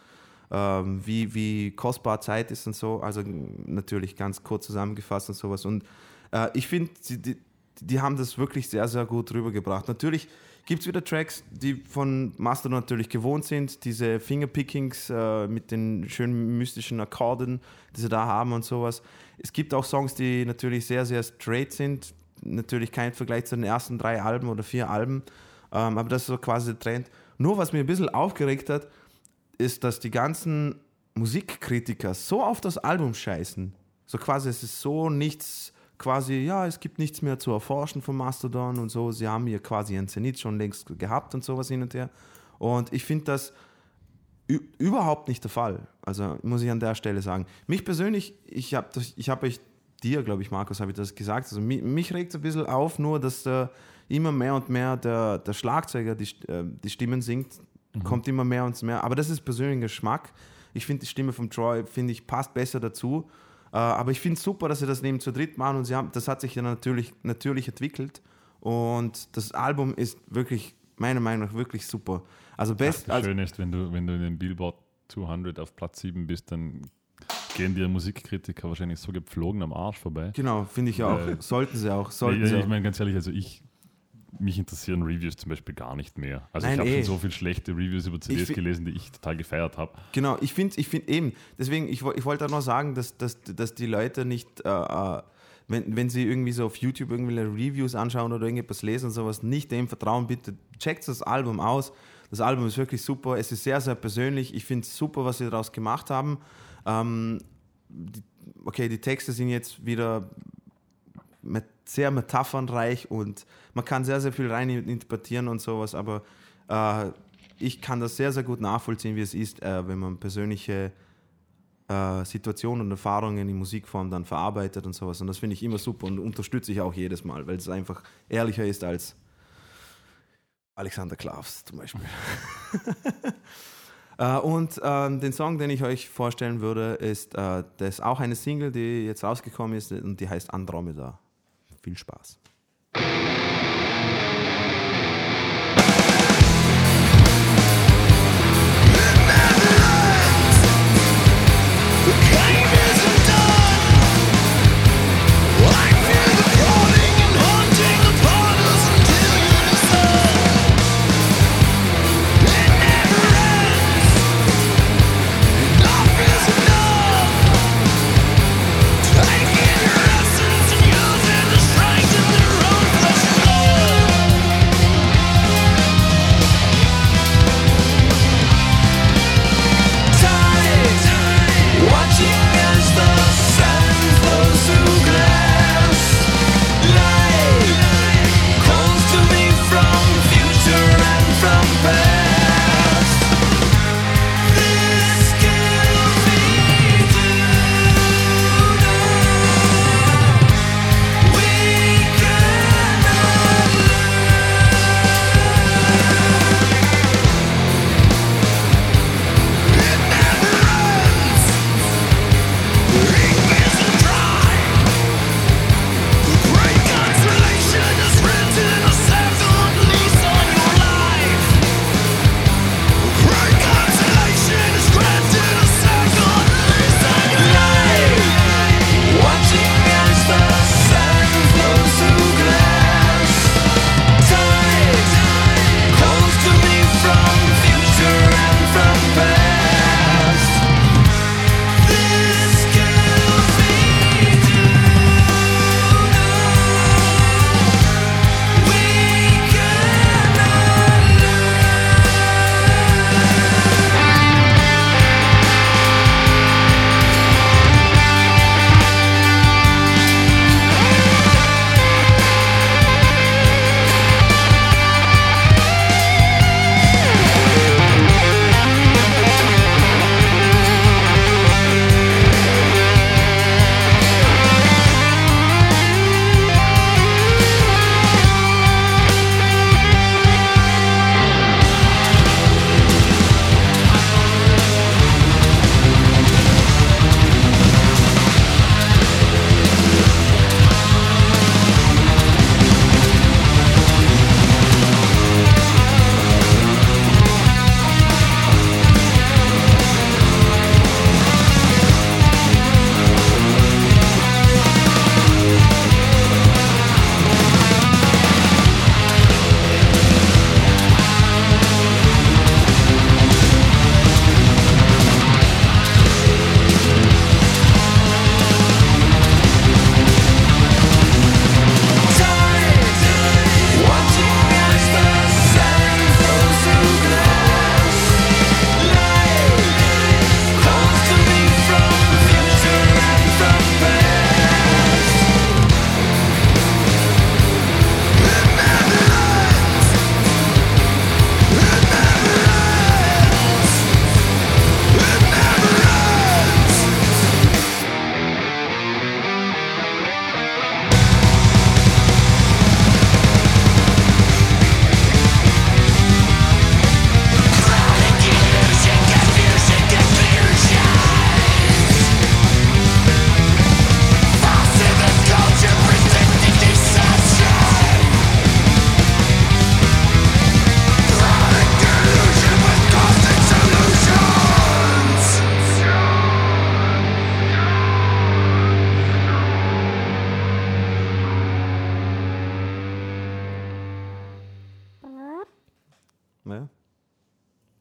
wie, wie kostbar Zeit ist und so. Also natürlich ganz kurz zusammengefasst und sowas. Und äh, ich finde, die, die, die haben das wirklich sehr, sehr gut rübergebracht. Natürlich gibt es wieder Tracks, die von Mastodon natürlich gewohnt sind, diese Fingerpickings äh, mit den schönen mystischen Akkorden, die sie da haben und sowas. Es gibt auch Songs, die natürlich sehr, sehr straight sind. Natürlich kein Vergleich zu den ersten drei Alben oder vier Alben, ähm, aber das ist so quasi der Trend. Nur was mir ein bisschen aufgeregt hat, ist, dass die ganzen Musikkritiker so auf das Album scheißen. So quasi, es ist so nichts, quasi, ja, es gibt nichts mehr zu erforschen von Mastodon und so. Sie haben hier quasi einen Zenit schon längst gehabt und sowas hin und her. Und ich finde das überhaupt nicht der Fall. Also muss ich an der Stelle sagen. Mich persönlich, ich habe ich hab euch, dir, glaube ich, Markus, habe ich das gesagt. Also mich, mich regt es ein bisschen auf, nur dass äh, immer mehr und mehr der, der Schlagzeuger die, äh, die Stimmen singt. Kommt immer mehr und mehr. Aber das ist persönlicher Geschmack. Ich finde die Stimme von Troy, finde ich, passt besser dazu. Äh, aber ich finde es super, dass sie das neben zu dritt machen und sie haben, das hat sich dann natürlich, natürlich entwickelt. Und das Album ist wirklich, meiner Meinung nach, wirklich super. Also best, Das also, Schöne ist, wenn du, wenn du in den Billboard 200 auf Platz 7 bist, dann gehen dir Musikkritiker wahrscheinlich so gepflogen am Arsch vorbei. Genau, finde ich auch. Weil- sollten sie auch. Sollten Nee, sie ich meine ganz ehrlich, also ich, mich interessieren Reviews zum Beispiel gar nicht mehr. Also Nein, ich habe eh. schon so viele schlechte Reviews über CDs gelesen, die ich total gefeiert habe. Genau, ich finde ich find eben, deswegen, ich, ich wollte auch noch sagen, dass, dass, dass die Leute nicht, äh, äh, wenn, wenn sie irgendwie so auf YouTube irgendwelche Reviews anschauen oder irgendetwas lesen und sowas, nicht dem vertrauen, bitte checkt das Album aus. Das Album ist wirklich super, es ist sehr, sehr persönlich. Ich finde es super, was sie daraus gemacht haben. Ähm, die, okay, die Texte sind jetzt wieder met, sehr metaphernreich und man kann sehr, sehr viel rein interpretieren und sowas, aber äh, ich kann das sehr, sehr gut nachvollziehen, wie es ist, äh, wenn man persönliche äh, Situationen und Erfahrungen in Musikform dann verarbeitet und sowas. Und das finde ich immer super und unterstütze ich auch jedes Mal, weil es einfach ehrlicher ist als Alexander Klavs zum Beispiel. äh, und ähm, den Song, den ich euch vorstellen würde, ist äh, das ist auch eine Single, die jetzt rausgekommen ist und die heißt Andromeda. Viel Spaß.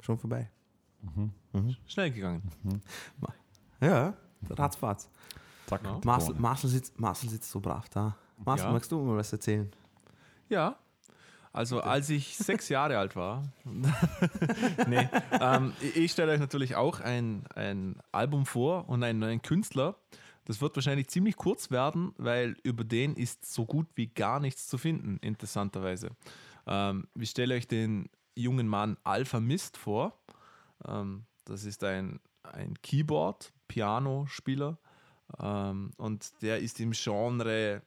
Schon vorbei. Schnell gegangen. Ja, ratzfatz. Zack. Ja. Marcel. Marcel, sitzt, Marcel sitzt so brav da. Marcel, Ja. magst du mal was erzählen? Ja. Also als ich sechs Jahre alt war, nee, ähm, ich- ich stelle euch natürlich auch ein, ein Album vor und einen neuen Künstler. Das wird wahrscheinlich ziemlich kurz werden, weil über den ist so gut wie gar nichts zu finden, interessanterweise. Ähm, ich stelle euch den jungen Mann Alpha Mist vor. Ähm, das ist ein, ein Keyboard-Piano-Spieler ähm, und der ist im Genre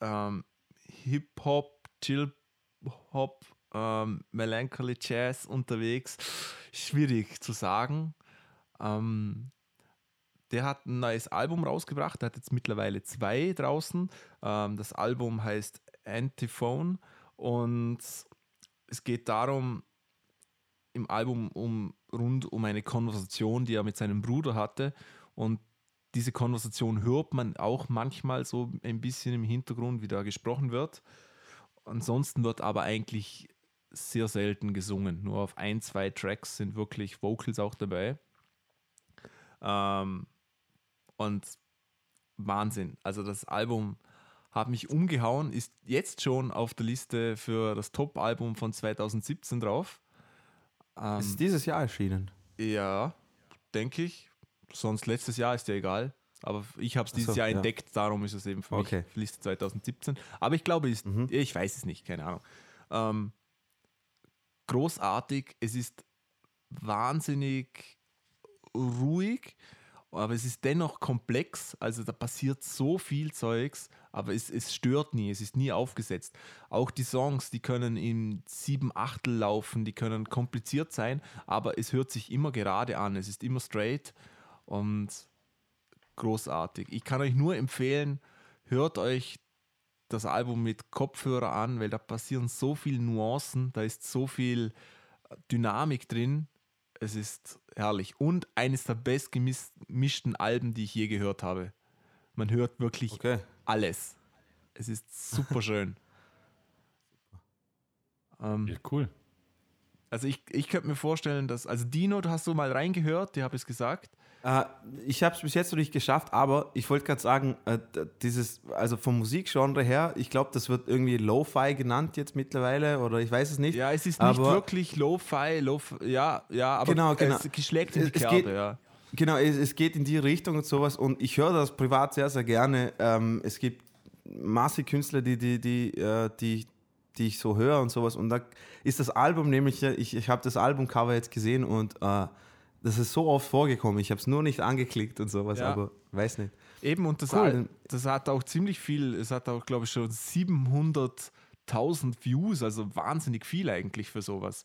ähm, Hip-Hop, Chill-Hop, ähm, Melancholy Jazz unterwegs. Schwierig zu sagen. Ähm, der hat ein neues Album rausgebracht, der hat jetzt mittlerweile zwei draußen. Ähm, das Album heißt Antiphone und es geht darum, im Album um rund um eine Konversation, die er mit seinem Bruder hatte. Und diese Konversation hört man auch manchmal so ein bisschen im Hintergrund, wie da gesprochen wird. Ansonsten wird aber eigentlich sehr selten gesungen. Nur auf ein, zwei Tracks sind wirklich Vocals auch dabei. Ähm, und Wahnsinn. Also das Album hat mich umgehauen, ist jetzt schon auf der Liste für das Top-Album von 2017 drauf. Ähm, ist dieses Jahr erschienen. ja, denke ich. Sonst letztes Jahr ist ja egal. Aber ich habe es dieses so, Jahr ja. entdeckt, darum ist es eben für Okay. mich Liste 2017. Aber ich glaube, ist, Mhm. ich weiß es nicht, keine Ahnung. Ähm, großartig, es ist wahnsinnig ruhig, aber es ist dennoch komplex. Also da passiert so viel Zeugs, aber es, es stört nie, es ist nie aufgesetzt. Auch die Songs, die können in sieben Achtel laufen, die können kompliziert sein, aber es hört sich immer gerade an, es ist immer straight und großartig. Ich kann euch nur empfehlen, hört euch das Album mit Kopfhörer an, weil da passieren so viele Nuancen, da ist so viel Dynamik drin. Es ist herrlich. Und eines der bestgemischten Alben, die ich je gehört habe. Man hört wirklich Okay. Alles. Es ist super schön. ähm, Ja, cool. also ich, ich könnte mir vorstellen, dass, also Dino, du hast so mal reingehört, dir habe ich es gesagt. Äh, ich habe es bis jetzt noch nicht geschafft, aber ich wollte gerade sagen, äh, dieses, also vom Musikgenre her, ich glaube, das wird irgendwie Lo-Fi genannt jetzt mittlerweile oder ich weiß es nicht. Ja, es ist nicht wirklich Lo-Fi, Lo ja, ja, aber Genau, genau. es geschlägt in die es Kerbe, geht- ja. Genau, es, es geht in die Richtung und sowas und ich höre das privat sehr, sehr gerne. Ähm, es gibt massig Künstler, die, die, die, äh, die, die ich so höre und sowas und da ist das Album nämlich, ich, ich habe das Albumcover jetzt gesehen und äh, das ist so oft vorgekommen. Ich habe es nur nicht angeklickt und sowas, Ja. aber weiß nicht. Eben, und das, Cool, Al- das hat auch ziemlich viel, es hat auch, glaube ich, schon 700.000 Views, also wahnsinnig viel eigentlich für sowas.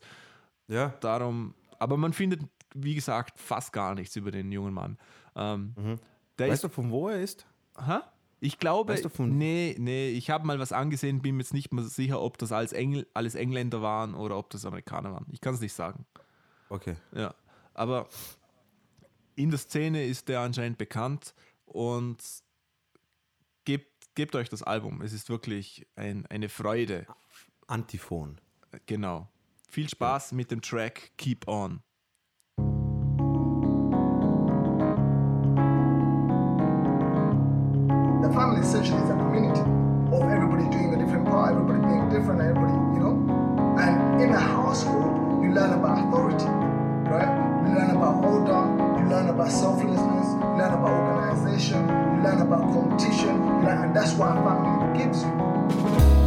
Ja. Darum, aber man findet, wie gesagt, fast gar nichts über den jungen Mann. Ähm, der Weißt ist, du, von wo er ist? Hä? Ich glaube, Weißt du von- nee, nee, ich habe mal was angesehen, bin mir jetzt nicht mehr sicher, ob das alles, Engl alles Engländer waren oder ob das Amerikaner waren. Ich kann es nicht sagen. Okay. Ja, aber in der Szene ist der anscheinend bekannt und gebt, gebt euch das Album. Es ist wirklich ein, eine Freude. Antiphon. Genau. Viel Spaß mit dem Track Keep On. Family essentially is a community of everybody doing a different part, everybody being different, everybody, you know. And in a household, you learn about authority, right? You learn about order, you learn about selflessness, you learn about organization, you learn about competition, you learn, and that's what a family gives you.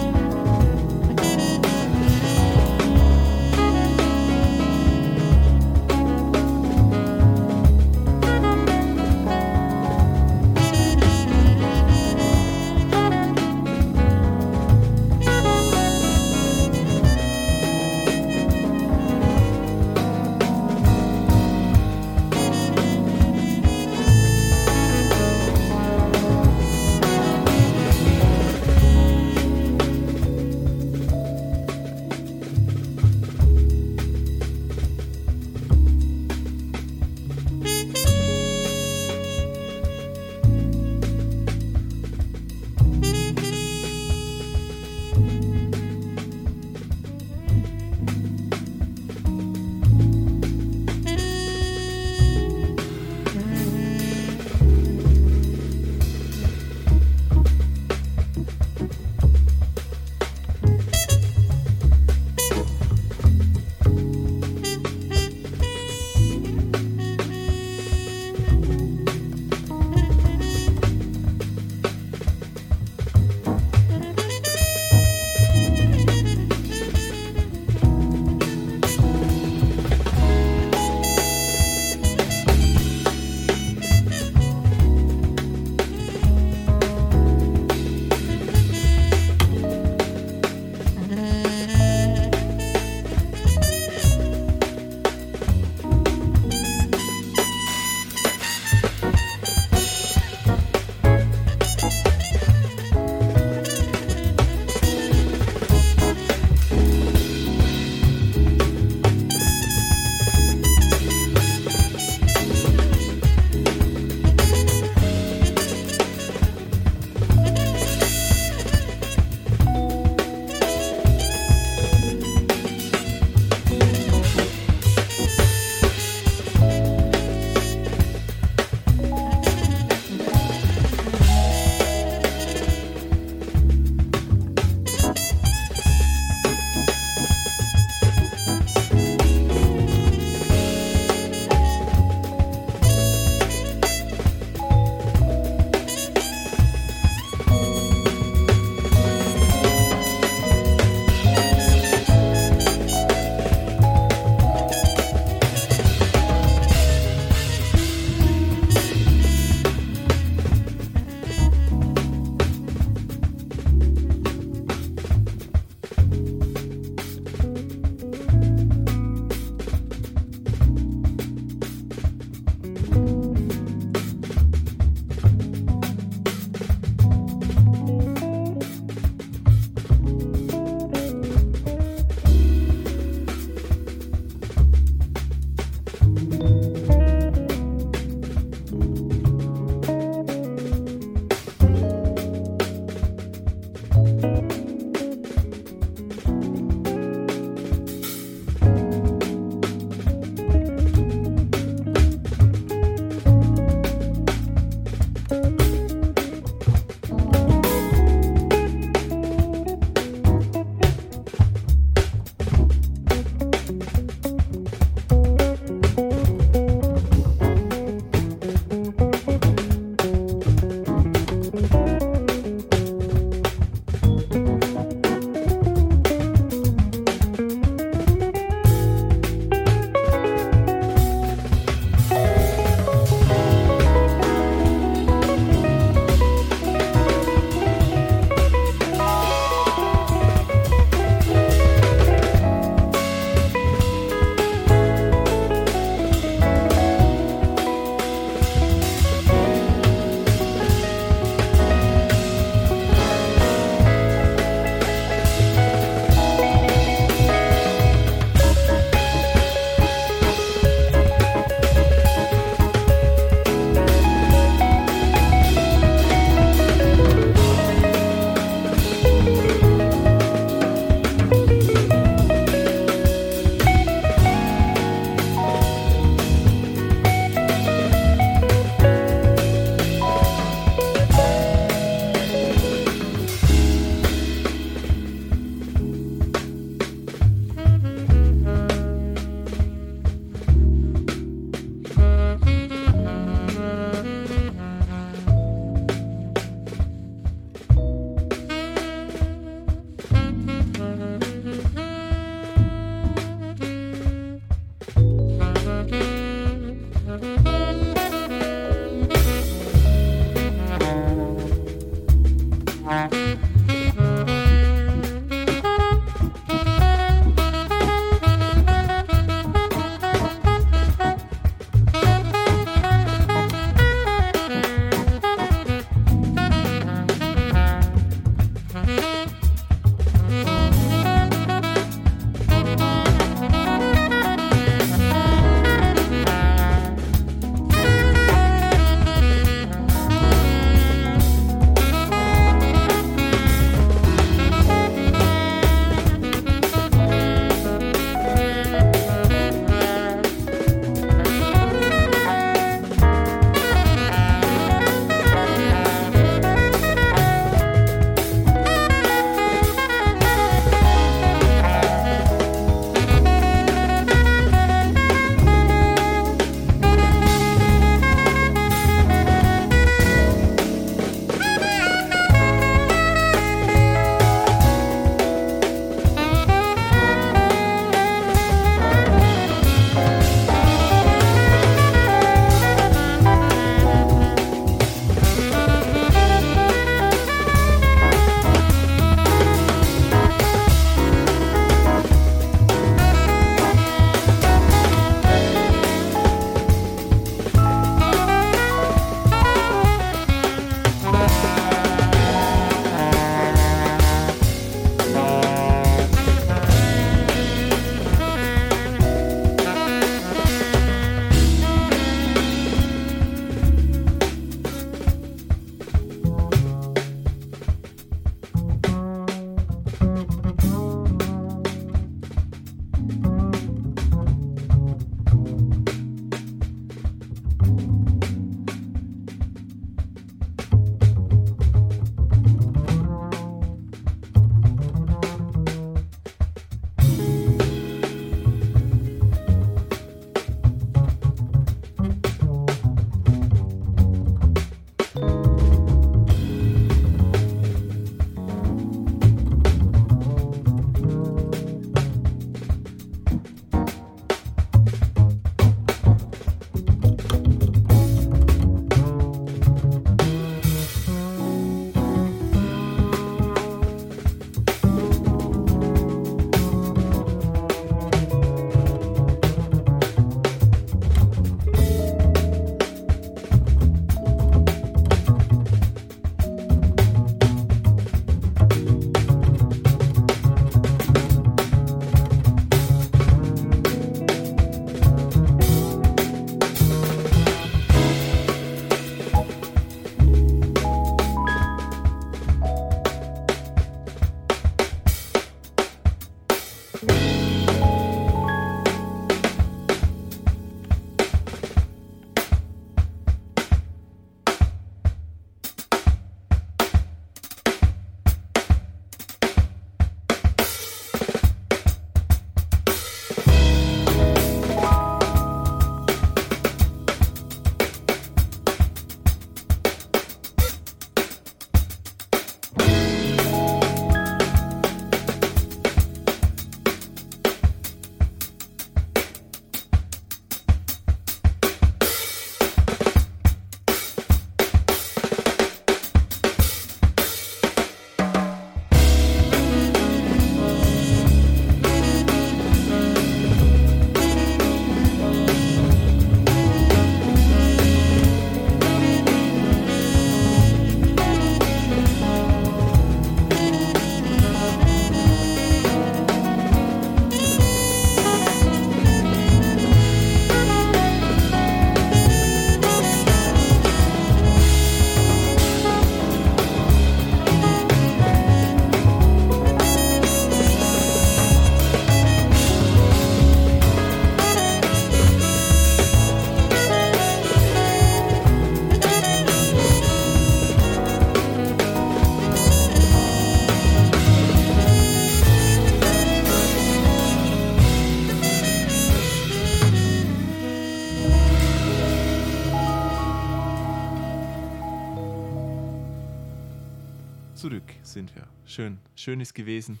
Schön. Schön ist gewesen.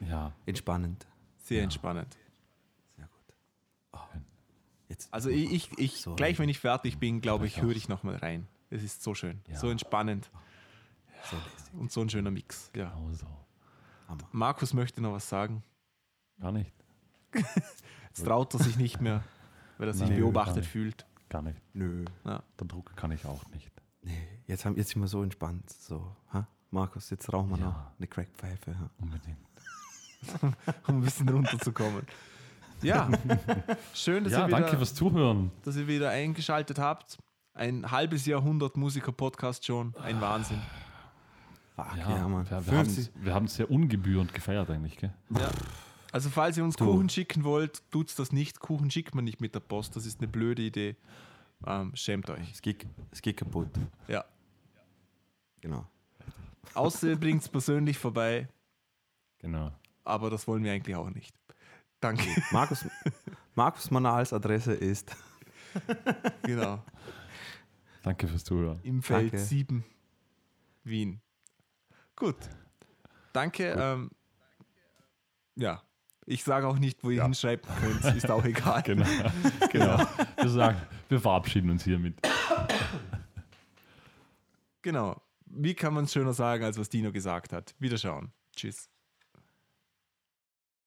Ja, Entspannend. Sehr entspannend. Sehr gut. Oh. Jetzt. Also ich, ich, ich So. gleich wenn ich fertig bin, glaube ich, höre ich nochmal rein. Es ist so schön, Ja. so entspannend so lässig. und so ein schöner Mix. Ja. genau so. Markus möchte noch was sagen. Gar nicht. Jetzt traut er sich nicht mehr, weil er sich Nein, gar beobachtet nicht. fühlt. Gar nicht. Nö. Ja. Den Druck kann ich auch nicht. Nee, jetzt, haben, jetzt sind wir so entspannt. So, ha? Markus, jetzt rauchen wir Ja. noch eine Crackpfeife. Ha? Unbedingt. um ein bisschen runterzukommen. Ja, schön, dass, Ja, ihr wieder, danke fürs Zuhören. dass ihr wieder eingeschaltet habt. Ein halbes Jahrhundert Musiker-Podcast schon. Ein Wahnsinn. Fuck, Ja, ja, Mann. wir, haben 50. es sehr ungebührend gefeiert eigentlich, gell? Ja. Also, falls ihr uns Du. Kuchen schicken wollt, tut's das nicht. Kuchen schickt man nicht mit der Post. Das ist eine blöde Idee. Ähm, schämt euch. Es geht, es geht kaputt. Ja. Genau. Außer ihr bringt es persönlich vorbei, Genau. aber das wollen wir eigentlich auch nicht. Danke. Markus, Markus Manals Adresse ist. genau. Danke fürs Zuhören. Im Feld Danke. 7, Wien. Gut. Danke. Ähm, ja. Ich sage auch nicht, wo ihr hinschreiben könnt. Ist auch egal. Genau. genau. Wir sagen, wir verabschieden uns hiermit. Genau. Wie kann man es schöner sagen, als was Dino gesagt hat? Wiederschauen. Tschüss.